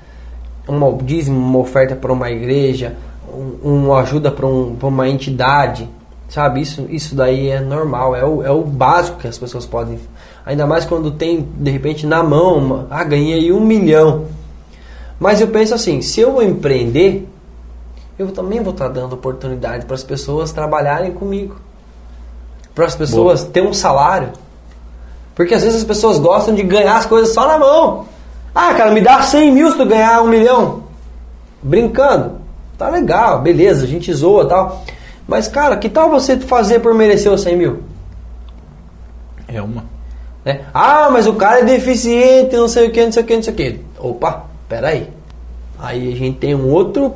[SPEAKER 2] Uma dízimo, uma oferta para uma igreja, um, uma ajuda para um, uma entidade, sabe? Isso, isso daí é normal, é o, é o básico que as pessoas podem. Ainda mais quando tem, de repente, na mão, uma, ah, ganhei um milhão. Mas eu penso assim, se eu vou empreender, eu também vou estar dando oportunidade para as pessoas trabalharem comigo. Para as pessoas ter um salário. Porque às vezes as pessoas gostam de ganhar as coisas só na mão. Ah, cara, me dá 100 mil se tu ganhar um milhão. Brincando. Tá legal, beleza, a gente zoa e tal. Mas, cara, que tal você fazer por merecer os 100 mil?
[SPEAKER 1] É uma.
[SPEAKER 2] né? Ah, mas o cara é deficiente, não sei o que, não sei o que, não sei o que. Opa, peraí. Aí a gente tem um outro,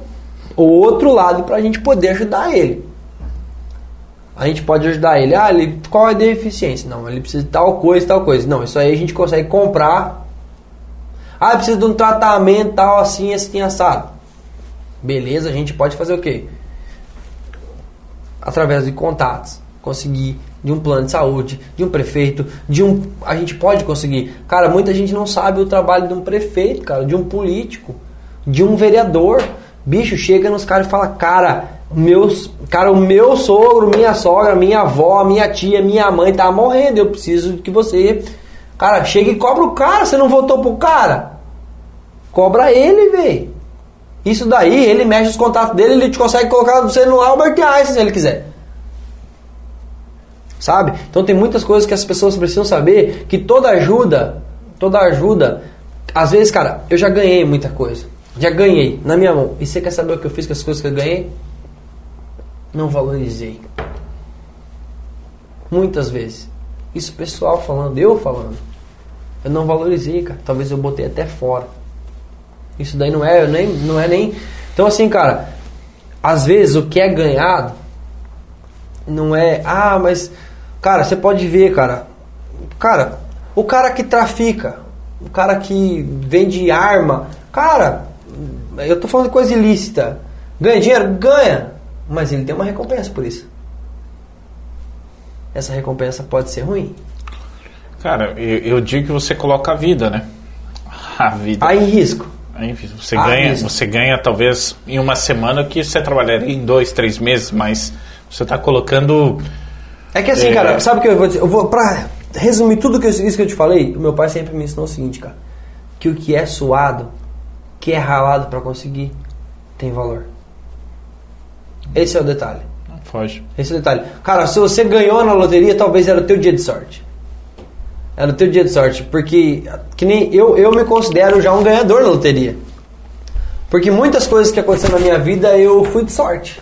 [SPEAKER 2] outro lado pra gente poder ajudar ele. A gente pode ajudar ele. Ah, ele, qual é a deficiência? Não, ele precisa de tal coisa, tal coisa. Não, isso aí a gente consegue comprar. Ah, precisa de um tratamento tal, assim, assim, assado. Beleza, a gente pode fazer o quê? Através de contatos. Conseguir de um plano de saúde, de um prefeito, de um. A gente pode conseguir. Cara, muita gente não sabe o trabalho de um prefeito, cara, de um político, de um vereador. Bicho, chega nos caras e fala, cara, meus, cara, o meu sogro, minha sogra, minha avó, minha tia, minha mãe tá morrendo. Eu preciso que você. Cara, chega e cobra o cara, você não votou pro cara? Cobra ele, velho. Isso daí, ele mexe os contatos dele, ele te consegue colocar você no Albert Einstein se ele quiser. Sabe? Então tem muitas coisas que as pessoas precisam saber que toda ajuda, toda ajuda, às vezes, cara, eu já ganhei muita coisa. Já ganhei na minha mão. E você quer saber o que eu fiz com as coisas que eu ganhei? Não valorizei. Muitas vezes. Isso pessoal falando, eu falando. Eu não valorizei, cara. Talvez eu botei até fora. Isso daí não é, nem, não é nem. Então assim, cara, às vezes o que é ganhado não é, ah, mas cara, você pode ver, cara. Cara, o cara que trafica, o cara que vende arma, cara, eu tô falando de coisa ilícita. Ganha dinheiro? Ganha. Mas ele tem uma recompensa por isso. Essa recompensa pode ser ruim.
[SPEAKER 1] Cara, eu, eu digo que você coloca a vida, né? A vida.
[SPEAKER 2] Aí risco.
[SPEAKER 1] Aí você ganha,
[SPEAKER 2] isso.
[SPEAKER 1] você ganha talvez em uma semana que você trabalharia em dois, três meses, mas você está colocando.
[SPEAKER 2] É que assim,
[SPEAKER 1] É.
[SPEAKER 2] cara, sabe o que eu vou dizer? Eu vou, pra resumir tudo que eu- isso que eu te falei, o meu pai sempre me ensinou o seguinte, cara. Que o que é suado, que é ralado pra conseguir, tem valor. Esse é o detalhe.
[SPEAKER 1] Não foge.
[SPEAKER 2] Esse é o detalhe. Cara, se você ganhou na loteria, talvez era o teu dia de sorte. Era o teu dia de sorte. Porque, que nem eu, eu me considero já um ganhador na loteria. Porque muitas coisas que aconteceram na minha vida eu fui de sorte.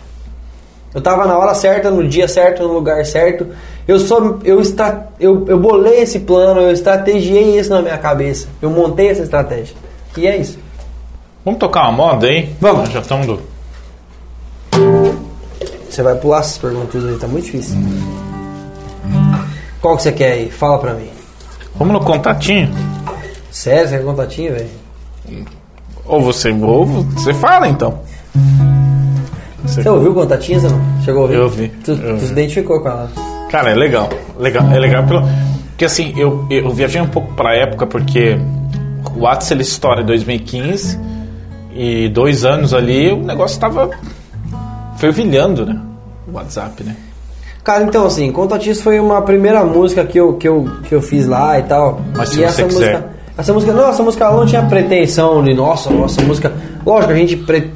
[SPEAKER 2] Eu tava na hora certa, no dia certo, no lugar certo. Eu sou eu, estra, eu, eu bolei esse plano, eu estrategiei isso na minha cabeça. Eu montei essa estratégia. E é isso.
[SPEAKER 1] Vamos tocar uma moda aí?
[SPEAKER 2] Vamos.
[SPEAKER 1] Nós Já estamos do.
[SPEAKER 2] Você vai pular essas perguntas aí, tá muito difícil. Qual que você quer aí? Fala pra mim.
[SPEAKER 1] Vamos no contatinho?
[SPEAKER 2] Sério, você quer contatinho, velho?
[SPEAKER 1] Ou você ou você fala então. Você-
[SPEAKER 2] Você ouviu o contatinho, você não? Chegou a ouvir?
[SPEAKER 1] Eu ouvi,
[SPEAKER 2] Tu,
[SPEAKER 1] eu
[SPEAKER 2] tu se identificou com ela.
[SPEAKER 1] Cara, é legal. legal é legal pelo. Porque assim, eu, eu viajei um pouco pra época porque o WhatsApp ele estoura em 2015 e dois anos ali o negócio tava fervilhando, né? O WhatsApp, né?
[SPEAKER 2] Cara, então assim, Contatis foi uma primeira música que eu, que eu, que eu fiz lá e tal.
[SPEAKER 1] Mas se
[SPEAKER 2] e
[SPEAKER 1] você
[SPEAKER 2] essa
[SPEAKER 1] quiser.
[SPEAKER 2] música. Essa música, não, essa música ela não tinha pretensão de, nossa, nossa música. Lógico, a gente pre-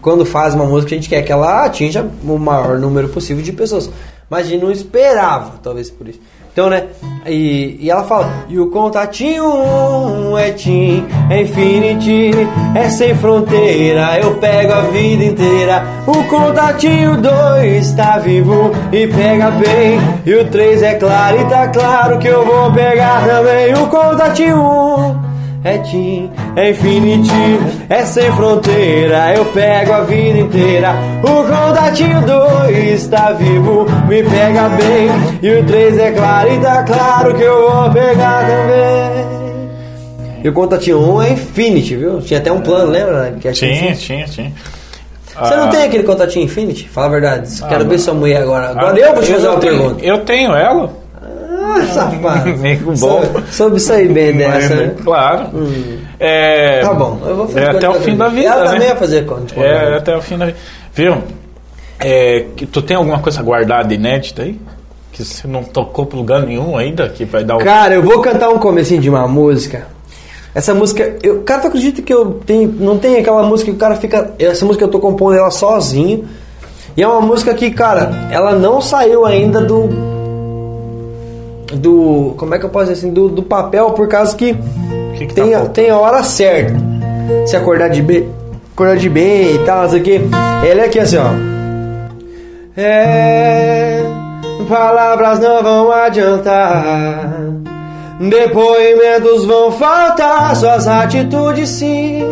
[SPEAKER 2] quando faz uma música, a gente quer que ela atinja o maior número possível de pessoas. Mas a gente não esperava, talvez por isso. Então, né? E, e ela fala: E o contatinho é Tim, é Infinity, é sem fronteira. Eu pego a vida inteira. O contatinho 2 tá vivo e pega bem. E o 3 é claro, e tá claro que eu vou pegar também. O contatinho 1 é Tim, é Infinity, é sem fronteira. Eu pego a vida inteira. O contatinho 2 tá vivo, me pega bem. E o 3 é claro, e tá claro que eu vou pegar também. E o contatinho 1 é Infinity, viu? Tinha até um plano, lembra? Que é
[SPEAKER 1] Tinha, tinha, tinha.
[SPEAKER 2] Você não tem aquele contatinho Infinity? Fala a verdade. Quero
[SPEAKER 1] Ah,
[SPEAKER 2] ver sua mulher agora. Agora
[SPEAKER 1] Ah,
[SPEAKER 2] eu vou te fazer uma pergunta.
[SPEAKER 1] Eu tenho ela.
[SPEAKER 2] Ah, safado.
[SPEAKER 1] Nego bom.
[SPEAKER 2] Soube- Soube sair bem dessa, né?
[SPEAKER 1] Claro. É,
[SPEAKER 2] Tá bom, eu vou fazer
[SPEAKER 1] É até o fim da vida.
[SPEAKER 2] Ela
[SPEAKER 1] né?
[SPEAKER 2] também vai fazer conta.
[SPEAKER 1] É, até o fim da vida. Viu? É, que tu tem alguma coisa guardada inédita aí? Que você não tocou pro lugar nenhum ainda? Que vai dar o.
[SPEAKER 2] Cara, eu vou cantar um comecinho de uma música. Essa música, eu, cara, tu acredita que eu tenho, não tem aquela música que o cara fica, essa música eu tô compondo ela sozinho. E é uma música que, cara, ela não saiu ainda do do, como é que eu posso dizer assim, do, do papel por causa que
[SPEAKER 1] que, que
[SPEAKER 2] tem,
[SPEAKER 1] tá
[SPEAKER 2] a, tem a hora certa. Se acordar de bem, acordar de bem e tal, não sei o que. Ele é aqui assim, ó. É, palavras não vão adiantar. Depoimentos vão faltar, suas atitudes sim.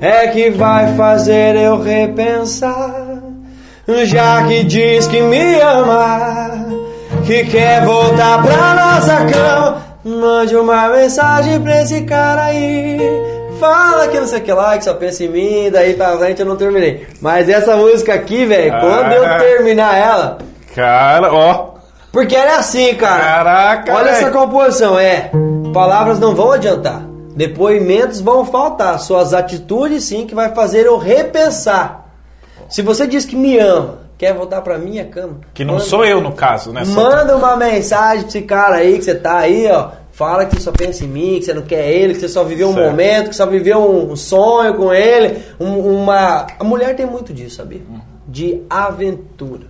[SPEAKER 2] É que vai fazer eu repensar. Já que diz que me ama, que quer voltar pra nossa cama. Mande uma mensagem pra esse cara aí. Fala que não sei o que lá, que só pensa em mim, daí pra frente eu não terminei. Mas essa música aqui, velho, quando eu
[SPEAKER 1] Ah.
[SPEAKER 2] terminar ela,
[SPEAKER 1] Cara, ó.
[SPEAKER 2] Porque ela é assim, cara.
[SPEAKER 1] Caraca,
[SPEAKER 2] Olha
[SPEAKER 1] velho.
[SPEAKER 2] essa composição, é. Palavras não vão adiantar. Depoimentos vão faltar. Suas atitudes sim que vai fazer eu repensar. Se você diz que me ama, quer voltar pra minha cama.
[SPEAKER 1] Que não
[SPEAKER 2] manda-
[SPEAKER 1] sou eu, no caso, né?
[SPEAKER 2] Manda uma mensagem pra esse cara aí que você tá aí, ó. Fala que você só pensa em mim, que você não quer ele, que você só viveu um
[SPEAKER 1] Certo.
[SPEAKER 2] momento, que só viveu um sonho com ele. um- uma. A mulher tem muito disso, sabia? De aventura.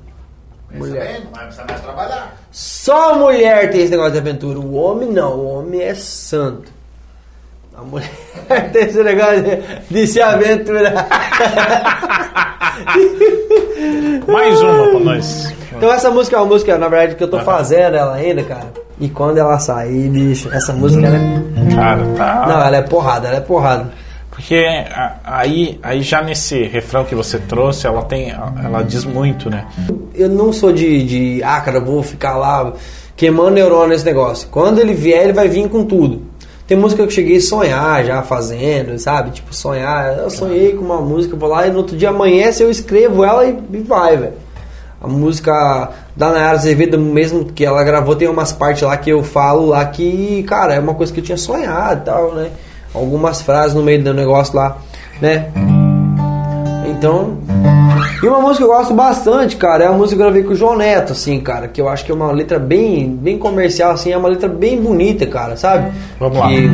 [SPEAKER 2] Mulher.
[SPEAKER 3] bem, não vai precisar mais trabalhar.
[SPEAKER 2] Só a mulher tem esse negócio de aventura. O homem não, o homem é santo. A mulher tem esse negócio de, de se aventurar.
[SPEAKER 1] Mais uma pra nós.
[SPEAKER 2] Então essa música é uma música, na verdade, que eu tô fazendo ela ainda, cara. E quando ela sair, bicho, essa música ela é...
[SPEAKER 1] Cara, tá.
[SPEAKER 2] Não, ela é porrada, ela é porrada.
[SPEAKER 1] Porque aí, aí já nesse refrão que você trouxe, ela tem. Ela diz muito, né?
[SPEAKER 2] Eu não sou de, de ah, cara, eu vou ficar lá queimando neurônio nesse negócio. Quando ele vier, ele vai vir com tudo. Tem música que eu cheguei a sonhar já fazendo, sabe? Tipo, sonhar. Eu sonhei com uma música, vou lá e no outro dia amanhece, eu escrevo ela e, e vai, velho. A música da Nayara Azevedo, mesmo que ela gravou, tem umas partes lá que eu falo lá que, cara, é uma coisa que eu tinha sonhado e tal, né? Algumas frases no meio do negócio lá, né? Então. E uma música que eu gosto bastante, cara, é a música que eu gravei com o João Neto, assim, cara, que eu acho que é uma letra bem, bem comercial, assim, é uma letra bem bonita, cara, sabe?
[SPEAKER 1] Vamos lá.
[SPEAKER 2] que,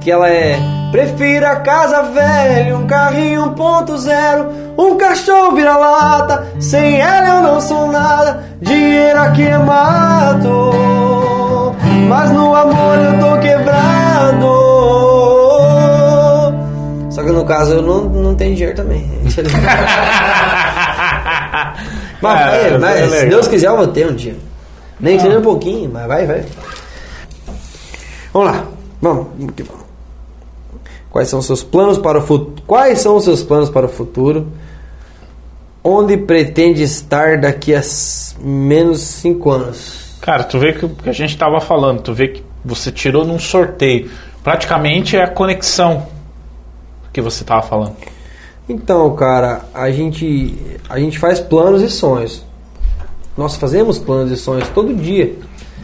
[SPEAKER 2] Que ela é. Prefiro a casa velha, um carrinho 1.0, um cachorro vira-lata. Sem ela eu não sou nada, dinheiro aqui é mato. Mas no amor eu tô quebrado. Só que no caso eu não, não tenho dinheiro também. Mas,
[SPEAKER 1] É,
[SPEAKER 2] é, mas
[SPEAKER 1] é
[SPEAKER 2] se. Deus quiser eu vou ter um dia. Nem que seja um pouquinho, mas vai, vai. Vamos lá. Vamos, vamos que vamos. Quais são os seus planos para o futuro? Quais são os seus planos para o futuro? Onde pretende estar daqui a menos cinco anos?
[SPEAKER 1] Cara, tu vê que o que a gente tava falando, tu vê que você tirou num sorteio. Praticamente é a conexão que você tava falando.
[SPEAKER 2] Então, cara, a gente a gente faz planos e sonhos. Nós fazemos planos e sonhos todo dia.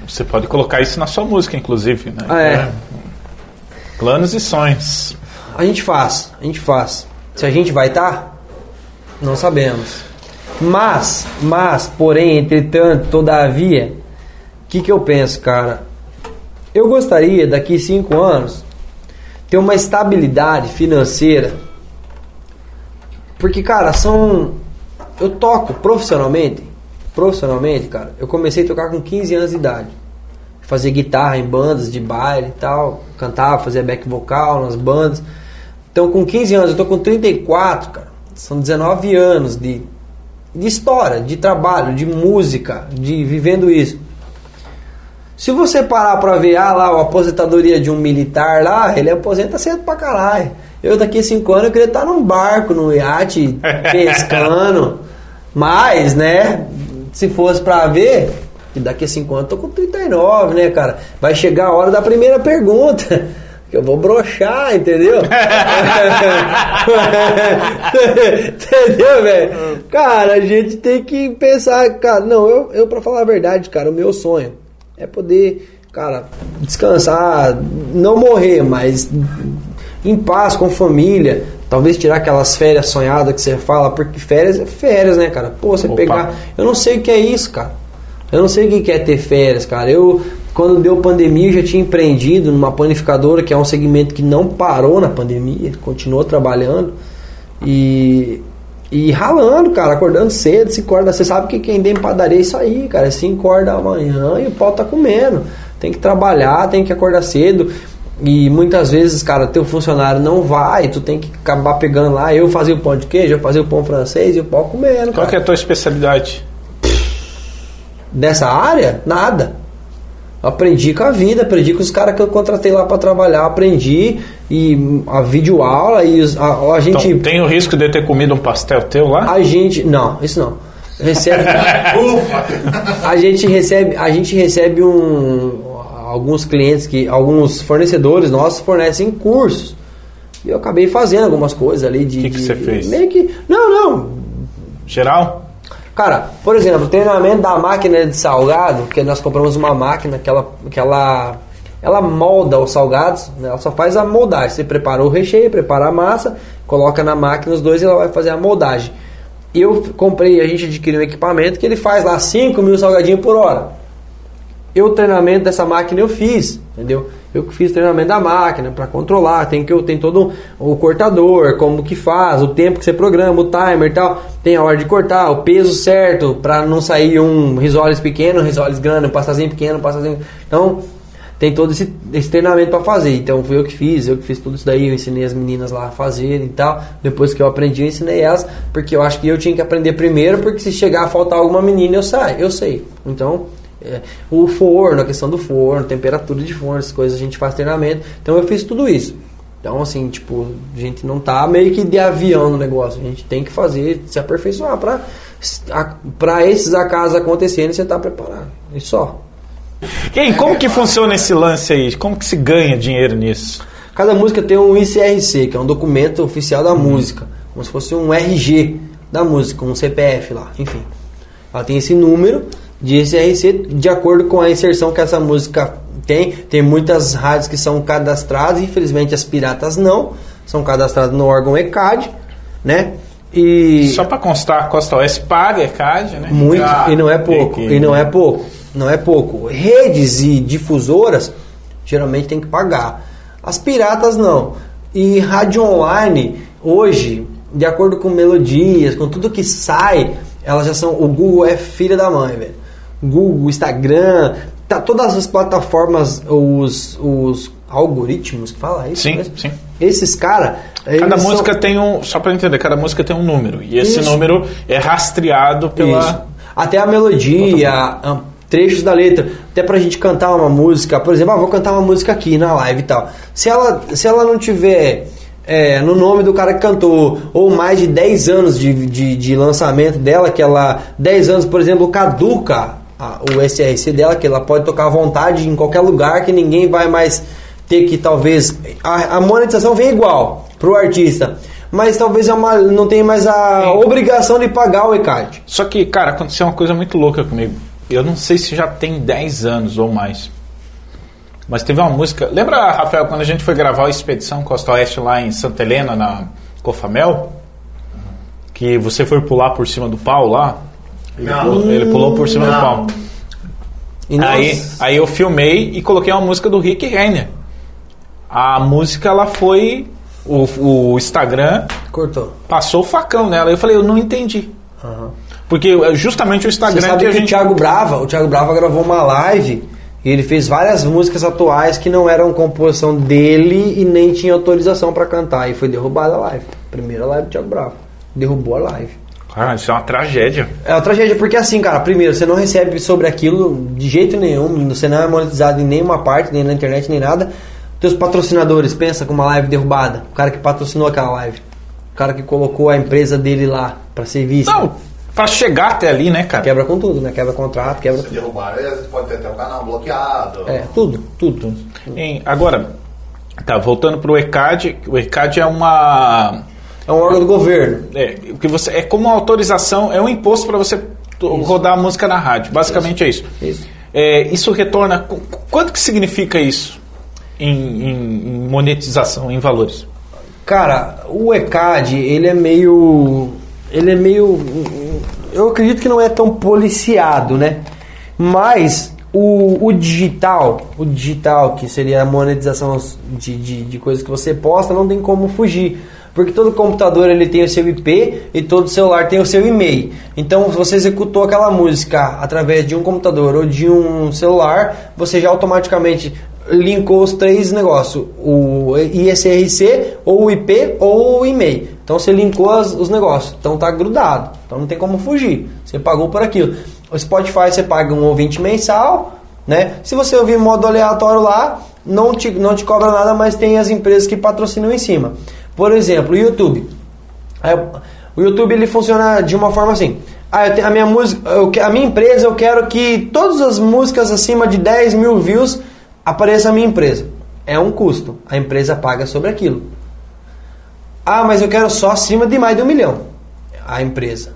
[SPEAKER 1] Você pode colocar isso na sua música, inclusive, né?
[SPEAKER 2] Ah, é.
[SPEAKER 1] Planos e sonhos.
[SPEAKER 2] A gente faz, a gente faz. Se a gente vai estar, não sabemos. Mas, mas, porém, entretanto, todavia, o que, que eu penso, cara? Eu gostaria, daqui cinco anos, ter uma estabilidade financeira. Porque, cara, são. Eu toco profissionalmente. Profissionalmente, cara. Eu comecei a tocar com 15 anos de idade. Fazer guitarra em bandas de baile e tal. Cantava, fazia back vocal nas bandas. Então, com 15 anos, eu tô com 34, cara. São 19 anos de, de história, de trabalho, de música, de vivendo isso. Se você parar pra ver, ah lá, a aposentadoria de um militar lá, ele aposenta cedo pra caralho. Eu daqui a cinco anos eu queria estar num barco, num iate, pescando. Mas, né, se fosse pra ver, que daqui a cinco anos eu tô com 39, né, cara? Vai chegar a hora da primeira pergunta. Que eu vou broxar, entendeu? entendeu, velho? Cara, a gente tem que pensar, cara, não, eu, eu pra falar a verdade, cara, o meu sonho é poder, cara, descansar, não morrer, mas em paz com família, talvez tirar aquelas férias sonhadas que você fala, porque férias é férias, né, cara? Pô, você
[SPEAKER 1] Opa.
[SPEAKER 2] pegar, eu não sei o que é isso, cara. Eu não sei o que é ter férias, cara. Eu, quando deu pandemia, eu já tinha empreendido numa panificadora, que é um segmento que não parou na pandemia, continuou trabalhando e, e ralando, cara, acordando cedo, 5 horas. da- Você sabe que quem tem padaria é isso aí, cara. É 5 horas da manhã e o pau tá comendo. Tem que trabalhar, tem que acordar cedo. E muitas vezes, cara, teu funcionário não vai, tu tem que acabar pegando lá. Eu fazia o pão de queijo, eu fazia o pão francês e o pau comendo,
[SPEAKER 1] Qual
[SPEAKER 2] cara.
[SPEAKER 1] que é a tua especialidade?
[SPEAKER 2] Dessa área? Nada. Aprendi com a vida, aprendi com os caras que eu contratei lá pra trabalhar, aprendi e a vídeo aula e os- a, a gente
[SPEAKER 1] Então, tem o risco de ter comido um pastel teu lá?
[SPEAKER 2] a gente não, isso não. Recebe
[SPEAKER 3] Ufa!
[SPEAKER 2] a gente recebe a gente recebe um alguns clientes que alguns fornecedores nossos fornecem cursos. E eu acabei fazendo algumas coisas ali de
[SPEAKER 1] Que que você fez?
[SPEAKER 2] Meio que não, não,
[SPEAKER 1] Geral?
[SPEAKER 2] Cara, por exemplo, treinamento da máquina de salgado, que nós compramos uma máquina que ela, que ela, ela molda os salgados, né? ela só faz a moldagem. Você prepara o recheio, prepara a massa, coloca na máquina os dois e ela vai fazer a moldagem. Eu comprei, a gente adquiriu um equipamento que ele faz lá 5 mil salgadinhos por hora. Eu, o treinamento dessa máquina eu fiz, entendeu? Eu que fiz treinamento da máquina para controlar, tem que eu tem todo o cortador, como que faz, o tempo que você programa, o timer e tal, tem a hora de cortar, o peso certo para não sair um risoles pequeno, risoles grande, um pastazinho pequeno, um pastazinho. Então, tem todo esse, esse treinamento para fazer. Então, fui eu que fiz, eu que fiz tudo isso daí, eu ensinei as meninas lá a fazerem e tal. Depois que eu aprendi, eu ensinei elas, porque eu acho que eu tinha que aprender primeiro, porque se chegar a faltar alguma menina, eu saio, eu sei. Então, é, o forno, a questão do forno, temperatura de forno, essas coisas a gente faz treinamento. Então eu fiz tudo isso. Então, assim, tipo, a gente não tá meio que de avião no negócio. A gente tem que fazer, se aperfeiçoar pra, pra esses acasos acontecerem, você tá preparado. E só.
[SPEAKER 1] Quem, como que funciona esse lance aí? Como que se ganha dinheiro nisso?
[SPEAKER 2] Cada música tem um ICRC, que é um documento oficial da música. Como se fosse um RG da música, um CPF lá, enfim. Ela tem esse número de ICRC de acordo com a inserção que essa música tem. Tem muitas rádios que são cadastradas, infelizmente as piratas não, são cadastradas no órgão ECAD, né? E
[SPEAKER 1] Só para constar, a Costa Oeste paga ECAD, né?
[SPEAKER 2] muito
[SPEAKER 1] Ah,
[SPEAKER 2] e não é pouco, e não é pouco, não é pouco. Redes e difusoras geralmente tem que pagar. As piratas não. E rádio online hoje, de acordo com melodias, com tudo que sai, elas já são o Google é filha da mãe, velho. Google, Instagram, tá todas as plataformas, os, os algoritmos que fala isso,
[SPEAKER 1] Sim,
[SPEAKER 2] né?
[SPEAKER 1] sim.
[SPEAKER 2] Esses caras,
[SPEAKER 1] Cada música tem um. Só para entender, cada música tem um número. E esse
[SPEAKER 2] Isso.
[SPEAKER 1] número é rastreado pela.
[SPEAKER 2] Isso. Até a melodia, a- trechos da letra, até pra gente cantar uma música, por exemplo, ah, vou cantar uma música aqui na live e tal. Se ela, se ela não tiver é, no nome do cara que cantou, ou mais de 10 anos de, de, de lançamento dela, que ela, 10 anos, por exemplo, caduca a- o SRC dela, que ela pode tocar à vontade em qualquer lugar, que ninguém vai mais ter que talvez. A, a monetização vem igual pro artista. Mas talvez é uma, não tenha mais a
[SPEAKER 1] Sim.
[SPEAKER 2] obrigação de pagar o ECAD.
[SPEAKER 1] Só que, cara, aconteceu uma coisa muito louca comigo. Eu não sei se já tem 10 anos ou mais. Mas teve uma música. Lembra, Rafael, quando a gente foi gravar a Expedição Costa Oeste lá em Santa Helena, na Cofamel? Que você foi pular por cima do pau lá? Ele,
[SPEAKER 3] Não.
[SPEAKER 1] pulou, ele pulou por cima do
[SPEAKER 3] Não.
[SPEAKER 1] pau.
[SPEAKER 2] E
[SPEAKER 1] Aí,
[SPEAKER 2] nós-
[SPEAKER 1] aí eu filmei e coloquei uma música do Rick Renner. A música, ela foi. O, o Instagram
[SPEAKER 2] cortou.
[SPEAKER 1] passou o facão nela. Eu falei, eu não entendi.
[SPEAKER 2] Aham.
[SPEAKER 1] Porque é justamente o
[SPEAKER 2] Você
[SPEAKER 1] Instagram
[SPEAKER 2] sabe
[SPEAKER 1] que a
[SPEAKER 2] que o
[SPEAKER 1] gente.
[SPEAKER 2] Thiago Brava, o Thiago Brava gravou uma live e ele fez várias músicas atuais que não eram composição dele e nem tinha autorização pra cantar. E foi derrubada a live. Primeira live do Thiago Brava. Derrubou a live.
[SPEAKER 1] Cara, isso é uma tragédia.
[SPEAKER 2] É uma tragédia, porque assim, cara, primeiro, você não recebe sobre aquilo de jeito nenhum, você não é monetizado em nenhuma parte, nem na internet, nem nada. Teus patrocinadores, pensa com uma live derrubada. O cara que patrocinou aquela live. O cara que colocou a empresa dele lá pra ser vista.
[SPEAKER 1] Não, pra chegar até ali, né, cara?
[SPEAKER 2] Quebra com tudo, né? Quebra contrato, quebra
[SPEAKER 3] Se
[SPEAKER 2] tudo.
[SPEAKER 3] derrubar, vezes pode ter até o canal bloqueado.
[SPEAKER 2] É, tudo, tudo.
[SPEAKER 1] Em- agora, tá, voltando pro ECAD. O ECAD é uma.
[SPEAKER 2] É um órgão do governo.
[SPEAKER 1] É, o que você, é como uma autorização, é um imposto para você to- rodar a música na rádio. Basicamente é isso.
[SPEAKER 2] Isso.
[SPEAKER 1] É, isso retorna. qu- Quanto que significa isso em, em- em monetização, em valores?
[SPEAKER 2] Cara, o ECAD, ele é meio. Ele é meio. Eu acredito que não é tão policiado, né? Mas o, o digital, o digital, que seria a monetização de, de, de coisas que você posta, não tem como fugir. Porque todo computador ele tem o seu IP e todo celular tem o seu e-mail. Então, se você executou aquela música através de um computador ou de um celular, você já automaticamente linkou os três negócios, o ISRC, ou o IP, ou o e-mail. Então você linkou as- os negócios. Então tá grudado. Então não tem como fugir. Você pagou por aquilo. O Spotify você paga um ouvinte mensal, né? Se você ouvir modo aleatório lá, não te, não te cobra nada, mas tem as empresas que patrocinam em cima. Por exemplo, o YouTube. O YouTube ele funciona de uma forma assim. Ah, eu tenho- a minha música, eu a minha empresa, eu quero que todas as músicas acima de 10 mil views apareça a minha empresa. É um custo. A empresa paga sobre aquilo. Ah, mas eu quero só acima de mais de um milhão. A empresa.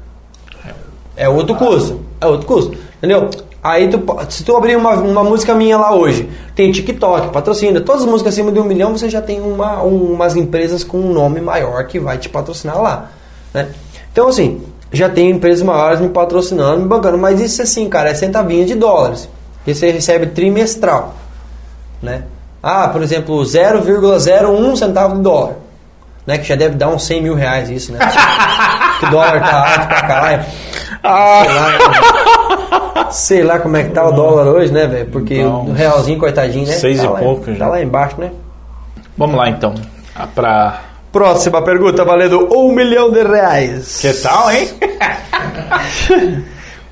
[SPEAKER 2] É outro custo. É outro custo. Entendeu? Aí tu, se tu abrir uma, uma música minha lá hoje, tem TikTok, patrocina, todas as músicas acima de um milhão, você já tem uma, um- umas empresas com um nome maior que vai te patrocinar lá. Né? Então assim, já tem empresas maiores me patrocinando, me bancando, mas isso assim, cara, é centavinho de dólares. Que você recebe trimestral. Né? Ah, por exemplo, 0,01 centavo de dólar. Né? Que já deve dar uns 100 mil reais isso, né? que o dólar tá alto pra caralho. Sei lá, sei lá como é que tá o dólar hoje, né, velho? Porque
[SPEAKER 1] Então,
[SPEAKER 2] o realzinho, coitadinho, né?
[SPEAKER 1] seis
[SPEAKER 2] tá
[SPEAKER 1] e
[SPEAKER 2] lá,
[SPEAKER 1] pouco
[SPEAKER 2] Tá
[SPEAKER 1] já.
[SPEAKER 2] lá embaixo, né?
[SPEAKER 1] Vamos lá então. Ah, Pra.
[SPEAKER 2] Próxima pergunta, valendo um milhão de reais.
[SPEAKER 1] Que tal, hein?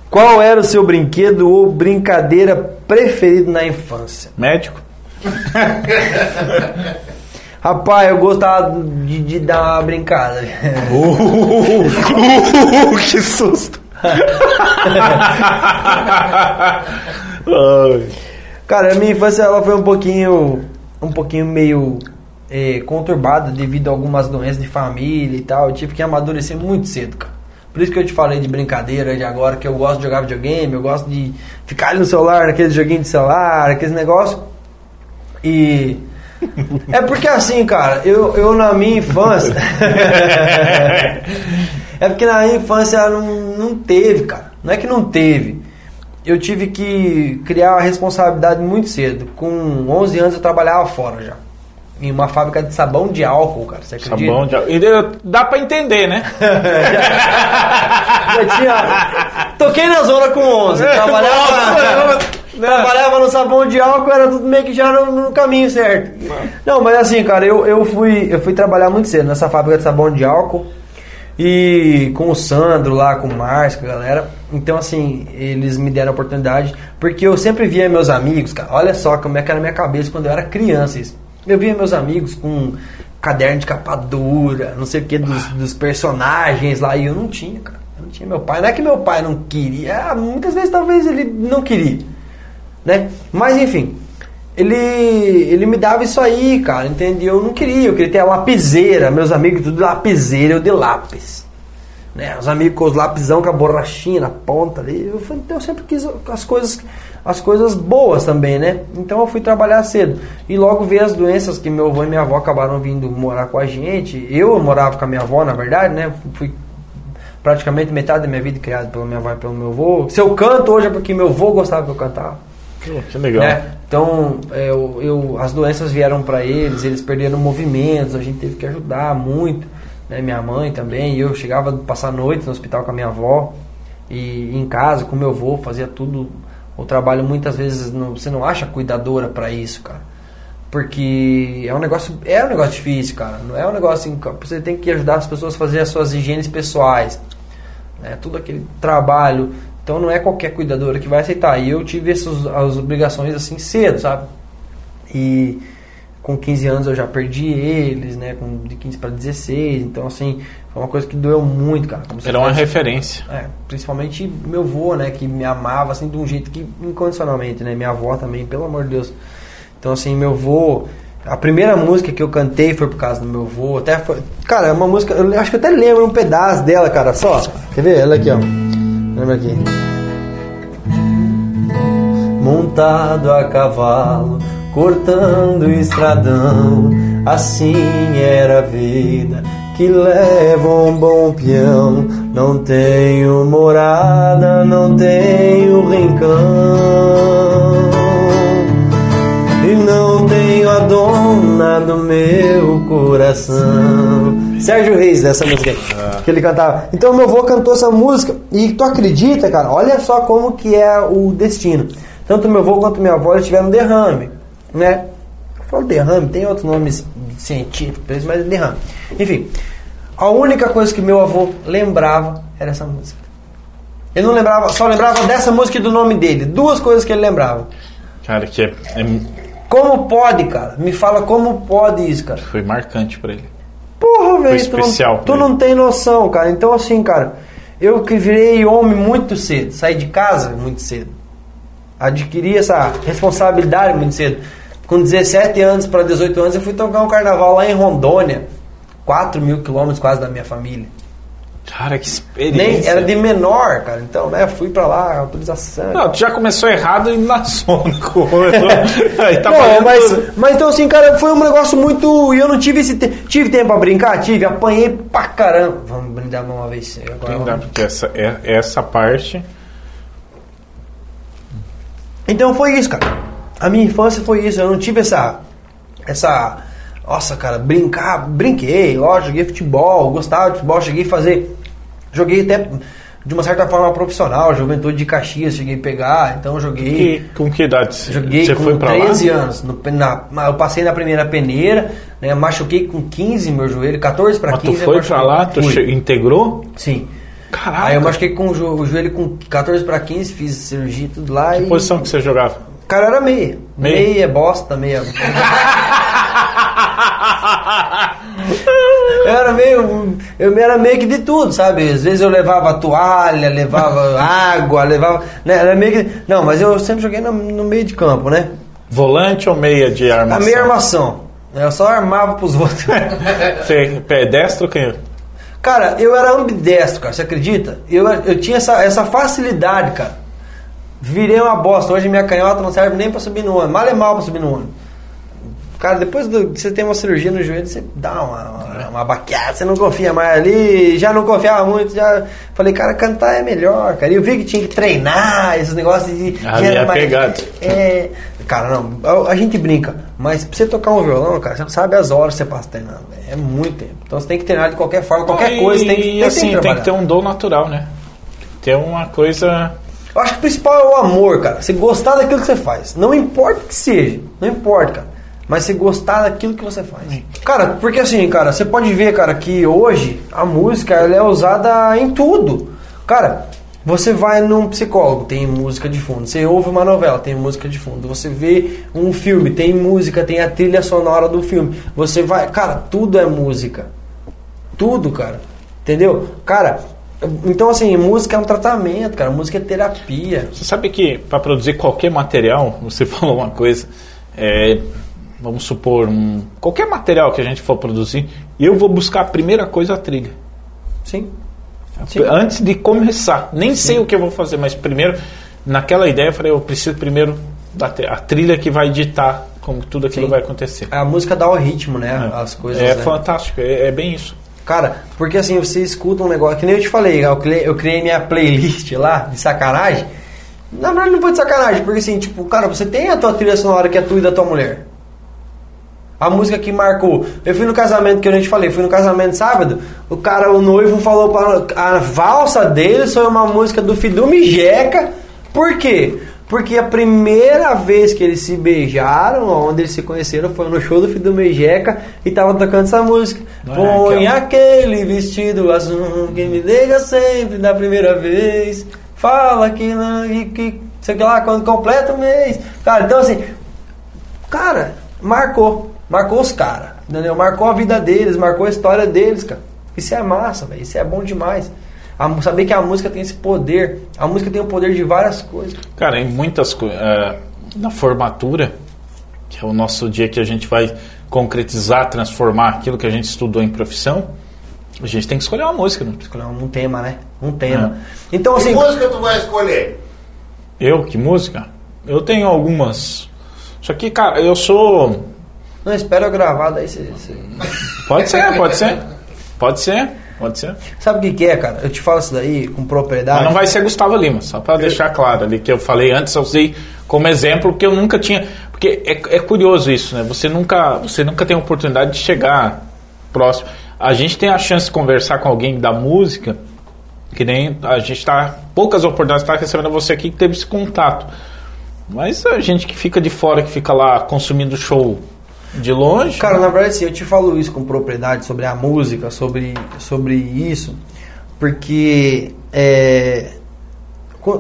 [SPEAKER 2] Qual era o seu brinquedo ou brincadeira preferido na infância?
[SPEAKER 1] Médico?
[SPEAKER 2] Rapaz, eu gostava de, de dar uma brincada.
[SPEAKER 1] Uh, que susto!
[SPEAKER 2] Cara, a minha infância ela foi um pouquinho, um pouquinho meio eh, conturbada devido a algumas doenças de família e tal. Eu tive que amadurecer muito cedo, cara. Por isso que eu te falei de brincadeira de agora, que eu gosto de jogar videogame, eu gosto de ficar ali no celular, naqueles joguinhos de celular, aqueles negócios. E. É porque assim, cara, eu, eu na minha infância. é porque na minha infância não, não teve, cara. Não é que não teve. Eu tive que criar a responsabilidade muito cedo. Com 11 anos eu trabalhava fora já. Em uma fábrica de sabão de álcool, cara. Você acredita?
[SPEAKER 1] Sabão de... deu- Dá pra entender, né?
[SPEAKER 2] Já tinha. Toquei na zona com 11. Trabalhava, trabalhava no sabão de álcool, era tudo meio que já no, no caminho certo. Não, mas assim, cara, eu, eu, fui, eu fui trabalhar muito cedo nessa fábrica de sabão de álcool. E com o Sandro lá, com o Márcio, com a galera. Então, assim, eles me deram a oportunidade. Porque eu sempre via meus amigos, cara. Olha só como é que era na minha cabeça quando eu era criança isso. Eu via meus amigos com caderno de capa dura, não sei o que, dos, dos personagens lá. E eu não tinha, cara. Eu não tinha meu pai. Não é que meu pai não queria. ah, Muitas vezes talvez ele não queria. Né? Mas enfim. Ele, ele me dava isso aí, cara, entende? Eu não queria, eu queria ter a lapiseira, meus amigos tudo lapiseira, eu de lápis. Né? Os amigos com os lapisão com a borrachinha na ponta ali. Eu, fui- eu sempre quis as coisas, as coisas boas também, né? Então eu fui trabalhar cedo. E logo veio as doenças que meu avô e minha avó acabaram vindo morar com a gente. Eu morava com a minha avó, na verdade, né? Fui praticamente metade da minha vida criado pela minha avó e pelo meu avô. Se eu canto hoje é porque meu avô gostava que eu cantava.
[SPEAKER 1] Que legal.
[SPEAKER 2] Né? Então, é, eu, eu- as doenças vieram para eles, eles perderam movimentos, a gente teve que ajudar muito. Né? Minha mãe também, eu chegava a passar a noite no hospital com a minha avó, e em casa com meu avô, fazia tudo. O trabalho muitas vezes não- você não acha cuidadora para isso, cara. Porque é um negócio, é um negócio difícil, cara. Não é um negócio assim, você tem que ajudar as pessoas a fazer as suas higienes pessoais né, tudo aquele trabalho. Então não é qualquer cuidadora que vai aceitar. E eu tive essas as obrigações assim cedo, sabe? E com 15 anos eu já perdi eles, né? Com de 15 para 16. Então assim, foi uma coisa que doeu muito, cara. Como
[SPEAKER 1] Era uma
[SPEAKER 2] faz-
[SPEAKER 1] referência.
[SPEAKER 2] é, principalmente meu avô, né, que me amava assim de um jeito que incondicionalmente, né? Minha avó também, pelo amor de Deus. Então assim, meu avô, a primeira música que eu cantei foi por causa do meu avô, até foi, cara, é uma música, eu acho que eu até lembro um pedaço dela, cara, só. Quer ver? Ela aqui, ó. Lembra aqui. Montado a cavalo, cortando estradão, assim era a vida que leva um bom peão. Não tenho morada, não tenho rincão. E não tenho a dona do meu coração. Sérgio Reis, dessa música aí, que ele cantava. Então meu avô cantou essa música e tu acredita, cara? Olha só como que é o destino. Tanto meu avô quanto minha avó tiveram derrame, né? Eu falo derrame, tem outros nomes científicos, mas é derrame. Enfim, a única coisa que meu avô lembrava era essa música. Ele não lembrava, só lembrava dessa música e do nome dele. Duas coisas que ele lembrava.
[SPEAKER 1] Cara, que é, é-
[SPEAKER 2] Como pode, cara? Me fala como pode isso, cara.
[SPEAKER 1] foi marcante pra ele.
[SPEAKER 2] Velho, tu,
[SPEAKER 1] especial
[SPEAKER 2] não, tu não tem noção, cara. Então, assim, cara, eu que virei homem muito cedo, saí de casa muito cedo, adquiri essa responsabilidade muito cedo. Com 17 anos para 18 anos, eu fui tocar um carnaval lá em Rondônia, 4 mil quilômetros quase da minha família.
[SPEAKER 1] Cara, que experiência.
[SPEAKER 2] Nem, era de menor, cara. Então, né, fui pra lá, autorização.
[SPEAKER 1] Não, tu já começou errado e na zona. Aí tá
[SPEAKER 2] não, mas,
[SPEAKER 1] tudo.
[SPEAKER 2] mas então assim, cara, foi um negócio muito. E eu não tive esse tempo. Tive tempo pra brincar? Tive, apanhei pra caramba. Vamos brindar uma vez. Agora
[SPEAKER 1] dá,
[SPEAKER 2] vamos-
[SPEAKER 1] porque essa, é- essa parte.
[SPEAKER 2] Então foi isso, cara. A minha infância foi isso. Eu não tive essa. Essa. Nossa, cara, brincar. Brinquei, lógico, joguei futebol, gostava de futebol, cheguei a fazer. Joguei até de uma certa forma profissional, Juventude de Caxias, cheguei a pegar, então joguei.
[SPEAKER 1] Que, com que idade você-
[SPEAKER 2] Joguei
[SPEAKER 1] você
[SPEAKER 2] com
[SPEAKER 1] foi pra
[SPEAKER 2] 13
[SPEAKER 1] lá?
[SPEAKER 2] anos. No- na- eu passei na primeira peneira, né, machuquei com 15 meu joelho, 14 para
[SPEAKER 1] Mas tu
[SPEAKER 2] 15. eu
[SPEAKER 1] foi pra lá, tu
[SPEAKER 2] Fui.
[SPEAKER 1] integrou?
[SPEAKER 2] Sim.
[SPEAKER 1] Caraca.
[SPEAKER 2] Aí eu machuquei com o, jo- o joelho com 14 para 15, fiz cirurgia e tudo lá.
[SPEAKER 1] Que
[SPEAKER 2] e...
[SPEAKER 1] posição que você jogava?
[SPEAKER 2] Cara, era meia.
[SPEAKER 1] Meia?
[SPEAKER 2] Meia, bosta, meia. Eu era meio. Eu era meio que de tudo, sabe? Às vezes eu levava toalha, levava água, levava. Né? Era meio que. Não, mas eu sempre joguei no, no meio de campo, né?
[SPEAKER 1] Volante ou meia de
[SPEAKER 2] A
[SPEAKER 1] armação?
[SPEAKER 2] meia armação. Eu só armava pros outros.
[SPEAKER 1] Você pedestre ou canhoto?
[SPEAKER 2] cara, eu era ambidestro, cara, você acredita? Eu, eu tinha essa, essa facilidade, cara. Virei uma bosta. Hoje minha canhota não serve nem pra subir no ônibus. Mal é mal pra subir no ônibus. Cara, depois do, que você tem uma cirurgia no joelho, você dá uma, uma, uma baqueada, você não confia mais ali, já não confiava muito, já falei, cara, cantar é melhor, cara. E eu vi que tinha que treinar, esses negócios de.
[SPEAKER 1] Ah, é pegado.
[SPEAKER 2] É. Cara, não, a, a gente brinca, mas pra você tocar um violão, cara, você não sabe as horas que você passa treinando. velho. É muito tempo. Então você tem que treinar de qualquer forma, qualquer coisa, tem que, tem,
[SPEAKER 1] assim,
[SPEAKER 2] que
[SPEAKER 1] tem que ter um dom natural, né? Ter uma coisa.
[SPEAKER 2] Eu acho que o principal é o amor, cara. Você gostar daquilo que você faz. Não importa o que seja. Não importa, cara. Mas você gostar daquilo que você faz. Cara, porque assim, cara, você pode ver, cara, que hoje a música ela é usada em tudo. Cara, você vai num psicólogo, tem música de fundo. Você ouve uma novela, tem música de fundo. Você vê um filme, tem música, tem a trilha sonora do filme. Você vai, cara, tudo é música. Tudo, cara. Entendeu? Cara, então assim, música é um tratamento, cara. Música é terapia.
[SPEAKER 1] Você sabe que para produzir qualquer material, você falou uma coisa, é, vamos supor, um, qualquer material que a gente for produzir, eu vou buscar a primeira coisa a trilha.
[SPEAKER 2] Sim. Sim.
[SPEAKER 1] Antes de começar. Nem sei o que eu vou fazer, mas primeiro, naquela ideia, eu falei, eu preciso primeiro da a trilha que vai ditar como tudo aquilo
[SPEAKER 2] Sim.
[SPEAKER 1] vai acontecer.
[SPEAKER 2] A música dá o ritmo, né? As coisas.
[SPEAKER 1] é
[SPEAKER 2] né?
[SPEAKER 1] fantástico, é, é bem isso.
[SPEAKER 2] Cara, porque assim, você escuta um negócio, que nem eu te falei, eu criei, eu criei minha playlist lá, de sacanagem. Na verdade não foi de sacanagem, porque assim, tipo, cara, você tem a tua trilha sonora que é tua e da tua mulher. A música que marcou. Eu fui no casamento que eu nem te falei, fui no casamento sábado, o cara, o noivo falou para a valsa dele foi uma música do Fidu Mijeca. Por quê? Porque a primeira vez que eles se beijaram, onde eles se conheceram, foi no show do Fidu Mijeca e tava tocando essa música.
[SPEAKER 1] Não é
[SPEAKER 2] Põe
[SPEAKER 1] aquela-
[SPEAKER 2] aquele vestido azul que me deixa sempre da primeira vez. Fala que não, e que sei lá quando completa o mês. Cara, então assim, cara, marcou. Marcou os caras, entendeu? Marcou a vida deles, marcou a história deles, cara. Isso é massa, velho. Isso é bom demais. A, saber que a música tem esse poder. A música tem o poder de várias coisas.
[SPEAKER 1] Cara, em muitas coisas. na formatura, que é o nosso dia que a gente vai concretizar, transformar aquilo que a gente estudou em profissão, a gente tem que escolher uma música. Não?
[SPEAKER 2] Escolher um tema, né? Um tema. Então, assim.
[SPEAKER 3] Que música tu vai escolher?
[SPEAKER 1] Eu, que música? Eu tenho algumas. Só que, cara, eu sou.
[SPEAKER 2] Não, espera eu gravar, daí você. você-
[SPEAKER 1] Pode ser, pode ser. Pode ser, pode ser.
[SPEAKER 2] Sabe o que, que é, cara? Eu te falo isso daí com propriedade.
[SPEAKER 1] Mas não vai ser Gustavo Lima, só para deixar claro ali que eu falei antes, eu usei como exemplo porque eu nunca tinha, porque é, é curioso isso, né? Você nunca, você nunca tem a oportunidade de chegar próximo. A gente tem a chance de conversar com alguém da música, que nem a gente está poucas oportunidades está recebendo você aqui que teve esse contato. Mas a gente que fica de fora, que fica lá consumindo show de longe,
[SPEAKER 2] Cara, na verdade, assim, eu te falo isso com propriedade sobre a música, sobre, sobre isso, porque é,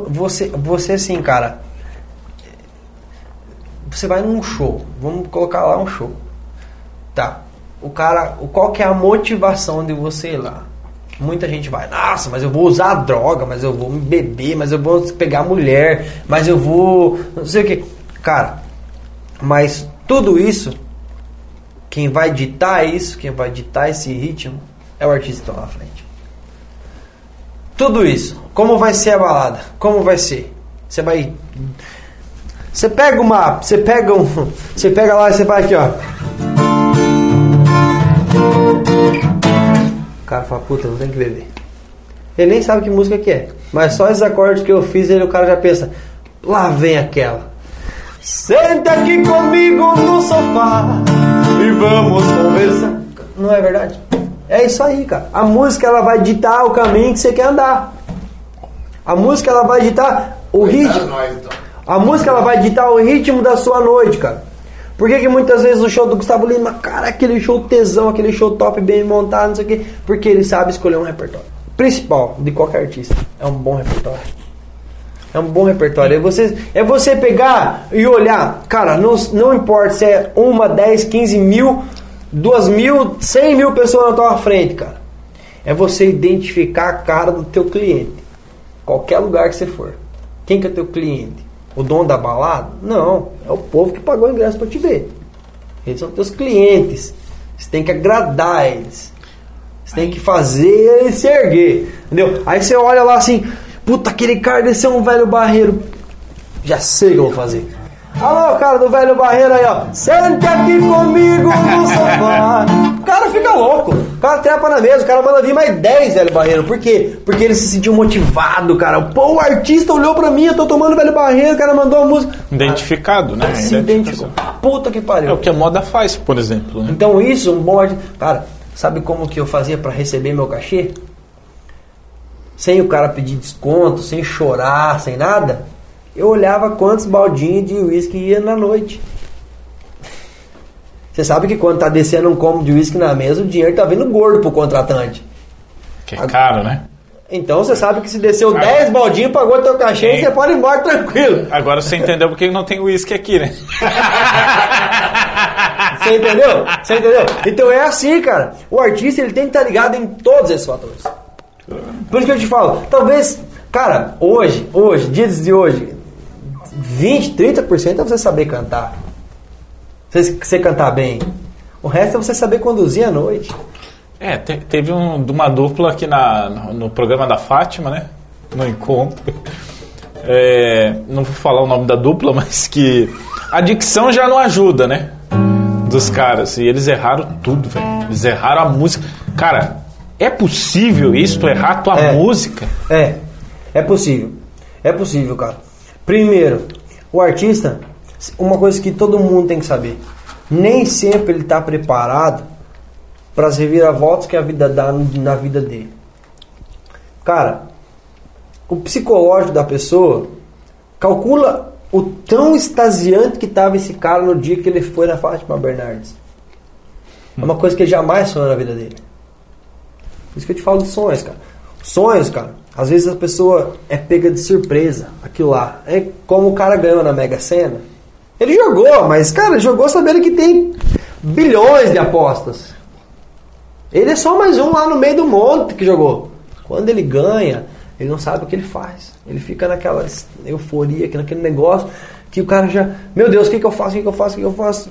[SPEAKER 2] você, você assim, cara, você vai num show, vamos colocar lá um show, tá? O cara, qual que é a motivação de você ir lá? Muita gente vai, nossa, mas eu vou usar droga, mas eu vou me beber, mas eu vou pegar mulher, mas eu vou, não sei o que, cara. Mas tudo isso quem vai ditar isso, quem vai ditar esse ritmo, é o artista que está lá na frente. tudo isso. Como vai ser a balada? Como vai ser? Você vai. Você pega uma. Você pega um. Você pega lá e você vai aqui, ó. O cara fala, puta, não tem que beber. Ele nem sabe que música que é. Mas só esses acordes que eu fiz, ele, o cara já pensa, lá vem aquela. Senta aqui comigo no sofá e vamos conversar. Não é verdade? É isso aí, cara. A música ela vai ditar o caminho que você quer andar. A música ela vai ditar o ritmo.
[SPEAKER 3] nós, então.
[SPEAKER 2] A música ela vai ditar o ritmo da sua noite, cara. Por que, que muitas vezes o show do Gustavo Lima, cara, aquele show tesão, aquele show top, bem montado, não sei o quê? Porque ele sabe escolher um repertório. Principal de qualquer artista é um bom repertório. É um bom repertório. É você, é você pegar e olhar, cara, não, não importa se é uma, dez, quinze mil, duas mil, cem mil pessoas na tua frente, cara. É você identificar a cara do teu cliente. Qualquer lugar que você for. Quem que é teu cliente? O dono da balada? Não, é o povo que pagou o ingresso para te ver. Eles são teus clientes. Você tem que agradar eles. Você tem que fazer eles se erguer. Entendeu? Aí você olha lá assim, puta, aquele cara desse é um velho barreiro. Já sei o que eu vou fazer. Alô, cara do velho barreiro aí, ó. Sente aqui comigo no sofá. O cara fica louco. O cara trepa na mesa, o cara manda vir mais 10 velho barreiro. Por quê? Porque ele se sentiu motivado, cara. Pô, o artista olhou pra mim, eu tô tomando velho barreiro, o cara mandou a música.
[SPEAKER 1] Identificado, né?
[SPEAKER 2] Se identificou. Puta que pariu.
[SPEAKER 1] É o que a moda faz, por exemplo. Né?
[SPEAKER 2] Então isso, um bom artista. Cara, sabe como que eu fazia pra receber meu cachê? Sem o cara pedir desconto, sem chorar, sem nada. Eu olhava quantos baldinhos de uísque ia na noite. Você sabe que quando tá descendo um combo de uísque na mesa, o dinheiro tá vindo gordo pro contratante.
[SPEAKER 1] Que é caro, né?
[SPEAKER 2] Então você sabe que se desceu 10 baldinhos, pagou teu cachê,
[SPEAKER 1] É.
[SPEAKER 2] você pode ir embora tranquilo.
[SPEAKER 1] Agora você entendeu porque não tem uísque aqui, né?
[SPEAKER 2] Você entendeu? Você entendeu? Então é assim, cara. O artista ele tem que estar ligado em todos esses fatores. Por isso que eu te falo, talvez, cara, hoje, hoje, dias de hoje, 20, 30% é você saber cantar. Você, você cantar bem. O resto é você saber conduzir a noite.
[SPEAKER 1] É, te- teve um, uma dupla aqui na, no, no programa da Fátima, né? No encontro. É, não vou falar o nome da dupla, mas que a dicção já não ajuda, né? Dos caras. E eles erraram tudo, velho. Eles erraram a música. Cara, é possível isso? Tu errar tua
[SPEAKER 2] É.
[SPEAKER 1] música?
[SPEAKER 2] É, é possível. É possível, cara. Primeiro, o artista, uma coisa que todo mundo tem que saber, nem sempre ele está preparado para as reviravoltas que a vida dá na vida dele. Cara, o psicológico da pessoa calcula o tão extasiante que estava esse cara no dia que ele foi na Fátima Bernardes. É uma coisa que ele jamais sonhou na vida dele. Por isso que eu te falo de sonhos, cara. Sonhos, cara. Às vezes a pessoa é pega de surpresa, aquilo lá. É como o cara ganhou na Mega Sena. Ele jogou, mas, cara, jogou sabendo que tem bilhões de apostas. Ele é só mais um lá no meio do monte que jogou. Quando ele ganha, ele não sabe o que ele faz. Ele fica naquela euforia, naquele negócio que o cara já, meu Deus, o que, que eu faço, o que, que eu faço, o que, que eu faço?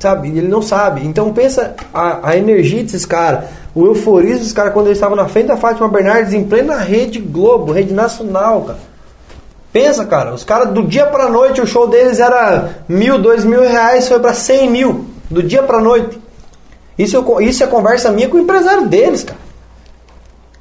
[SPEAKER 2] Sabe? Ele não sabe. Então pensa a, a energia desses caras, o euforismo desses caras quando eles estavam na frente da Fátima Bernardes em plena rede Globo, rede nacional, cara. Pensa, cara, os caras do dia pra noite, o show deles era mil, dois mil reais, foi pra cem mil, do dia pra noite. Isso, eu, isso é conversa minha com o empresário deles, cara.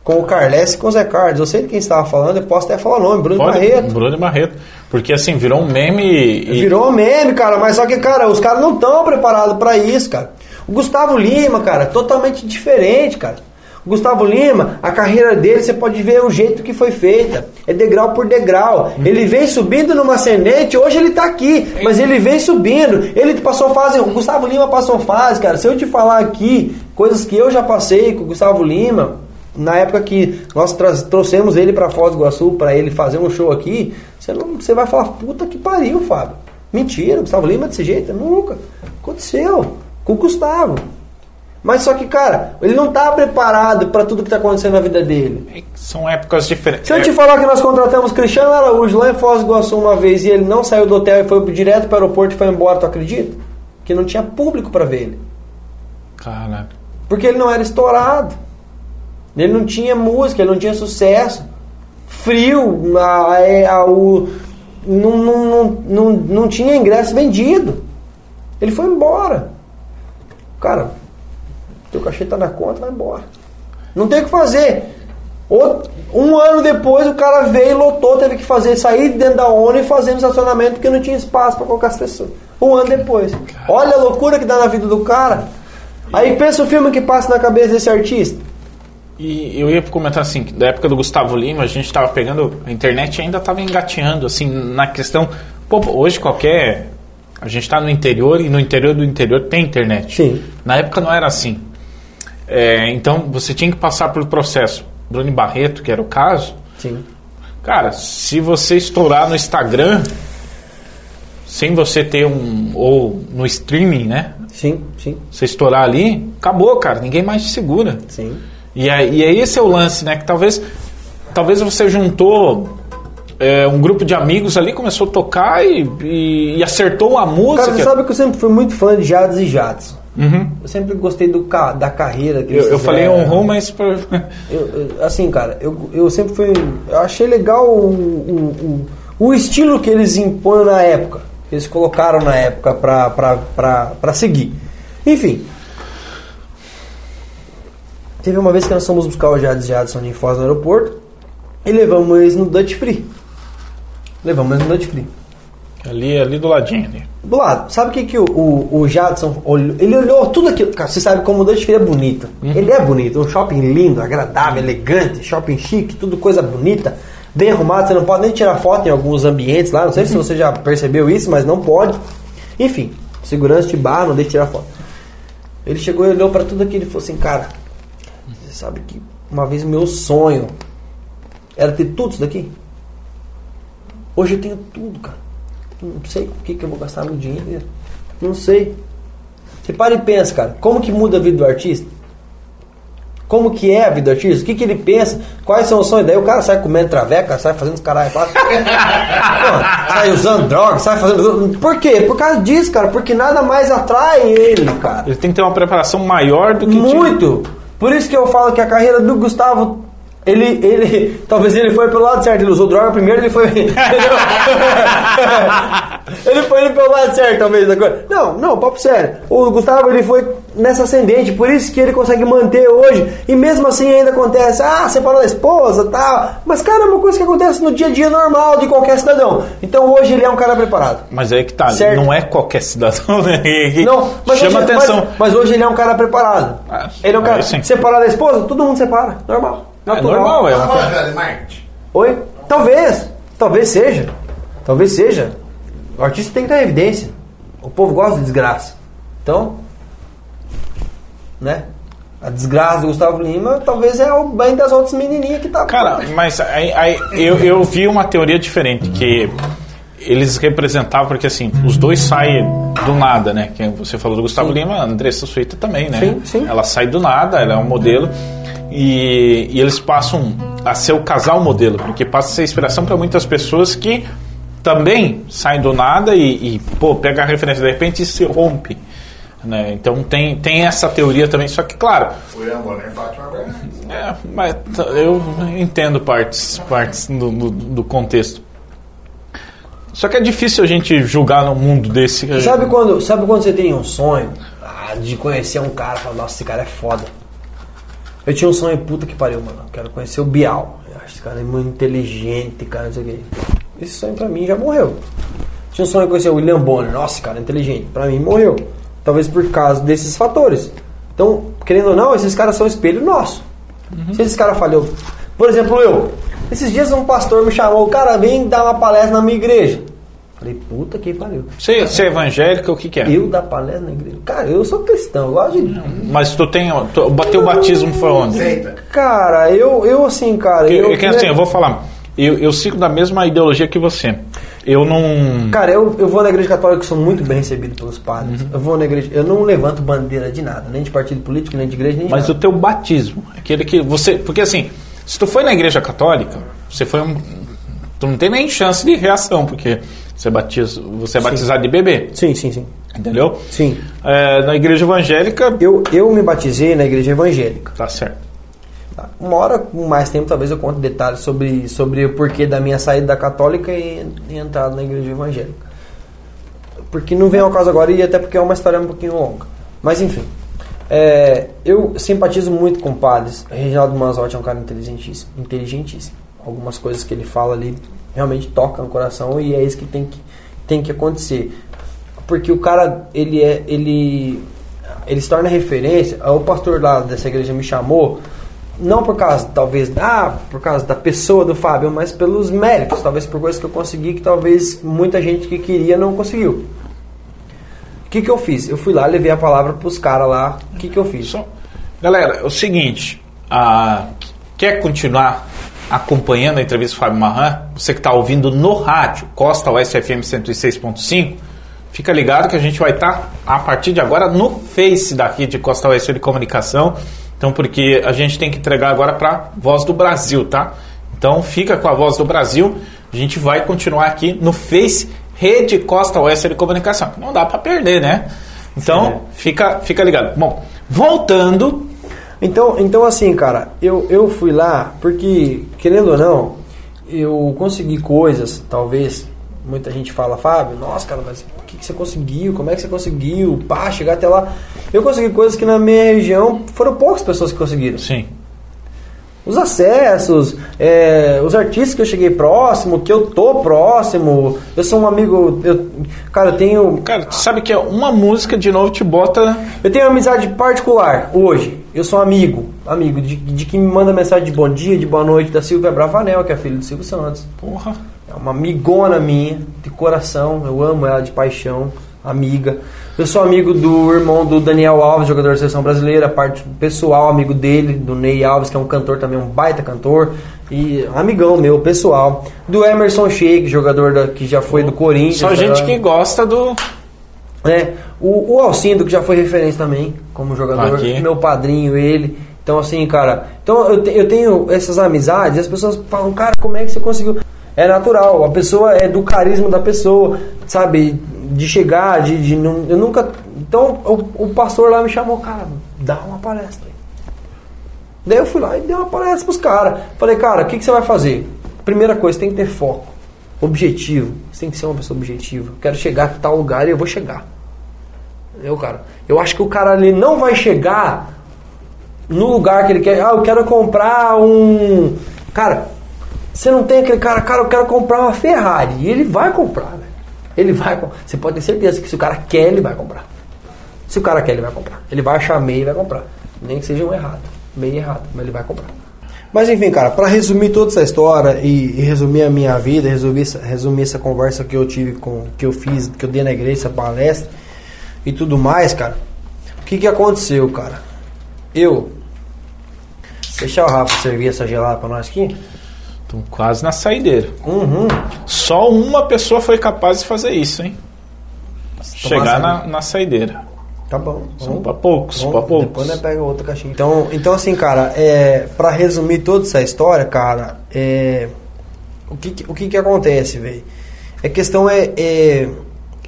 [SPEAKER 2] Com o Carles e com o Zé Carlos. Eu sei de quem estava falando, eu posso até falar o nome, Bruno
[SPEAKER 1] Pode,
[SPEAKER 2] Barreto.
[SPEAKER 1] Bruno e Barreto. Porque assim, virou um meme e.
[SPEAKER 2] Virou meme, cara, mas só que, cara, os caras não estão preparados pra isso, cara. O Gustavo Lima, cara, totalmente diferente, cara. O Gustavo Lima, a carreira dele, você pode ver o jeito que foi feita. É degrau por degrau. Ele vem subindo numa ascendente, hoje ele tá aqui, mas ele vem subindo. Ele passou fase, o Gustavo Lima passou fase, cara. Se eu te falar aqui coisas que eu já passei com o Gustavo Lima, na época que nós trouxemos ele pra Foz do Iguaçu pra ele fazer um show aqui, você, não, você vai falar, puta que pariu, Fábio. Mentira, o Gustavo Lima desse jeito? Nunca. Aconteceu. O Gustavo. Mas só que, cara, ele não tá preparado pra tudo que tá acontecendo na vida dele.
[SPEAKER 1] São épocas diferentes.
[SPEAKER 2] Se eu te falar que nós contratamos Cristiano Araújo lá em Foz do Iguaçu uma vez e ele não saiu do hotel e foi direto para o aeroporto e foi embora, tu acredita? Que não tinha público pra ver ele.
[SPEAKER 1] Caraca.
[SPEAKER 2] Porque ele não era estourado. Ele não tinha música, ele não tinha sucesso. frio, a- é, a- o, não, não, não, não, não tinha ingresso vendido. Ele foi embora. Cara, teu cachê tá na conta, vai embora. Não tem o que fazer. Um ano depois o cara veio e lotou, teve que fazer, sair dentro da ONU e fazer no estacionamento porque não tinha espaço para colocar as pessoas. Um ano depois. Olha a loucura que dá na vida do cara. Aí pensa o filme que passa na cabeça desse artista.
[SPEAKER 1] E eu ia comentar assim, da época do Gustavo Lima, a gente estava pegando, a internet ainda estava engateando, assim, na questão. Pô, hoje qualquer. A gente está no interior e no interior do interior tem internet.
[SPEAKER 2] Sim.
[SPEAKER 1] Na época não era assim. É, então você tinha que passar pelo processo. Bruno Barreto, que era o caso,
[SPEAKER 2] Sim.
[SPEAKER 1] cara, se você estourar no Instagram, sem você ter um. ou no streaming, né?
[SPEAKER 2] Sim, sim,
[SPEAKER 1] Você estourar ali, acabou, cara, ninguém mais te segura.
[SPEAKER 2] sim.
[SPEAKER 1] E aí, e aí esse é o lance, né? Que talvez, talvez você juntou é, um grupo de amigos ali, começou a tocar e, e- e acertou uma música.
[SPEAKER 2] Cara, você sabe que eu sempre fui muito fã de Jades e Jadson.
[SPEAKER 1] Uhum.
[SPEAKER 2] Eu sempre gostei do, ca- da carreira que
[SPEAKER 1] Eu, eu falei rum, mas. pra-
[SPEAKER 2] Eu- eu- assim, cara, eu, eu sempre fui. Eu achei legal o, o, o, o estilo que eles impõem na época. Que eles colocaram na época pra, pra, pra, pra seguir. Enfim. Teve uma vez que nós fomos buscar o Jades Jadson em Foz no aeroporto e levamos eles no Dutch Free. Levamos no Free.
[SPEAKER 1] ali, ali do ladinho. Ali.
[SPEAKER 2] Do lado, sabe o que, que o, o, o Jadson olhou? Ele olhou tudo aquilo. Cara, você sabe como o Dutch Free é bonito. Ele é bonito, um shopping lindo, agradável, elegante, shopping chique, tudo coisa bonita, bem arrumado. Você não pode nem tirar foto em alguns ambientes lá. Não sei se você já percebeu isso, mas não pode. Enfim, segurança te barra, não deixa tirar foto. Ele chegou e olhou pra tudo aquilo e falou assim: Cara, você sabe que uma vez o meu sonho era ter tudo isso daqui? Hoje eu tenho tudo, cara. Não sei com o que, que eu vou gastar meu dinheiro. Não sei. Você para e pensa, cara. Como que muda a vida do artista? Como que é a vida do artista? O que, que ele pensa? Quais são os sonhos? Daí o cara sai comendo traveca, sai fazendo os caralho. quatro. Sai usando drogas, sai fazendo. Por quê? Por causa disso, cara. Porque nada mais atrai ele, cara.
[SPEAKER 1] Ele tem que ter uma preparação maior do que. tinha.
[SPEAKER 2] Muito. Por isso que eu falo que a carreira do Gustavo, ele, ele, talvez ele foi pelo lado certo. Ele usou droga primeiro, ele foi, ele foi indo pelo lado certo, talvez. da coisa. Não, não, papo sério. O Gustavo ele foi nessa ascendente, por isso que ele consegue manter hoje. E mesmo assim ainda acontece, ah, separou da esposa, tal. Mas cara, é uma coisa que acontece no dia a dia normal de qualquer cidadão. Então hoje ele é um cara preparado.
[SPEAKER 1] Mas aí que tá,
[SPEAKER 2] Certo.
[SPEAKER 1] não é qualquer cidadão, né?
[SPEAKER 2] Não, mas
[SPEAKER 1] chama
[SPEAKER 2] hoje,
[SPEAKER 1] atenção.
[SPEAKER 2] Mas, mas hoje ele é um cara preparado.
[SPEAKER 1] Ah,
[SPEAKER 2] ele é um cara. Separar da esposa, todo mundo separa. Normal.
[SPEAKER 1] É normal, é
[SPEAKER 3] Tá
[SPEAKER 1] uma
[SPEAKER 3] falando, Velho Marte?
[SPEAKER 2] Oi? Talvez. Talvez seja. Talvez seja. O artista tem que dar evidência. O povo gosta de desgraça. Então. Né? A desgraça do Gustavo Lima talvez é o bem das outras menininhas que tá.
[SPEAKER 1] Cara, mas aí, aí eu, eu vi uma teoria diferente, que eles representavam, porque assim, os dois saem do nada, né? Que você falou do Gustavo Lima, a Andressa Suíta também, né?
[SPEAKER 2] Sim, sim.
[SPEAKER 1] Ela sai do nada, ela é um modelo. E, e eles passam a ser o casal modelo, porque passa a ser inspiração para muitas pessoas que também saem do nada e, e, pô, pega a referência, de repente e se rompe. Né? Então tem, tem essa teoria também, só que claro,
[SPEAKER 3] e Bernardes.
[SPEAKER 1] é, mas eu entendo partes, partes do, do, do contexto. Só que é difícil a gente julgar num mundo desse.
[SPEAKER 2] Sabe quando, sabe quando você tem um sonho ah, de conhecer um cara e falar, nossa, esse cara é foda. Eu tinha um sonho puta que pariu, mano. Quero conhecer o Bial. Eu acho esse cara é muito inteligente, cara, não sei o quê. Esse sonho pra mim já morreu. Tinha um sonho de conhecer o William Bonner. Nossa, esse cara é inteligente. Pra mim morreu. Talvez por causa desses fatores. Então, querendo ou não, esses caras são espelho nosso. Se esses caras falhou. Por exemplo, eu. Esses dias um pastor me chamou, cara, vem dar uma palestra na minha igreja. Falei, puta que pariu.
[SPEAKER 1] Você, você é evangélica, o que, que é?
[SPEAKER 2] Eu dar palestra na igreja? Cara, eu sou cristão, eu gosto de.
[SPEAKER 1] Mas tu tem. Tu, bateu o batismo foi onde?
[SPEAKER 2] Cara, eu, eu assim, cara.
[SPEAKER 1] Porque,
[SPEAKER 2] eu,
[SPEAKER 1] é que assim, eu vou falar. Eu, eu sigo da mesma ideologia que você. Eu não.
[SPEAKER 2] Cara, eu, eu vou na igreja católica, sou muito bem recebido pelos padres.
[SPEAKER 1] Uhum.
[SPEAKER 2] Eu vou na igreja, eu não levanto bandeira de nada, nem de partido político, nem de igreja, nem de
[SPEAKER 1] Mas o
[SPEAKER 2] nada.
[SPEAKER 1] teu batismo, aquele que você. Porque assim, se tu foi na igreja católica, você foi um. Tu não tem nem chance de reação, porque você, batiza, você é batizado de bebê.
[SPEAKER 2] Sim, sim, sim.
[SPEAKER 1] Entendeu?
[SPEAKER 2] Sim.
[SPEAKER 1] É, na igreja evangélica.
[SPEAKER 2] Eu, eu me batizei na igreja evangélica.
[SPEAKER 1] Tá certo.
[SPEAKER 2] Uma hora, com mais tempo, talvez eu conte detalhes sobre, sobre o porquê da minha saída da católica e, e entrada na igreja evangélica. Porque não vem ao caso agora e até porque é uma história um pouquinho longa. Mas enfim. É, eu simpatizo muito com o Padres. Reginaldo Manzotti é um cara inteligentíssimo, inteligentíssimo. Algumas coisas que ele fala ali realmente tocam no coração e é isso que tem que, tem que acontecer. Porque o cara, ele é. Ele, ele se torna referência. O pastor lá dessa igreja me chamou não por causa, talvez, ah, por causa da pessoa do Fábio, mas pelos méritos, talvez por coisas que eu consegui que talvez muita gente que queria não conseguiu. O que, que eu fiz? Eu fui lá, levei a palavra para os caras lá. O que, que eu fiz?
[SPEAKER 1] Galera, é o seguinte, ah, quer continuar acompanhando a entrevista do Fábio Marran? Você que está ouvindo no rádio, Costa Oeste FM 106.5, fica ligado que a gente vai estar, a partir de agora, no Face daqui de Costa Oeste de Comunicação. Então, porque a gente tem que entregar agora para Voz do Brasil, tá? Então, fica com a Voz do Brasil. A gente vai continuar aqui no Face Rede Costa Oeste de Comunicação. Não dá para perder, né? Então, fica, fica ligado. Bom, voltando
[SPEAKER 2] Então, então assim, cara, eu, eu fui lá porque, querendo ou não, eu consegui coisas, talvez, muita gente fala, Fábio, nossa, cara, mas o que, que você conseguiu? Como é que você conseguiu? Pá, chegar até lá. Eu consegui coisas que na minha região foram poucas pessoas que conseguiram.
[SPEAKER 1] Sim.
[SPEAKER 2] Os acessos, é, os artistas que eu cheguei próximo, que eu tô próximo, eu sou um amigo, eu, cara, eu tenho
[SPEAKER 1] Cara, tu sabe que é uma música de novo te bota.
[SPEAKER 2] eu tenho uma amizade particular hoje. Eu sou amigo, amigo de, de quem me manda mensagem de bom dia, de boa noite, da Silvia Bravanel, que é filha do Silvio Santos.
[SPEAKER 1] Porra.
[SPEAKER 2] É uma amigona minha, de coração. Eu amo ela de paixão, amiga. Eu sou amigo do irmão do Daniel Alves, jogador da seleção brasileira, parte pessoal, amigo dele, do Ney Alves, que é um cantor também, um baita cantor. E amigão meu, pessoal. Do Emerson Sheik, jogador da- que já foi do Corinthians.
[SPEAKER 1] Só gente que gosta do.
[SPEAKER 2] É, o, o Alcindo, que já foi referência também, como jogador,
[SPEAKER 1] Aqui.
[SPEAKER 2] meu padrinho, ele. Então, assim, cara, então eu, te- eu tenho essas amizades e as pessoas falam, cara, como é que você conseguiu? É natural, a pessoa é do carisma da pessoa, sabe? De chegar, de, de não. Eu nunca. Então, o, o pastor lá me chamou, cara, dá uma palestra. aí. Daí eu fui lá e dei uma palestra pros caras. Falei, cara, o que, que você vai fazer? Primeira coisa, tem que ter foco, objetivo. Você tem que ser uma pessoa objetiva. Quero chegar a tal lugar e eu vou chegar. Eu, cara, eu acho que o cara ali não vai chegar no lugar que ele quer. Ah, eu quero comprar um. Cara, você não tem aquele cara, cara, eu quero comprar uma Ferrari. E ele vai comprar, velho. Ele vai. Você pode ter certeza que se o cara quer, ele vai comprar. Se o cara quer, ele vai comprar. Ele vai achar meio e vai comprar. Nem que seja um errado. Meio errado, mas ele vai comprar. Mas enfim, cara, pra resumir toda essa história e, e resumir a minha vida, resumir resumir essa conversa que eu tive com. que eu fiz, que eu dei na igreja, essa palestra e tudo mais, cara. O que que aconteceu, cara? Eu. Deixar o Rafa servir essa gelada pra nós aqui.
[SPEAKER 1] Tô quase na saideira.
[SPEAKER 2] Uhum.
[SPEAKER 1] Só uma pessoa foi capaz de fazer isso, hein? Chegar na,
[SPEAKER 2] saideira.
[SPEAKER 1] na saideira.
[SPEAKER 2] Tá bom.
[SPEAKER 1] São
[SPEAKER 2] vamos-
[SPEAKER 1] pra poucos,
[SPEAKER 2] Bom,
[SPEAKER 1] pra poucos.
[SPEAKER 2] Depois nós pega outra caixinha. Então, então assim, cara, é, para resumir toda essa história, cara, é, o, que, que- o que que acontece, velho? A questão é, é,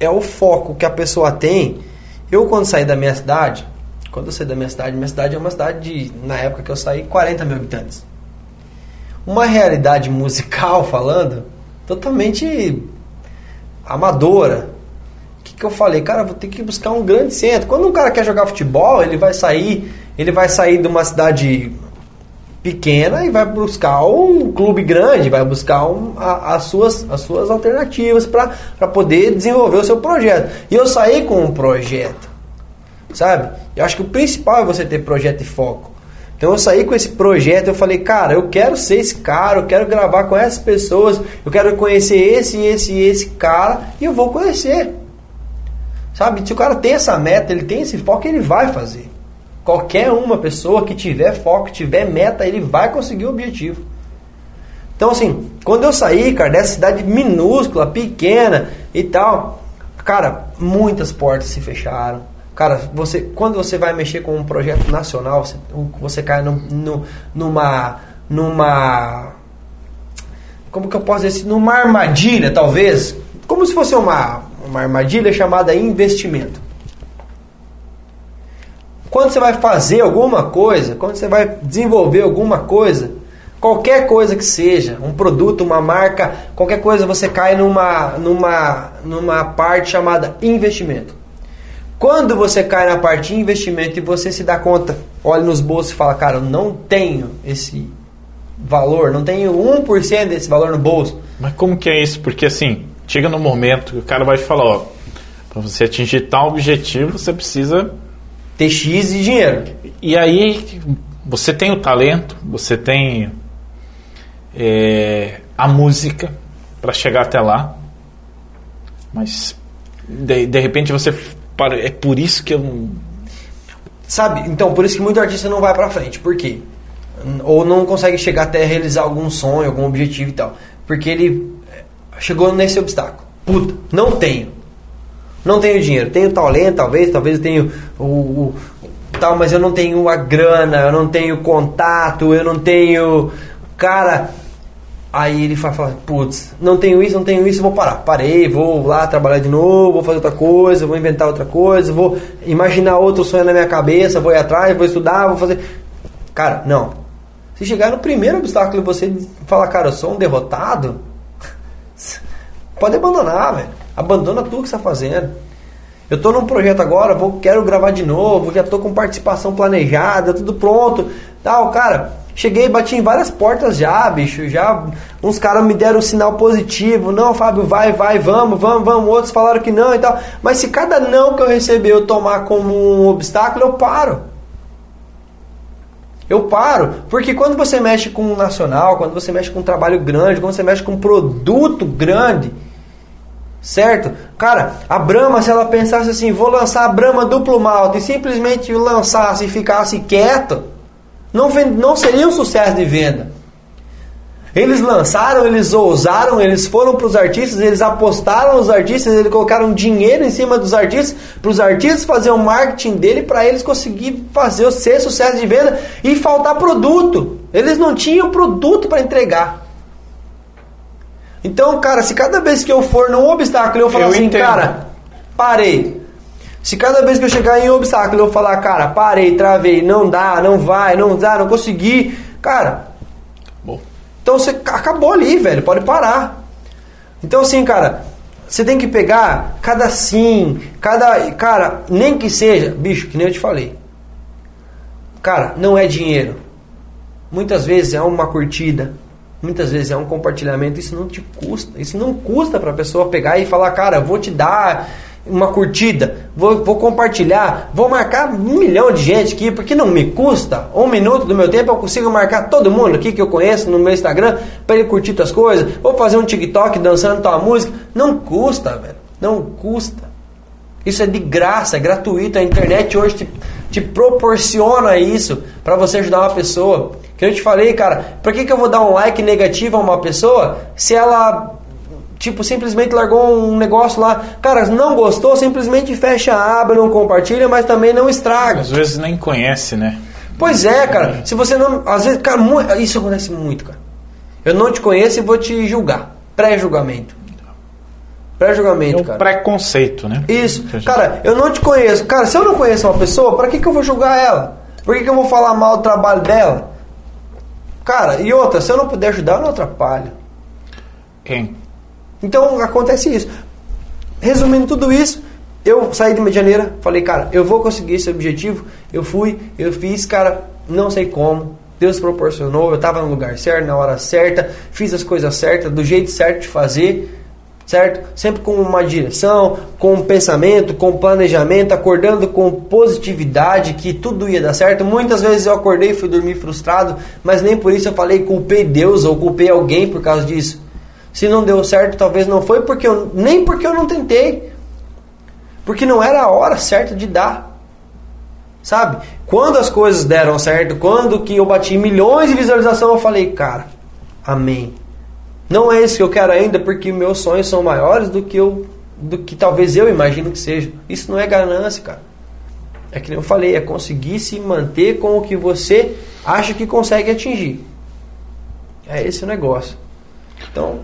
[SPEAKER 2] é o foco que a pessoa tem. Eu, quando saí da minha cidade, quando eu saí da minha cidade, minha cidade é uma cidade de, na época que eu saí, 40 mil habitantes. Uma realidade musical falando, totalmente amadora. O que, que eu falei? Cara, vou ter que buscar um grande centro. Quando um cara quer jogar futebol, ele vai sair, ele vai sair de uma cidade pequena e vai buscar um clube grande, vai buscar um- a- as, suas, as suas alternativas para poder desenvolver o seu projeto. E eu saí com um projeto, sabe? Eu acho que o principal é você ter projeto e foco. Então eu saí com esse projeto, eu falei, cara, eu quero ser esse cara, eu quero gravar com essas pessoas, eu quero conhecer esse, esse esse cara, e eu vou conhecer. Sabe? Se o cara tem essa meta, ele tem esse foco, ele vai fazer. Qualquer uma pessoa que tiver foco, tiver meta, ele vai conseguir o objetivo. Então, assim, quando eu saí, cara, dessa cidade minúscula, pequena e tal, cara, muitas portas se fecharam. Cara, você, quando você vai mexer com um projeto nacional, você, você cai num- num- numa. numa. Como que eu posso dizer assim? Numa armadilha, talvez. Como se fosse uma, uma armadilha chamada investimento. Quando você vai fazer alguma coisa, quando você vai desenvolver alguma coisa, qualquer coisa que seja, um produto, uma marca, qualquer coisa, você cai numa, numa, numa parte chamada investimento. Quando você cai na parte de investimento e você se dá conta, olha nos bolsos e fala, cara, eu não tenho esse valor, não tenho 1% desse valor no bolso.
[SPEAKER 1] Mas como que é isso? Porque assim, chega no momento que o cara vai te falar, ó, para você atingir tal objetivo, você precisa
[SPEAKER 2] ter X de dinheiro.
[SPEAKER 1] E aí você tem o talento, você tem é, a música para chegar até lá, mas de, de repente você é por isso que eu não...
[SPEAKER 2] sabe? Então por isso que muito artista não vai para frente. Por quê? Ou não consegue chegar até realizar algum sonho, algum objetivo e tal, porque ele é, chegou nesse obstáculo. Puta, não tenho. Não tenho dinheiro. Tenho talento, talvez, talvez eu tenho o, o, tal, mas eu não tenho a grana, eu não tenho contato, eu não tenho. Cara, aí ele fala, fala putz, não tenho isso, não tenho isso, vou parar. Parei, vou lá trabalhar de novo, vou fazer outra coisa, vou inventar outra coisa, vou imaginar outro sonho na minha cabeça, vou ir atrás, vou estudar, vou fazer. Cara, não. Se chegar no primeiro obstáculo e você falar, cara, eu sou um derrotado, pode abandonar, velho. Abandona tudo que você está fazendo. Eu estou num projeto agora, vou, quero gravar de novo, já estou com participação planejada, tudo pronto. Tal, cara, cheguei, bati em várias portas já, bicho. Já uns caras me deram um sinal positivo. Não, Fábio, vai, vai, vamos, vamos, vamos. Outros falaram que não e tal. Mas se cada não que eu receber eu tomar como um obstáculo, eu paro. Eu paro, porque quando você mexe com um nacional, quando você mexe com um trabalho grande, quando você mexe com um produto grande, Certo? Cara, a Brahma, se ela pensasse assim, vou lançar a Brahma duplo malte e simplesmente lançasse e ficasse quieto, não, não seria um sucesso de venda. Eles lançaram, eles ousaram, eles foram para os artistas, eles apostaram nos artistas, eles colocaram dinheiro em cima dos artistas, para os artistas fazer o marketing dele, para eles conseguir fazer ser sucesso de venda e faltar produto. Eles não tinham produto para entregar. Então, cara, se cada vez que eu for num obstáculo eu falar eu assim, entendo. cara, parei. Se cada vez que eu chegar em um obstáculo eu falar, cara, parei, travei, não dá, não vai, não dá, não consegui, cara. Bom. Então você acabou ali, velho, pode parar. Então assim, cara, você tem que pegar cada sim, cada, cara, nem que seja, bicho, que nem eu te falei. Cara, não é dinheiro. Muitas vezes é uma curtida, muitas vezes é um compartilhamento, isso não te custa. Isso não custa para a pessoa pegar e falar, cara, vou te dar uma curtida, vou, vou compartilhar, vou marcar um milhão de gente aqui, porque não me custa. Um minuto do meu tempo eu consigo marcar todo mundo aqui que eu conheço no meu Instagram para ele curtir tuas coisas, ou fazer um TikTok dançando tua música. Não custa, velho. Não custa. Isso é de graça, é gratuito. A internet hoje te, te proporciona isso para você ajudar uma pessoa. Que eu te falei, cara, por que, que eu vou dar um like negativo a uma pessoa se ela, tipo, simplesmente largou um negócio lá? Cara, não gostou, simplesmente fecha a aba, não compartilha, mas também não estraga.
[SPEAKER 1] Às vezes nem conhece, né?
[SPEAKER 2] Pois é, cara. Se você não. Às vezes, cara, isso acontece muito, cara. Eu não te conheço e vou te julgar. Pré-julgamento. Pré-julgamento, é
[SPEAKER 1] cara. Preconceito, né?
[SPEAKER 2] Isso. Cara, eu não te conheço. Cara, se eu não conheço uma pessoa, para que, que eu vou julgar ela? Por que, que eu vou falar mal do trabalho dela? Cara, e outra, se eu não puder ajudar, eu não atrapalho.
[SPEAKER 1] Quem?
[SPEAKER 2] Então acontece isso. Resumindo tudo isso, eu saí de Medianeira, falei, cara, eu vou conseguir esse objetivo. Eu fui, eu fiz, cara, não sei como. Deus proporcionou, eu estava no lugar certo, na hora certa, fiz as coisas certas, do jeito certo de fazer certo? Sempre com uma direção, com um pensamento, com um planejamento, acordando com positividade que tudo ia dar certo. Muitas vezes eu acordei e fui dormir frustrado, mas nem por isso eu falei culpei Deus ou culpei alguém por causa disso. Se não deu certo, talvez não foi porque eu nem porque eu não tentei. Porque não era a hora certa de dar. Sabe? Quando as coisas deram certo, quando que eu bati milhões de visualização, eu falei, cara, amém não é isso que eu quero ainda, porque meus sonhos são maiores do que eu, do que talvez eu imagino que seja. Isso não é ganância, cara. É que eu falei, é conseguir se manter com o que você acha que consegue atingir. É esse o negócio. Então,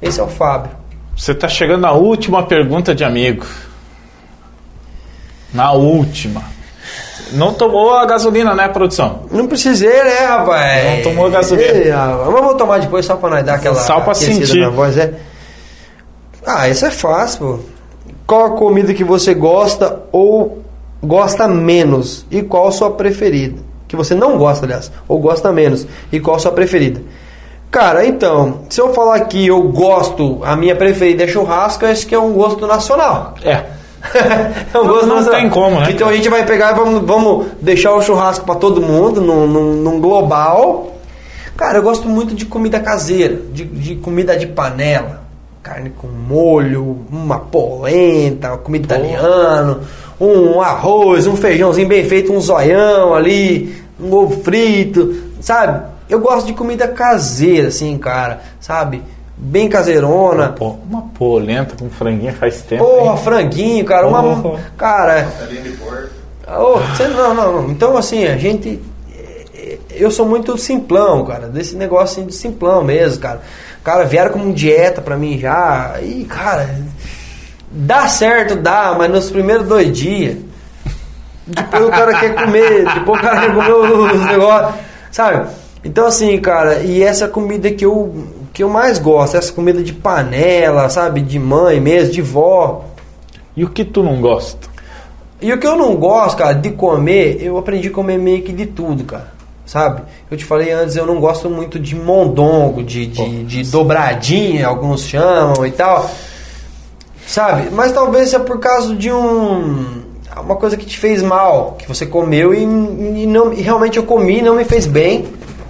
[SPEAKER 2] esse é o Fábio.
[SPEAKER 1] Você está chegando na última pergunta de amigo. Na última. Não tomou a gasolina, né, produção?
[SPEAKER 2] Não precisei, né, rapaz?
[SPEAKER 1] Não tomou gasolina.
[SPEAKER 2] Ei, rapaz, mas vou tomar depois só pra nós dar aquela
[SPEAKER 1] Só pra
[SPEAKER 2] aquecida
[SPEAKER 1] sentir.
[SPEAKER 2] na voz, é. Ah, isso é fácil, pô. Qual a comida que você gosta ou gosta menos? E qual a sua preferida? Que você não gosta, aliás, ou gosta menos. E qual a sua preferida? Cara, então, se eu falar que eu gosto, a minha preferida é churrasco, acho que é um gosto nacional.
[SPEAKER 1] É.
[SPEAKER 2] é um gosto
[SPEAKER 1] Não
[SPEAKER 2] nacional.
[SPEAKER 1] tem como, né,
[SPEAKER 2] Então a gente vai pegar e vamos, vamos deixar o churrasco pra todo mundo, num, num, num global. Cara, eu gosto muito de comida caseira, de, de comida de panela. Carne com molho, uma polenta, comida italiana, um arroz, um feijãozinho bem feito, um zoião ali, um ovo frito, sabe? Eu gosto de comida caseira, assim, cara, sabe? Bem caseirona.
[SPEAKER 1] Pô, uma polenta com franguinho faz tempo.
[SPEAKER 2] Porra,
[SPEAKER 1] hein?
[SPEAKER 2] franguinho, cara, uma. Cara. Ô, você- não, não, não. Então, assim, a gente. é, Eu sou muito simplão, cara. Desse negócio assim de simplão mesmo, cara. Cara, vieram como dieta pra mim já. E, cara. Dá certo, dá, mas nos primeiros dois dias. Depois o cara quer comer, depois o cara quer comer os negócios, sabe? Então, assim, cara, e essa comida que eu, que eu mais gosto, essa comida de panela, sabe? De mãe mesmo, de vó.
[SPEAKER 1] E o que tu não gosta?
[SPEAKER 2] E o que eu não gosto, cara, de comer, eu aprendi a comer meio que de tudo, cara. Sabe? Eu te falei antes, eu não gosto muito de mondongo, de, de, de dobradinha, alguns chamam e tal. Sabe? Mas talvez seja por causa de um. Uma coisa que te fez mal, que você comeu e, e não, e realmente eu comi e não me fez bem.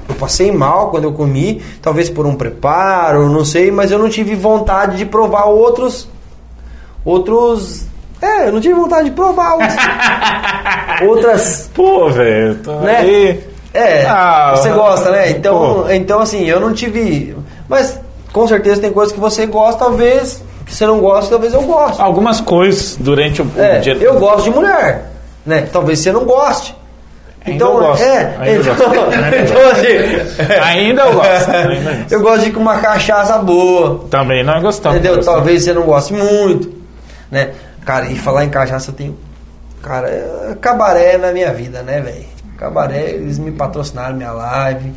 [SPEAKER 2] Eu passei mal quando eu comi, talvez por um preparo, não sei, mas eu não tive vontade de provar outros. Outros. É, eu não tive vontade de provar outros- outras
[SPEAKER 1] Pô, velho, tô
[SPEAKER 2] né?
[SPEAKER 1] aí.
[SPEAKER 2] É,
[SPEAKER 1] Ah,
[SPEAKER 2] você gosta, né? Então,
[SPEAKER 1] pô.
[SPEAKER 2] então assim, eu não tive. Mas com certeza tem coisas que você gosta, talvez que você não gosta, talvez eu goste.
[SPEAKER 1] Algumas coisas durante o, o
[SPEAKER 2] É,
[SPEAKER 1] dia.
[SPEAKER 2] eu gosto de mulher, né? Talvez você não goste. Então,
[SPEAKER 1] eu gosto,
[SPEAKER 2] é,
[SPEAKER 1] ainda eu
[SPEAKER 2] então,
[SPEAKER 1] gosto, ainda eu
[SPEAKER 2] então, assim,
[SPEAKER 1] Ainda eu gosto. Ainda eu gosto.
[SPEAKER 2] eu gosto de ir com uma cachaça boa,
[SPEAKER 1] Também não gostamos.
[SPEAKER 2] entendeu?
[SPEAKER 1] gostamos.
[SPEAKER 2] Talvez você não goste muito, né? Cara, e falar em cachaça eu tenho, cara, é cabaré na minha vida, né, velho? Cabaré, eles me patrocinaram minha live.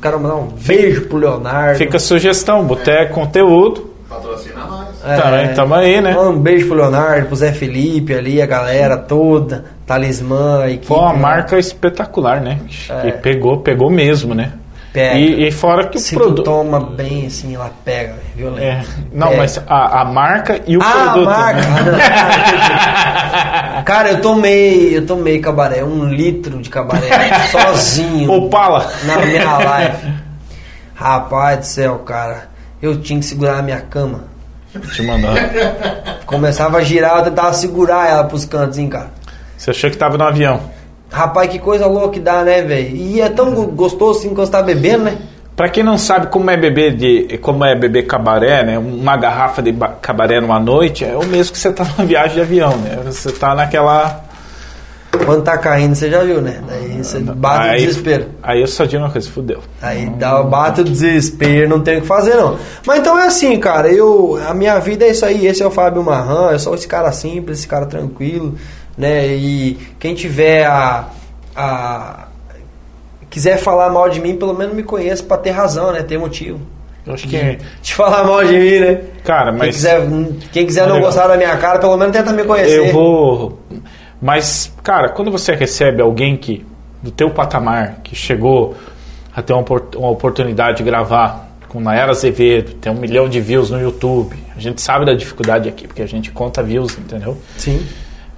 [SPEAKER 2] Quero mandar um beijo pro Leonardo.
[SPEAKER 1] Fica a sugestão, boteco conteúdo.
[SPEAKER 3] Patrocina nós.
[SPEAKER 2] É.
[SPEAKER 1] Também tamo aí, né?
[SPEAKER 2] Um beijo pro Leonardo, pro Zé Felipe ali, a galera toda, Talismã, equipe.
[SPEAKER 1] Foi uma
[SPEAKER 2] né?
[SPEAKER 1] marca espetacular, né?
[SPEAKER 2] É.
[SPEAKER 1] pegou, pegou mesmo, né?
[SPEAKER 2] Pega.
[SPEAKER 1] E, e fora que
[SPEAKER 2] Se
[SPEAKER 1] o
[SPEAKER 2] tu
[SPEAKER 1] produto.
[SPEAKER 2] toma bem assim, ela pega, velho, violento.
[SPEAKER 1] É, não,
[SPEAKER 2] Pega.
[SPEAKER 1] mas a, a marca e o
[SPEAKER 2] ah,
[SPEAKER 1] produto.
[SPEAKER 2] a marca.
[SPEAKER 1] né?
[SPEAKER 2] Cara, eu tomei, eu tomei cabaré, um litro de cabaré, sozinho.
[SPEAKER 1] Opala.
[SPEAKER 2] Na minha live. Rapaz do céu, cara. Eu tinha que segurar a minha cama.
[SPEAKER 1] Te mandar.
[SPEAKER 2] Começava a girar, eu tentava segurar ela pros cantos, hein, cara.
[SPEAKER 1] Você achou que tava no avião.
[SPEAKER 2] Rapaz, que coisa louca que dá, né, velho? E é tão go- gostoso assim quando você tá bebendo, né?
[SPEAKER 1] Pra quem não sabe como é beber de como é beber cabaré, né? Uma garrafa de ba- cabaré numa noite é o mesmo que você tá numa viagem de avião, né? Você tá naquela
[SPEAKER 2] Quando tá caindo, você já viu, né? Daí você bate o
[SPEAKER 1] aí,
[SPEAKER 2] desespero.
[SPEAKER 1] Aí eu só digo uma coisa, fudeu.
[SPEAKER 2] Aí dá, bate o desespero, não tem o que fazer, não. Mas então é assim, cara, eu, a minha vida é isso aí, esse é o Fábio Marran, eu sou esse cara simples, esse cara tranquilo, né? E quem tiver a. a quiser falar mal de mim, pelo menos me conheça pra ter razão, né? Ter motivo.
[SPEAKER 1] Eu acho que.
[SPEAKER 2] De falar mal de mim, né?
[SPEAKER 1] Cara,
[SPEAKER 2] Quem
[SPEAKER 1] mas.
[SPEAKER 2] quiser, quem quiser não
[SPEAKER 1] Legal.
[SPEAKER 2] gostar da minha cara, pelo menos tenta me conhecer.
[SPEAKER 1] Eu vou. Mas, cara, quando você recebe alguém que, do teu patamar, que chegou a ter uma, uma oportunidade de gravar com Nayara Azevedo, tem um milhão de views no YouTube, a gente sabe da dificuldade aqui, porque a gente conta views, entendeu?
[SPEAKER 2] Sim.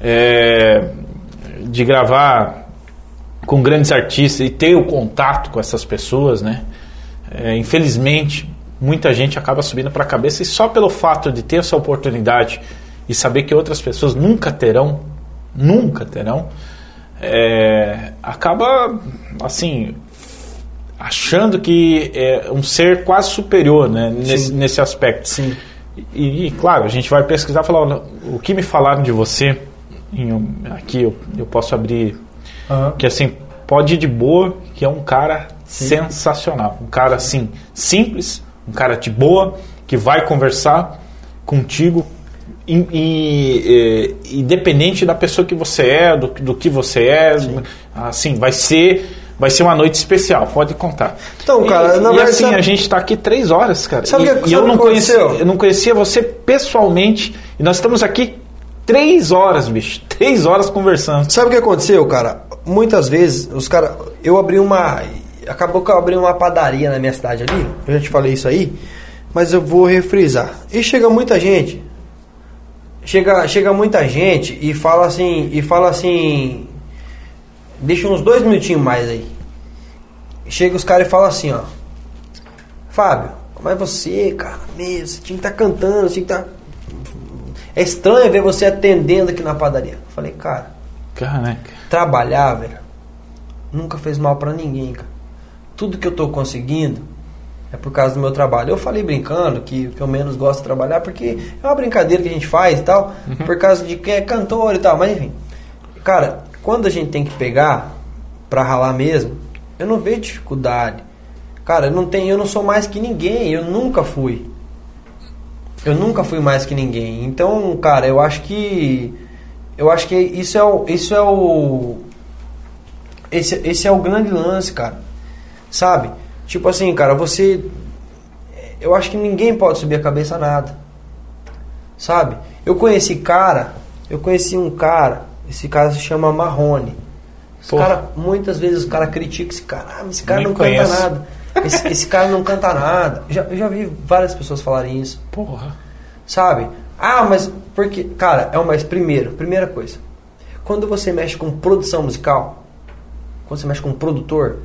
[SPEAKER 1] É, de gravar com grandes artistas e ter o contato com essas pessoas, né? É, infelizmente, muita gente acaba subindo para a cabeça e só pelo fato de ter essa oportunidade e saber que outras pessoas nunca terão, nunca terão, é, acaba assim achando que é um ser quase superior, né? Nesse, nesse aspecto.
[SPEAKER 2] Sim.
[SPEAKER 1] E, e, claro, a gente vai pesquisar e falar o que me falaram de você. em aqui eu, eu posso abrir
[SPEAKER 2] Aham.
[SPEAKER 1] que assim pode ir de boa, que é um cara sensacional, um cara assim simples, um cara de boa que vai conversar contigo in- e, independente da pessoa que você é, do, do que você é, assim, vai ser, vai ser uma noite especial, pode contar.
[SPEAKER 2] Então, cara,
[SPEAKER 1] e,
[SPEAKER 2] na
[SPEAKER 1] e
[SPEAKER 2] verdade,
[SPEAKER 1] assim,
[SPEAKER 2] sabe-
[SPEAKER 1] a gente está aqui três horas, cara.
[SPEAKER 2] Sabe
[SPEAKER 1] e,
[SPEAKER 2] o que-
[SPEAKER 1] e
[SPEAKER 2] sabe
[SPEAKER 1] eu não conhecia, eu não conhecia você pessoalmente, e nós estamos aqui três horas, bicho, três horas conversando.
[SPEAKER 2] Sabe o que aconteceu, cara? Muitas vezes, os caras. Eu abri uma. Acabou que eu abri uma padaria na minha cidade ali. Eu já te falei isso aí. Mas eu vou refrisar. E chega muita gente. Chega, chega muita gente e fala assim. E fala assim. Deixa uns dois minutinhos mais aí. Chega os caras e fala assim, ó. Fábio, mas você, cara, mesmo, você tinha que estar cantando, você tinha que estar. É estranho ver você atendendo aqui na padaria. Eu Falei, cara,
[SPEAKER 1] Caraca.
[SPEAKER 2] trabalhar, velho, nunca fez mal pra ninguém, cara. Tudo que eu tô conseguindo é por causa do meu trabalho. Eu falei brincando que que eu menos gosto de trabalhar porque é uma brincadeira que a gente faz e tal, por causa de que é cantor e tal, mas enfim. Cara, quando a gente tem que pegar pra ralar mesmo, eu não vejo dificuldade. Cara, eu não tenho, eu não sou mais que ninguém, eu nunca fui. Eu nunca fui mais que ninguém. Então, cara, eu acho que eu acho que isso é o isso é o esse, esse é o grande lance, cara. Sabe? Tipo assim, cara, você eu acho que ninguém pode subir a cabeça a nada. Sabe? Eu conheci cara, eu conheci um cara, esse cara se chama Marrone. Esse cara, muitas vezes o cara critica esse cara, ah, mas esse cara
[SPEAKER 1] Nem
[SPEAKER 2] não
[SPEAKER 1] conheço.
[SPEAKER 2] canta nada. Esse, esse cara não canta nada. Já, eu já vi várias pessoas falarem isso.
[SPEAKER 1] Porra.
[SPEAKER 2] Sabe? Ah, mas porque, cara, é o mais primeiro, primeira coisa. Quando você mexe com produção musical, quando você mexe com um produtor,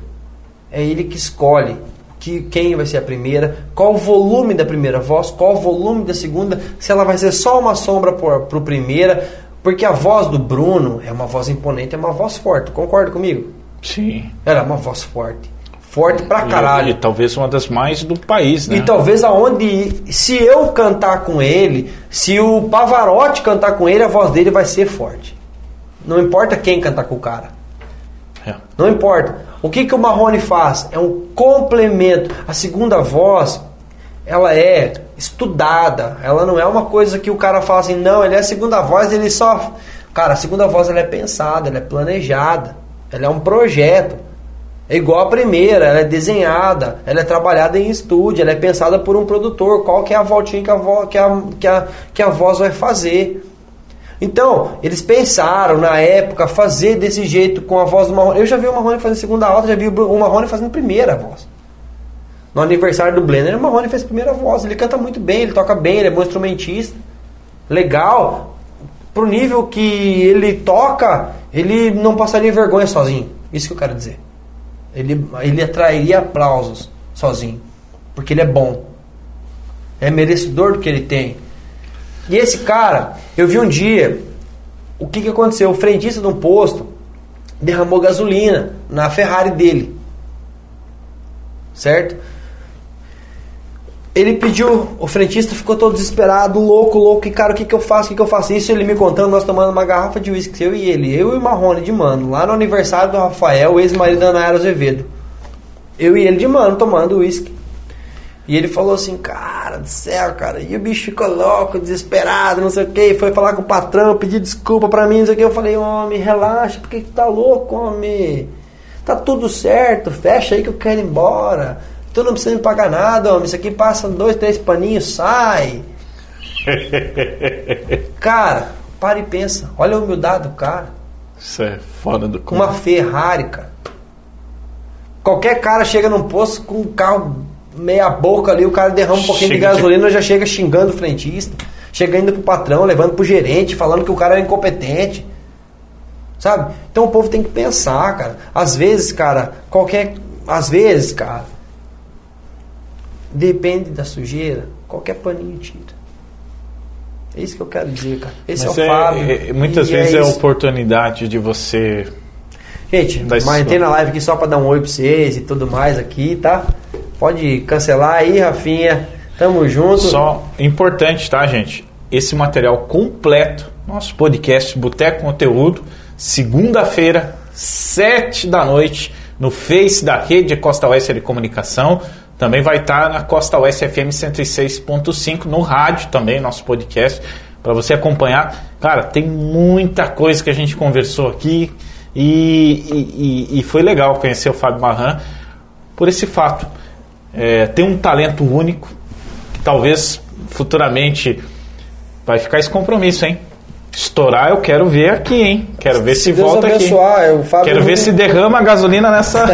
[SPEAKER 2] é ele que escolhe que quem vai ser a primeira, qual o volume da primeira voz, qual o volume da segunda, se ela vai ser só uma sombra pro, pro primeira, porque a voz do Bruno é uma voz imponente, é uma voz forte. Concorda comigo?
[SPEAKER 1] Sim.
[SPEAKER 2] Ela é uma voz forte. Forte pra
[SPEAKER 1] E-
[SPEAKER 2] caralho.
[SPEAKER 1] E, talvez uma das mais do país, né?
[SPEAKER 2] E talvez aonde, se eu cantar com ele, se o Pavarotti cantar com ele, a voz dele vai ser forte. Não importa quem cantar com o cara.
[SPEAKER 1] É.
[SPEAKER 2] Não importa. O que, que o Marrone faz? É um complemento. A segunda voz, ela é estudada. Ela não é uma coisa que o cara fala assim, não, ele é a segunda voz, ele só. Cara, a segunda voz ela é pensada, ela é planejada, ela é um projeto. É igual a primeira, ela é desenhada, ela é trabalhada em estúdio, ela é pensada por um produtor, qual que é a voltinha que a, vo, que a, que a, que a voz vai fazer. Então, eles pensaram na época fazer desse jeito com a voz do Marrone. Eu já vi o Marrone fazendo segunda alta, já vi o Marrone fazendo primeira voz. No aniversário do Blender, o Marrone fez primeira voz. Ele canta muito bem, ele toca bem, ele é bom instrumentista. Legal. Pro nível que ele toca, ele não passaria vergonha sozinho. Isso que eu quero dizer. Ele, ele atrairia aplausos sozinho. Porque ele é bom. É merecedor do que ele tem. E esse cara, eu vi um dia, o que, que aconteceu? O frentista de um posto derramou gasolina na Ferrari dele. Certo? Ele pediu, o frentista ficou todo desesperado, louco, louco, e cara, o que, que eu faço? O que, que eu faço? Isso ele me contando, nós tomando uma garrafa de uísque, eu e ele, eu e o Marrone de mano, lá no aniversário do Rafael, ex-marido da Nayara Azevedo. Eu e ele de mano, tomando uísque. E ele falou assim, cara do céu, cara. E o bicho ficou louco, desesperado, não sei o que. Foi falar com o patrão, pedir desculpa pra mim, não sei o que. Eu falei, homem, relaxa, por que que tá louco, homem? Tá tudo certo, fecha aí que eu quero ir embora. Tu não precisa me pagar nada, homem. Isso aqui passa dois, três paninhos, sai. cara, para e pensa. Olha a humildade do cara.
[SPEAKER 1] Isso é fora do
[SPEAKER 2] Com uma Ferrari, cara. Qualquer cara chega num posto com um carro meia boca ali, o cara derrama um pouquinho de
[SPEAKER 1] Chega de-
[SPEAKER 2] gasolina, já chega xingando o frentista, chega indo pro patrão, levando pro gerente, falando que o cara é incompetente. Sabe? Então o povo tem que pensar, cara. Às vezes, cara, qualquer. Às vezes, cara. Depende da sujeira, qualquer paninho tira. É isso que eu quero dizer, cara. Esse
[SPEAKER 1] Mas
[SPEAKER 2] é o
[SPEAKER 1] é-
[SPEAKER 2] Fábio.
[SPEAKER 1] é- muitas
[SPEAKER 2] e
[SPEAKER 1] vezes é, a
[SPEAKER 2] isso.
[SPEAKER 1] oportunidade de você.
[SPEAKER 2] Gente, mas entrei na live aqui só pra dar um oi pra vocês e tudo mais aqui, tá? Pode cancelar aí, Rafinha. Tamo junto.
[SPEAKER 1] Só importante, tá, gente? Esse material completo, nosso podcast Boteco Conteúdo, segunda-feira, sete da noite, no Face da Rede Costa Oeste de Comunicação. Também vai estar na Costa Oeste FM 106.5, no rádio também, nosso podcast. para você acompanhar. Cara, tem muita coisa que a gente conversou aqui e, e- e foi legal conhecer o Fábio Marran por esse fato. É, tem um talento único que talvez futuramente vai ficar esse compromisso, hein? Estourar eu quero ver aqui, hein? Quero ver se
[SPEAKER 2] Deus
[SPEAKER 1] volta aqui.
[SPEAKER 2] abençoar, é, o Fábio
[SPEAKER 1] Quero ver se derrama a gasolina nessa.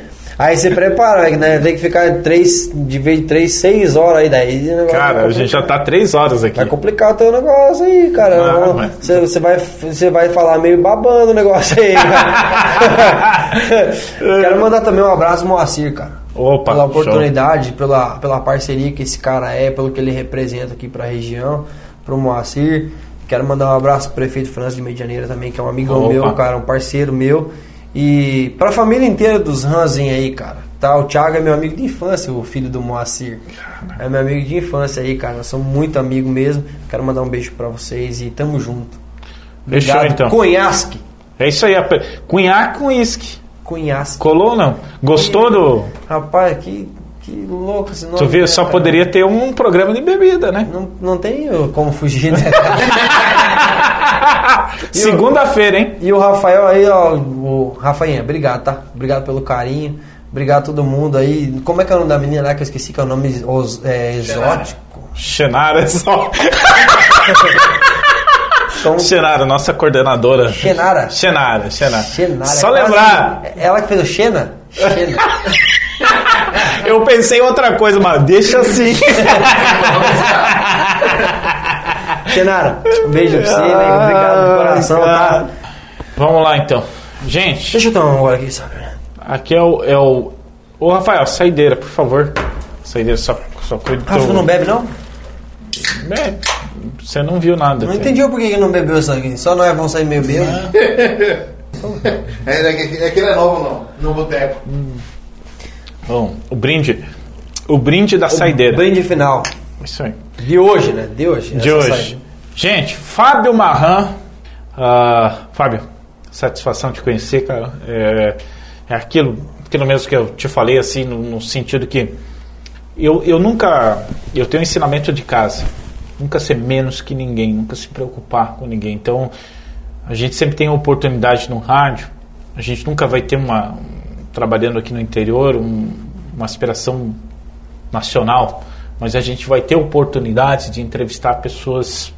[SPEAKER 2] Aí você prepara, né? Tem que ficar três, de vez de três, seis horas aí daí. o
[SPEAKER 1] Cara,
[SPEAKER 2] vai
[SPEAKER 1] a gente já tá três horas aqui.
[SPEAKER 2] Vai complicar o teu negócio aí, cara.
[SPEAKER 1] Ah, mas-
[SPEAKER 2] Você, você vai, você vai falar meio babando o negócio aí. cara. Quero mandar também um abraço Moacir, cara.
[SPEAKER 1] Opa,
[SPEAKER 2] pela
[SPEAKER 1] show.
[SPEAKER 2] oportunidade, pela, pela parceria que esse cara é, pelo que ele representa aqui pra região, pro Moacir. Quero mandar um abraço pro prefeito França de Medianeira também, que é um amigão
[SPEAKER 1] Opa.
[SPEAKER 2] meu, cara, um parceiro meu. E pra família inteira dos Ranzen aí, cara. Tá, o Thiago é meu amigo de infância, o filho do Moacir. É meu amigo de infância aí, cara. Nós somos muito amigos mesmo. Quero mandar um beijo pra vocês e tamo junto.
[SPEAKER 1] Fechou, então.
[SPEAKER 2] Cunhasque.
[SPEAKER 1] É isso aí. Cunhaque com uísque.
[SPEAKER 2] Cunhasque.
[SPEAKER 1] Colou ou não? Gostou do.
[SPEAKER 2] Rapaz, que, que louco esse nome.
[SPEAKER 1] Tu viu?
[SPEAKER 2] né,
[SPEAKER 1] Só
[SPEAKER 2] cara?
[SPEAKER 1] poderia ter um programa de bebida, né?
[SPEAKER 2] Não, não tem como fugir, né?
[SPEAKER 1] Segunda-feira, hein?
[SPEAKER 2] E o Rafael aí, ó, o Rafainha, obrigado, tá? Obrigado pelo carinho. Obrigado a todo mundo aí. Como é que é o nome da menina lá que eu esqueci que é o nome os- é, exótico?
[SPEAKER 1] Xenara é só.
[SPEAKER 2] Então,
[SPEAKER 1] Xenara, nossa coordenadora.
[SPEAKER 2] Xenara.
[SPEAKER 1] Xenara, Xenara.
[SPEAKER 2] Xenara.
[SPEAKER 1] Só
[SPEAKER 2] é
[SPEAKER 1] lembrar,
[SPEAKER 2] Ela que fez o Xena? Xena.
[SPEAKER 1] eu pensei em outra coisa, mas deixa assim.
[SPEAKER 2] Xenara, um beijo pra você, né? Obrigado do coração, tá?
[SPEAKER 1] Vamos lá então. Gente,
[SPEAKER 2] Deixa eu tomar um agora aqui, sabe?
[SPEAKER 1] aqui é o. É o... Ô Rafael, saideira, por favor. Saideira, só, só cuida do teu-
[SPEAKER 2] tu não bebe, não?
[SPEAKER 1] É, você não viu nada.
[SPEAKER 2] Não entendi o porquê que não bebeu isso aqui. Só nós vamos sair meio bêbado.
[SPEAKER 3] É, é, que- é que ele é novo, não. No boteco.
[SPEAKER 1] Bom, o brinde. O brinde da saideira.
[SPEAKER 2] Brinde final.
[SPEAKER 1] Isso aí.
[SPEAKER 2] De hoje, né? De hoje.
[SPEAKER 1] De hoje.
[SPEAKER 2] saída.
[SPEAKER 1] Gente, Fábio Marran. ah, Fábio, satisfação te conhecer, cara. É, é aquilo, aquilo mesmo que eu te falei, assim, no, no sentido que eu, eu nunca. Eu tenho um ensinamento de casa. Nunca ser menos que ninguém, nunca se preocupar com ninguém. Então, a gente sempre tem oportunidade no rádio. A gente nunca vai ter uma. Trabalhando aqui no interior, um- uma aspiração nacional, mas a gente vai ter oportunidade de entrevistar pessoas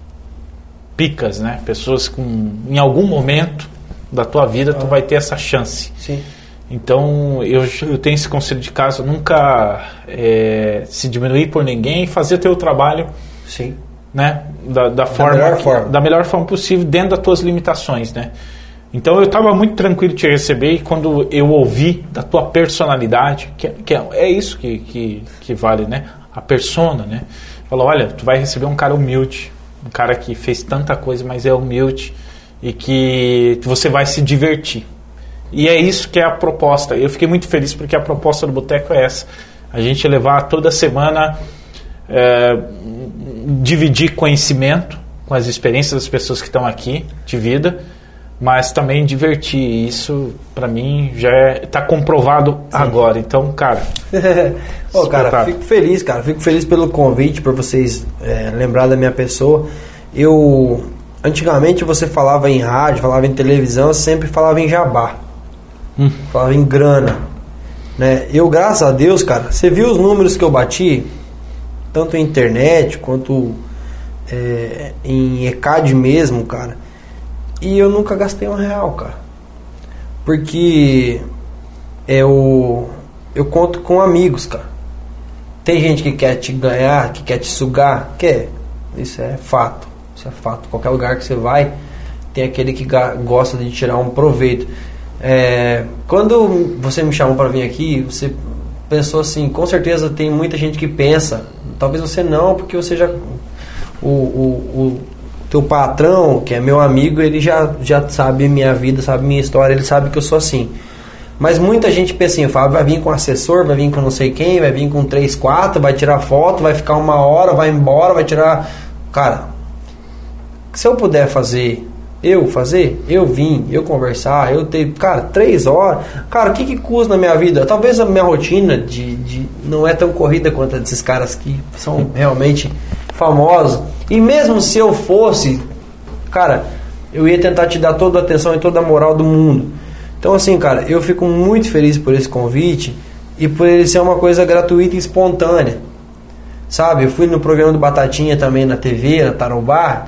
[SPEAKER 1] picas, né? Pessoas com em algum momento da tua vida tu vai ter essa chance.
[SPEAKER 2] Sim.
[SPEAKER 1] Então eu, eu tenho esse conselho de casa, nunca é, se diminuir por ninguém e fazer teu trabalho,
[SPEAKER 2] Sim.
[SPEAKER 1] né? Da, da forma
[SPEAKER 2] melhor
[SPEAKER 1] que-
[SPEAKER 2] forma.
[SPEAKER 1] da melhor forma possível dentro das tuas limitações, né? Então eu estava muito tranquilo de te receber e quando eu ouvi da tua personalidade, que, é- que é, é isso que, que, que vale, né? A persona, né? Falou, olha, tu vai receber um cara humilde, um cara que fez tanta coisa, mas é humilde e que você vai se divertir. E é isso que é a proposta. Eu fiquei muito feliz porque a proposta do Boteco é essa. A gente levar toda semana, é, dividir conhecimento com as experiências das pessoas que estão aqui de vida, mas também divertir. Isso, para mim, já está comprovado agora. Então, cara,
[SPEAKER 2] Pô, cara, fico feliz, cara. Fico feliz pelo convite, por vocês é, lembrar da minha pessoa. Eu. Antigamente você falava em rádio, falava em televisão, eu sempre falava em jabá. Falava em grana. Né? Eu, graças a Deus, cara, você viu os números que eu bati? Tanto em internet quanto é, em ECAD mesmo, cara. E eu nunca gastei um real, cara. Porque eu, eu conto com amigos, cara. Tem gente que quer te ganhar, que quer te sugar, quer. Isso é fato. Isso é fato. Qualquer lugar que você vai, tem aquele que gosta de tirar um proveito. É, quando você me chamou para vir aqui, você pensou assim, com certeza tem muita gente que pensa, talvez você não, porque você já o, o, o teu patrão, que é meu amigo, ele já, já sabe minha vida, sabe minha história, ele sabe que eu sou assim. Mas muita gente pensa assim, o vai vir com assessor, vai vir com não sei quem, vai vir com 3, 4, vai tirar foto, vai ficar uma hora, vai embora, vai tirar. Cara, se eu puder fazer, eu fazer, eu vim, eu conversar, eu ter, cara, três horas, cara, o que que custa na minha vida? Talvez a minha rotina de, de não é tão corrida quanto a desses caras que são realmente famosos. E mesmo se eu fosse, cara, eu ia tentar te dar toda a atenção e toda a moral do mundo. Então, assim, cara, eu fico muito feliz por esse convite e por ele ser uma coisa gratuita e espontânea. Sabe? Eu fui no programa do Batatinha também na TV, na Tarobá,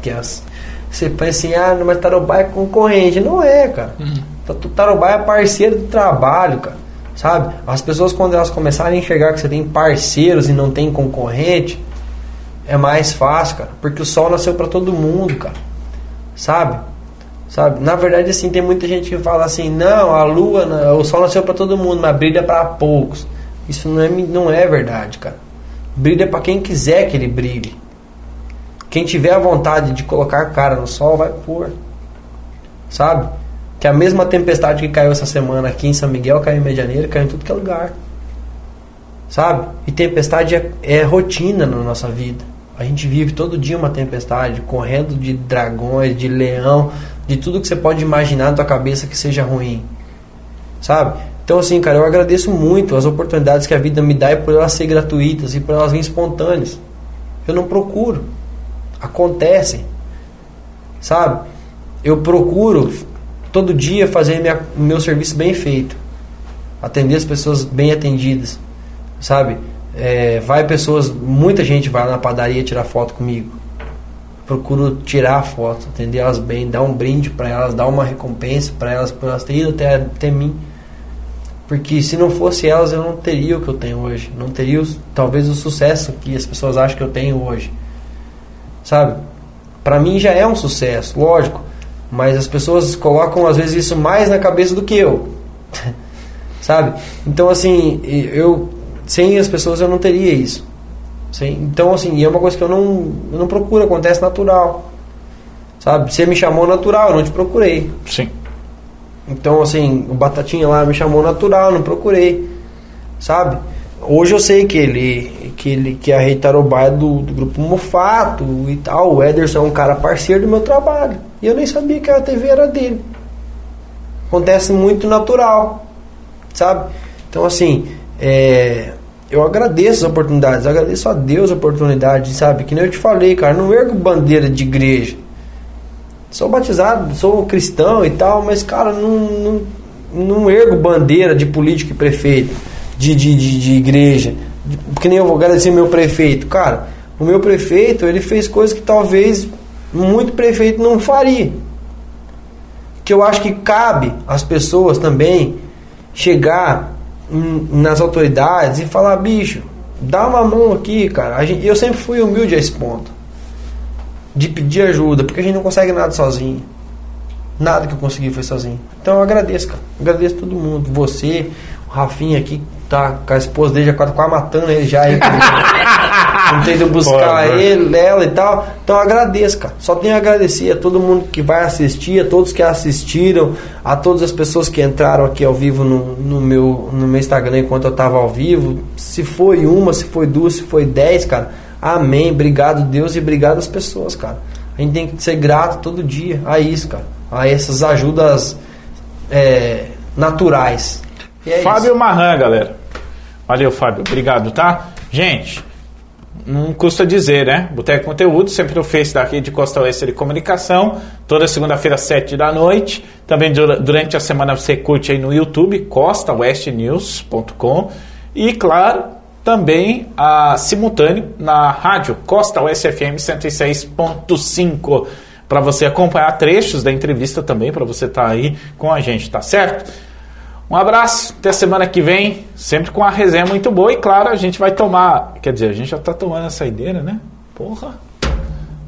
[SPEAKER 2] que as, você pensa assim, ah, mas Tarobá é concorrente. Não é, cara. Uhum. Tarobá é parceiro do trabalho, cara. Sabe? As pessoas, quando elas começarem a enxergar que você tem parceiros e não tem concorrente, é mais fácil, cara. Porque o sol nasceu para todo mundo, cara. Sabe? Sabe? Na verdade, assim, tem muita gente que fala assim: não, a lua, o sol nasceu para todo mundo, mas brilha para poucos. Isso não é, não é verdade, cara. Brilha para quem quiser que ele brilhe. Quem tiver a vontade de colocar a cara no sol, vai pôr. Sabe? Que a mesma tempestade que caiu essa semana aqui em São Miguel, caiu em Medianeira, caiu em tudo que é lugar. Sabe? E tempestade é, é rotina na nossa vida. A gente vive todo dia uma tempestade, correndo de dragões, de leão, de tudo que você pode imaginar na tua cabeça que seja ruim. Sabe? Então, assim, cara, eu agradeço muito as oportunidades que a vida me dá e por elas ser gratuitas e por elas virem espontâneas. Eu não procuro. Acontecem. Sabe? Eu procuro todo dia fazer minha, meu serviço bem feito. Atender as pessoas bem atendidas. Sabe? É, vai pessoas, muita gente vai na padaria tirar foto comigo. Procuro tirar a foto, atender elas bem, dar um brinde para elas, dar uma recompensa para elas, por elas terem ido até, até mim porque se não fosse elas, eu não teria o que eu tenho hoje. Não teria, talvez, o sucesso que as pessoas acham que eu tenho hoje. Sabe? Para mim já é um sucesso, lógico. Mas as pessoas colocam, às vezes, isso mais na cabeça do que eu. Sabe? Então, assim, eu... Sem as pessoas, eu não teria isso. Sem, então, assim, é uma coisa que eu não, eu não procuro, acontece natural. Sabe? Você me chamou natural, eu não te procurei.
[SPEAKER 1] Sim.
[SPEAKER 2] Então, assim, o Batatinha lá me chamou natural, não procurei, sabe? Hoje eu sei que ele, que ele, que a Rei Tarobá é do, do grupo Mofato e tal. O Ederson é um cara parceiro do meu trabalho. E eu nem sabia que a TV era dele. Acontece muito natural, sabe? Então, assim, é, eu agradeço as oportunidades, agradeço a Deus a oportunidade, sabe? Que nem eu te falei, cara, não ergo bandeira de igreja sou batizado, sou cristão e tal, mas, cara, não, não, não ergo bandeira de político e prefeito, de, de, de, de igreja. Porque nem eu vou agradecer meu prefeito. Cara, o meu prefeito, ele fez coisas que talvez muito prefeito não faria. Que eu acho que cabe às pessoas também chegar nas autoridades e falar, bicho, dá uma mão aqui, cara. Gente, eu sempre fui humilde a esse ponto de pedir ajuda, porque a gente não consegue nada sozinho. Nada que eu consegui foi sozinho. Então eu agradeço, cara. Agradeço todo mundo. Você, o Rafinha aqui, tá com a esposa dele, já quase, matando ele já. não tem de buscar Pô, ele, ela e tal. Então agradeço, cara. Só tenho a agradecer a todo mundo que vai assistir, a todos que assistiram, a todas as pessoas que entraram aqui ao vivo no, no, meu, no meu Instagram enquanto eu tava ao vivo. Se foi uma, se foi duas, se foi dez, cara Amém. Obrigado, Deus, e obrigado às pessoas, cara. A gente tem que ser grato todo dia a isso, cara. A essas ajudas é, naturais.
[SPEAKER 1] É Fábio isso. Marran, galera. Valeu, Fábio. Obrigado, tá? Gente, não custa dizer, né? Boteco Conteúdo, sempre no Face daqui de Costa Oeste de Comunicação, toda segunda-feira, sete da noite. Também durante a semana você curte aí no YouTube, costaoestenews.com. E, claro, também a simultâneo na rádio Costa USFM 106.5 para você acompanhar trechos da entrevista também para você estar tá aí com a gente, tá certo? Um abraço, até semana que vem, sempre com a resenha muito boa e claro, a gente vai tomar, quer dizer, a gente já tá tomando a saideira, né? Porra.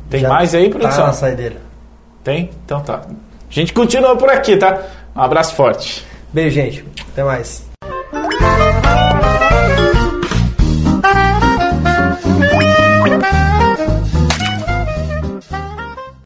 [SPEAKER 1] Tem já mais aí, produção? Tá
[SPEAKER 2] na saideira.
[SPEAKER 1] Tem? Então tá. A gente continua por aqui, tá? Um abraço forte.
[SPEAKER 2] Beijo, gente. Até mais.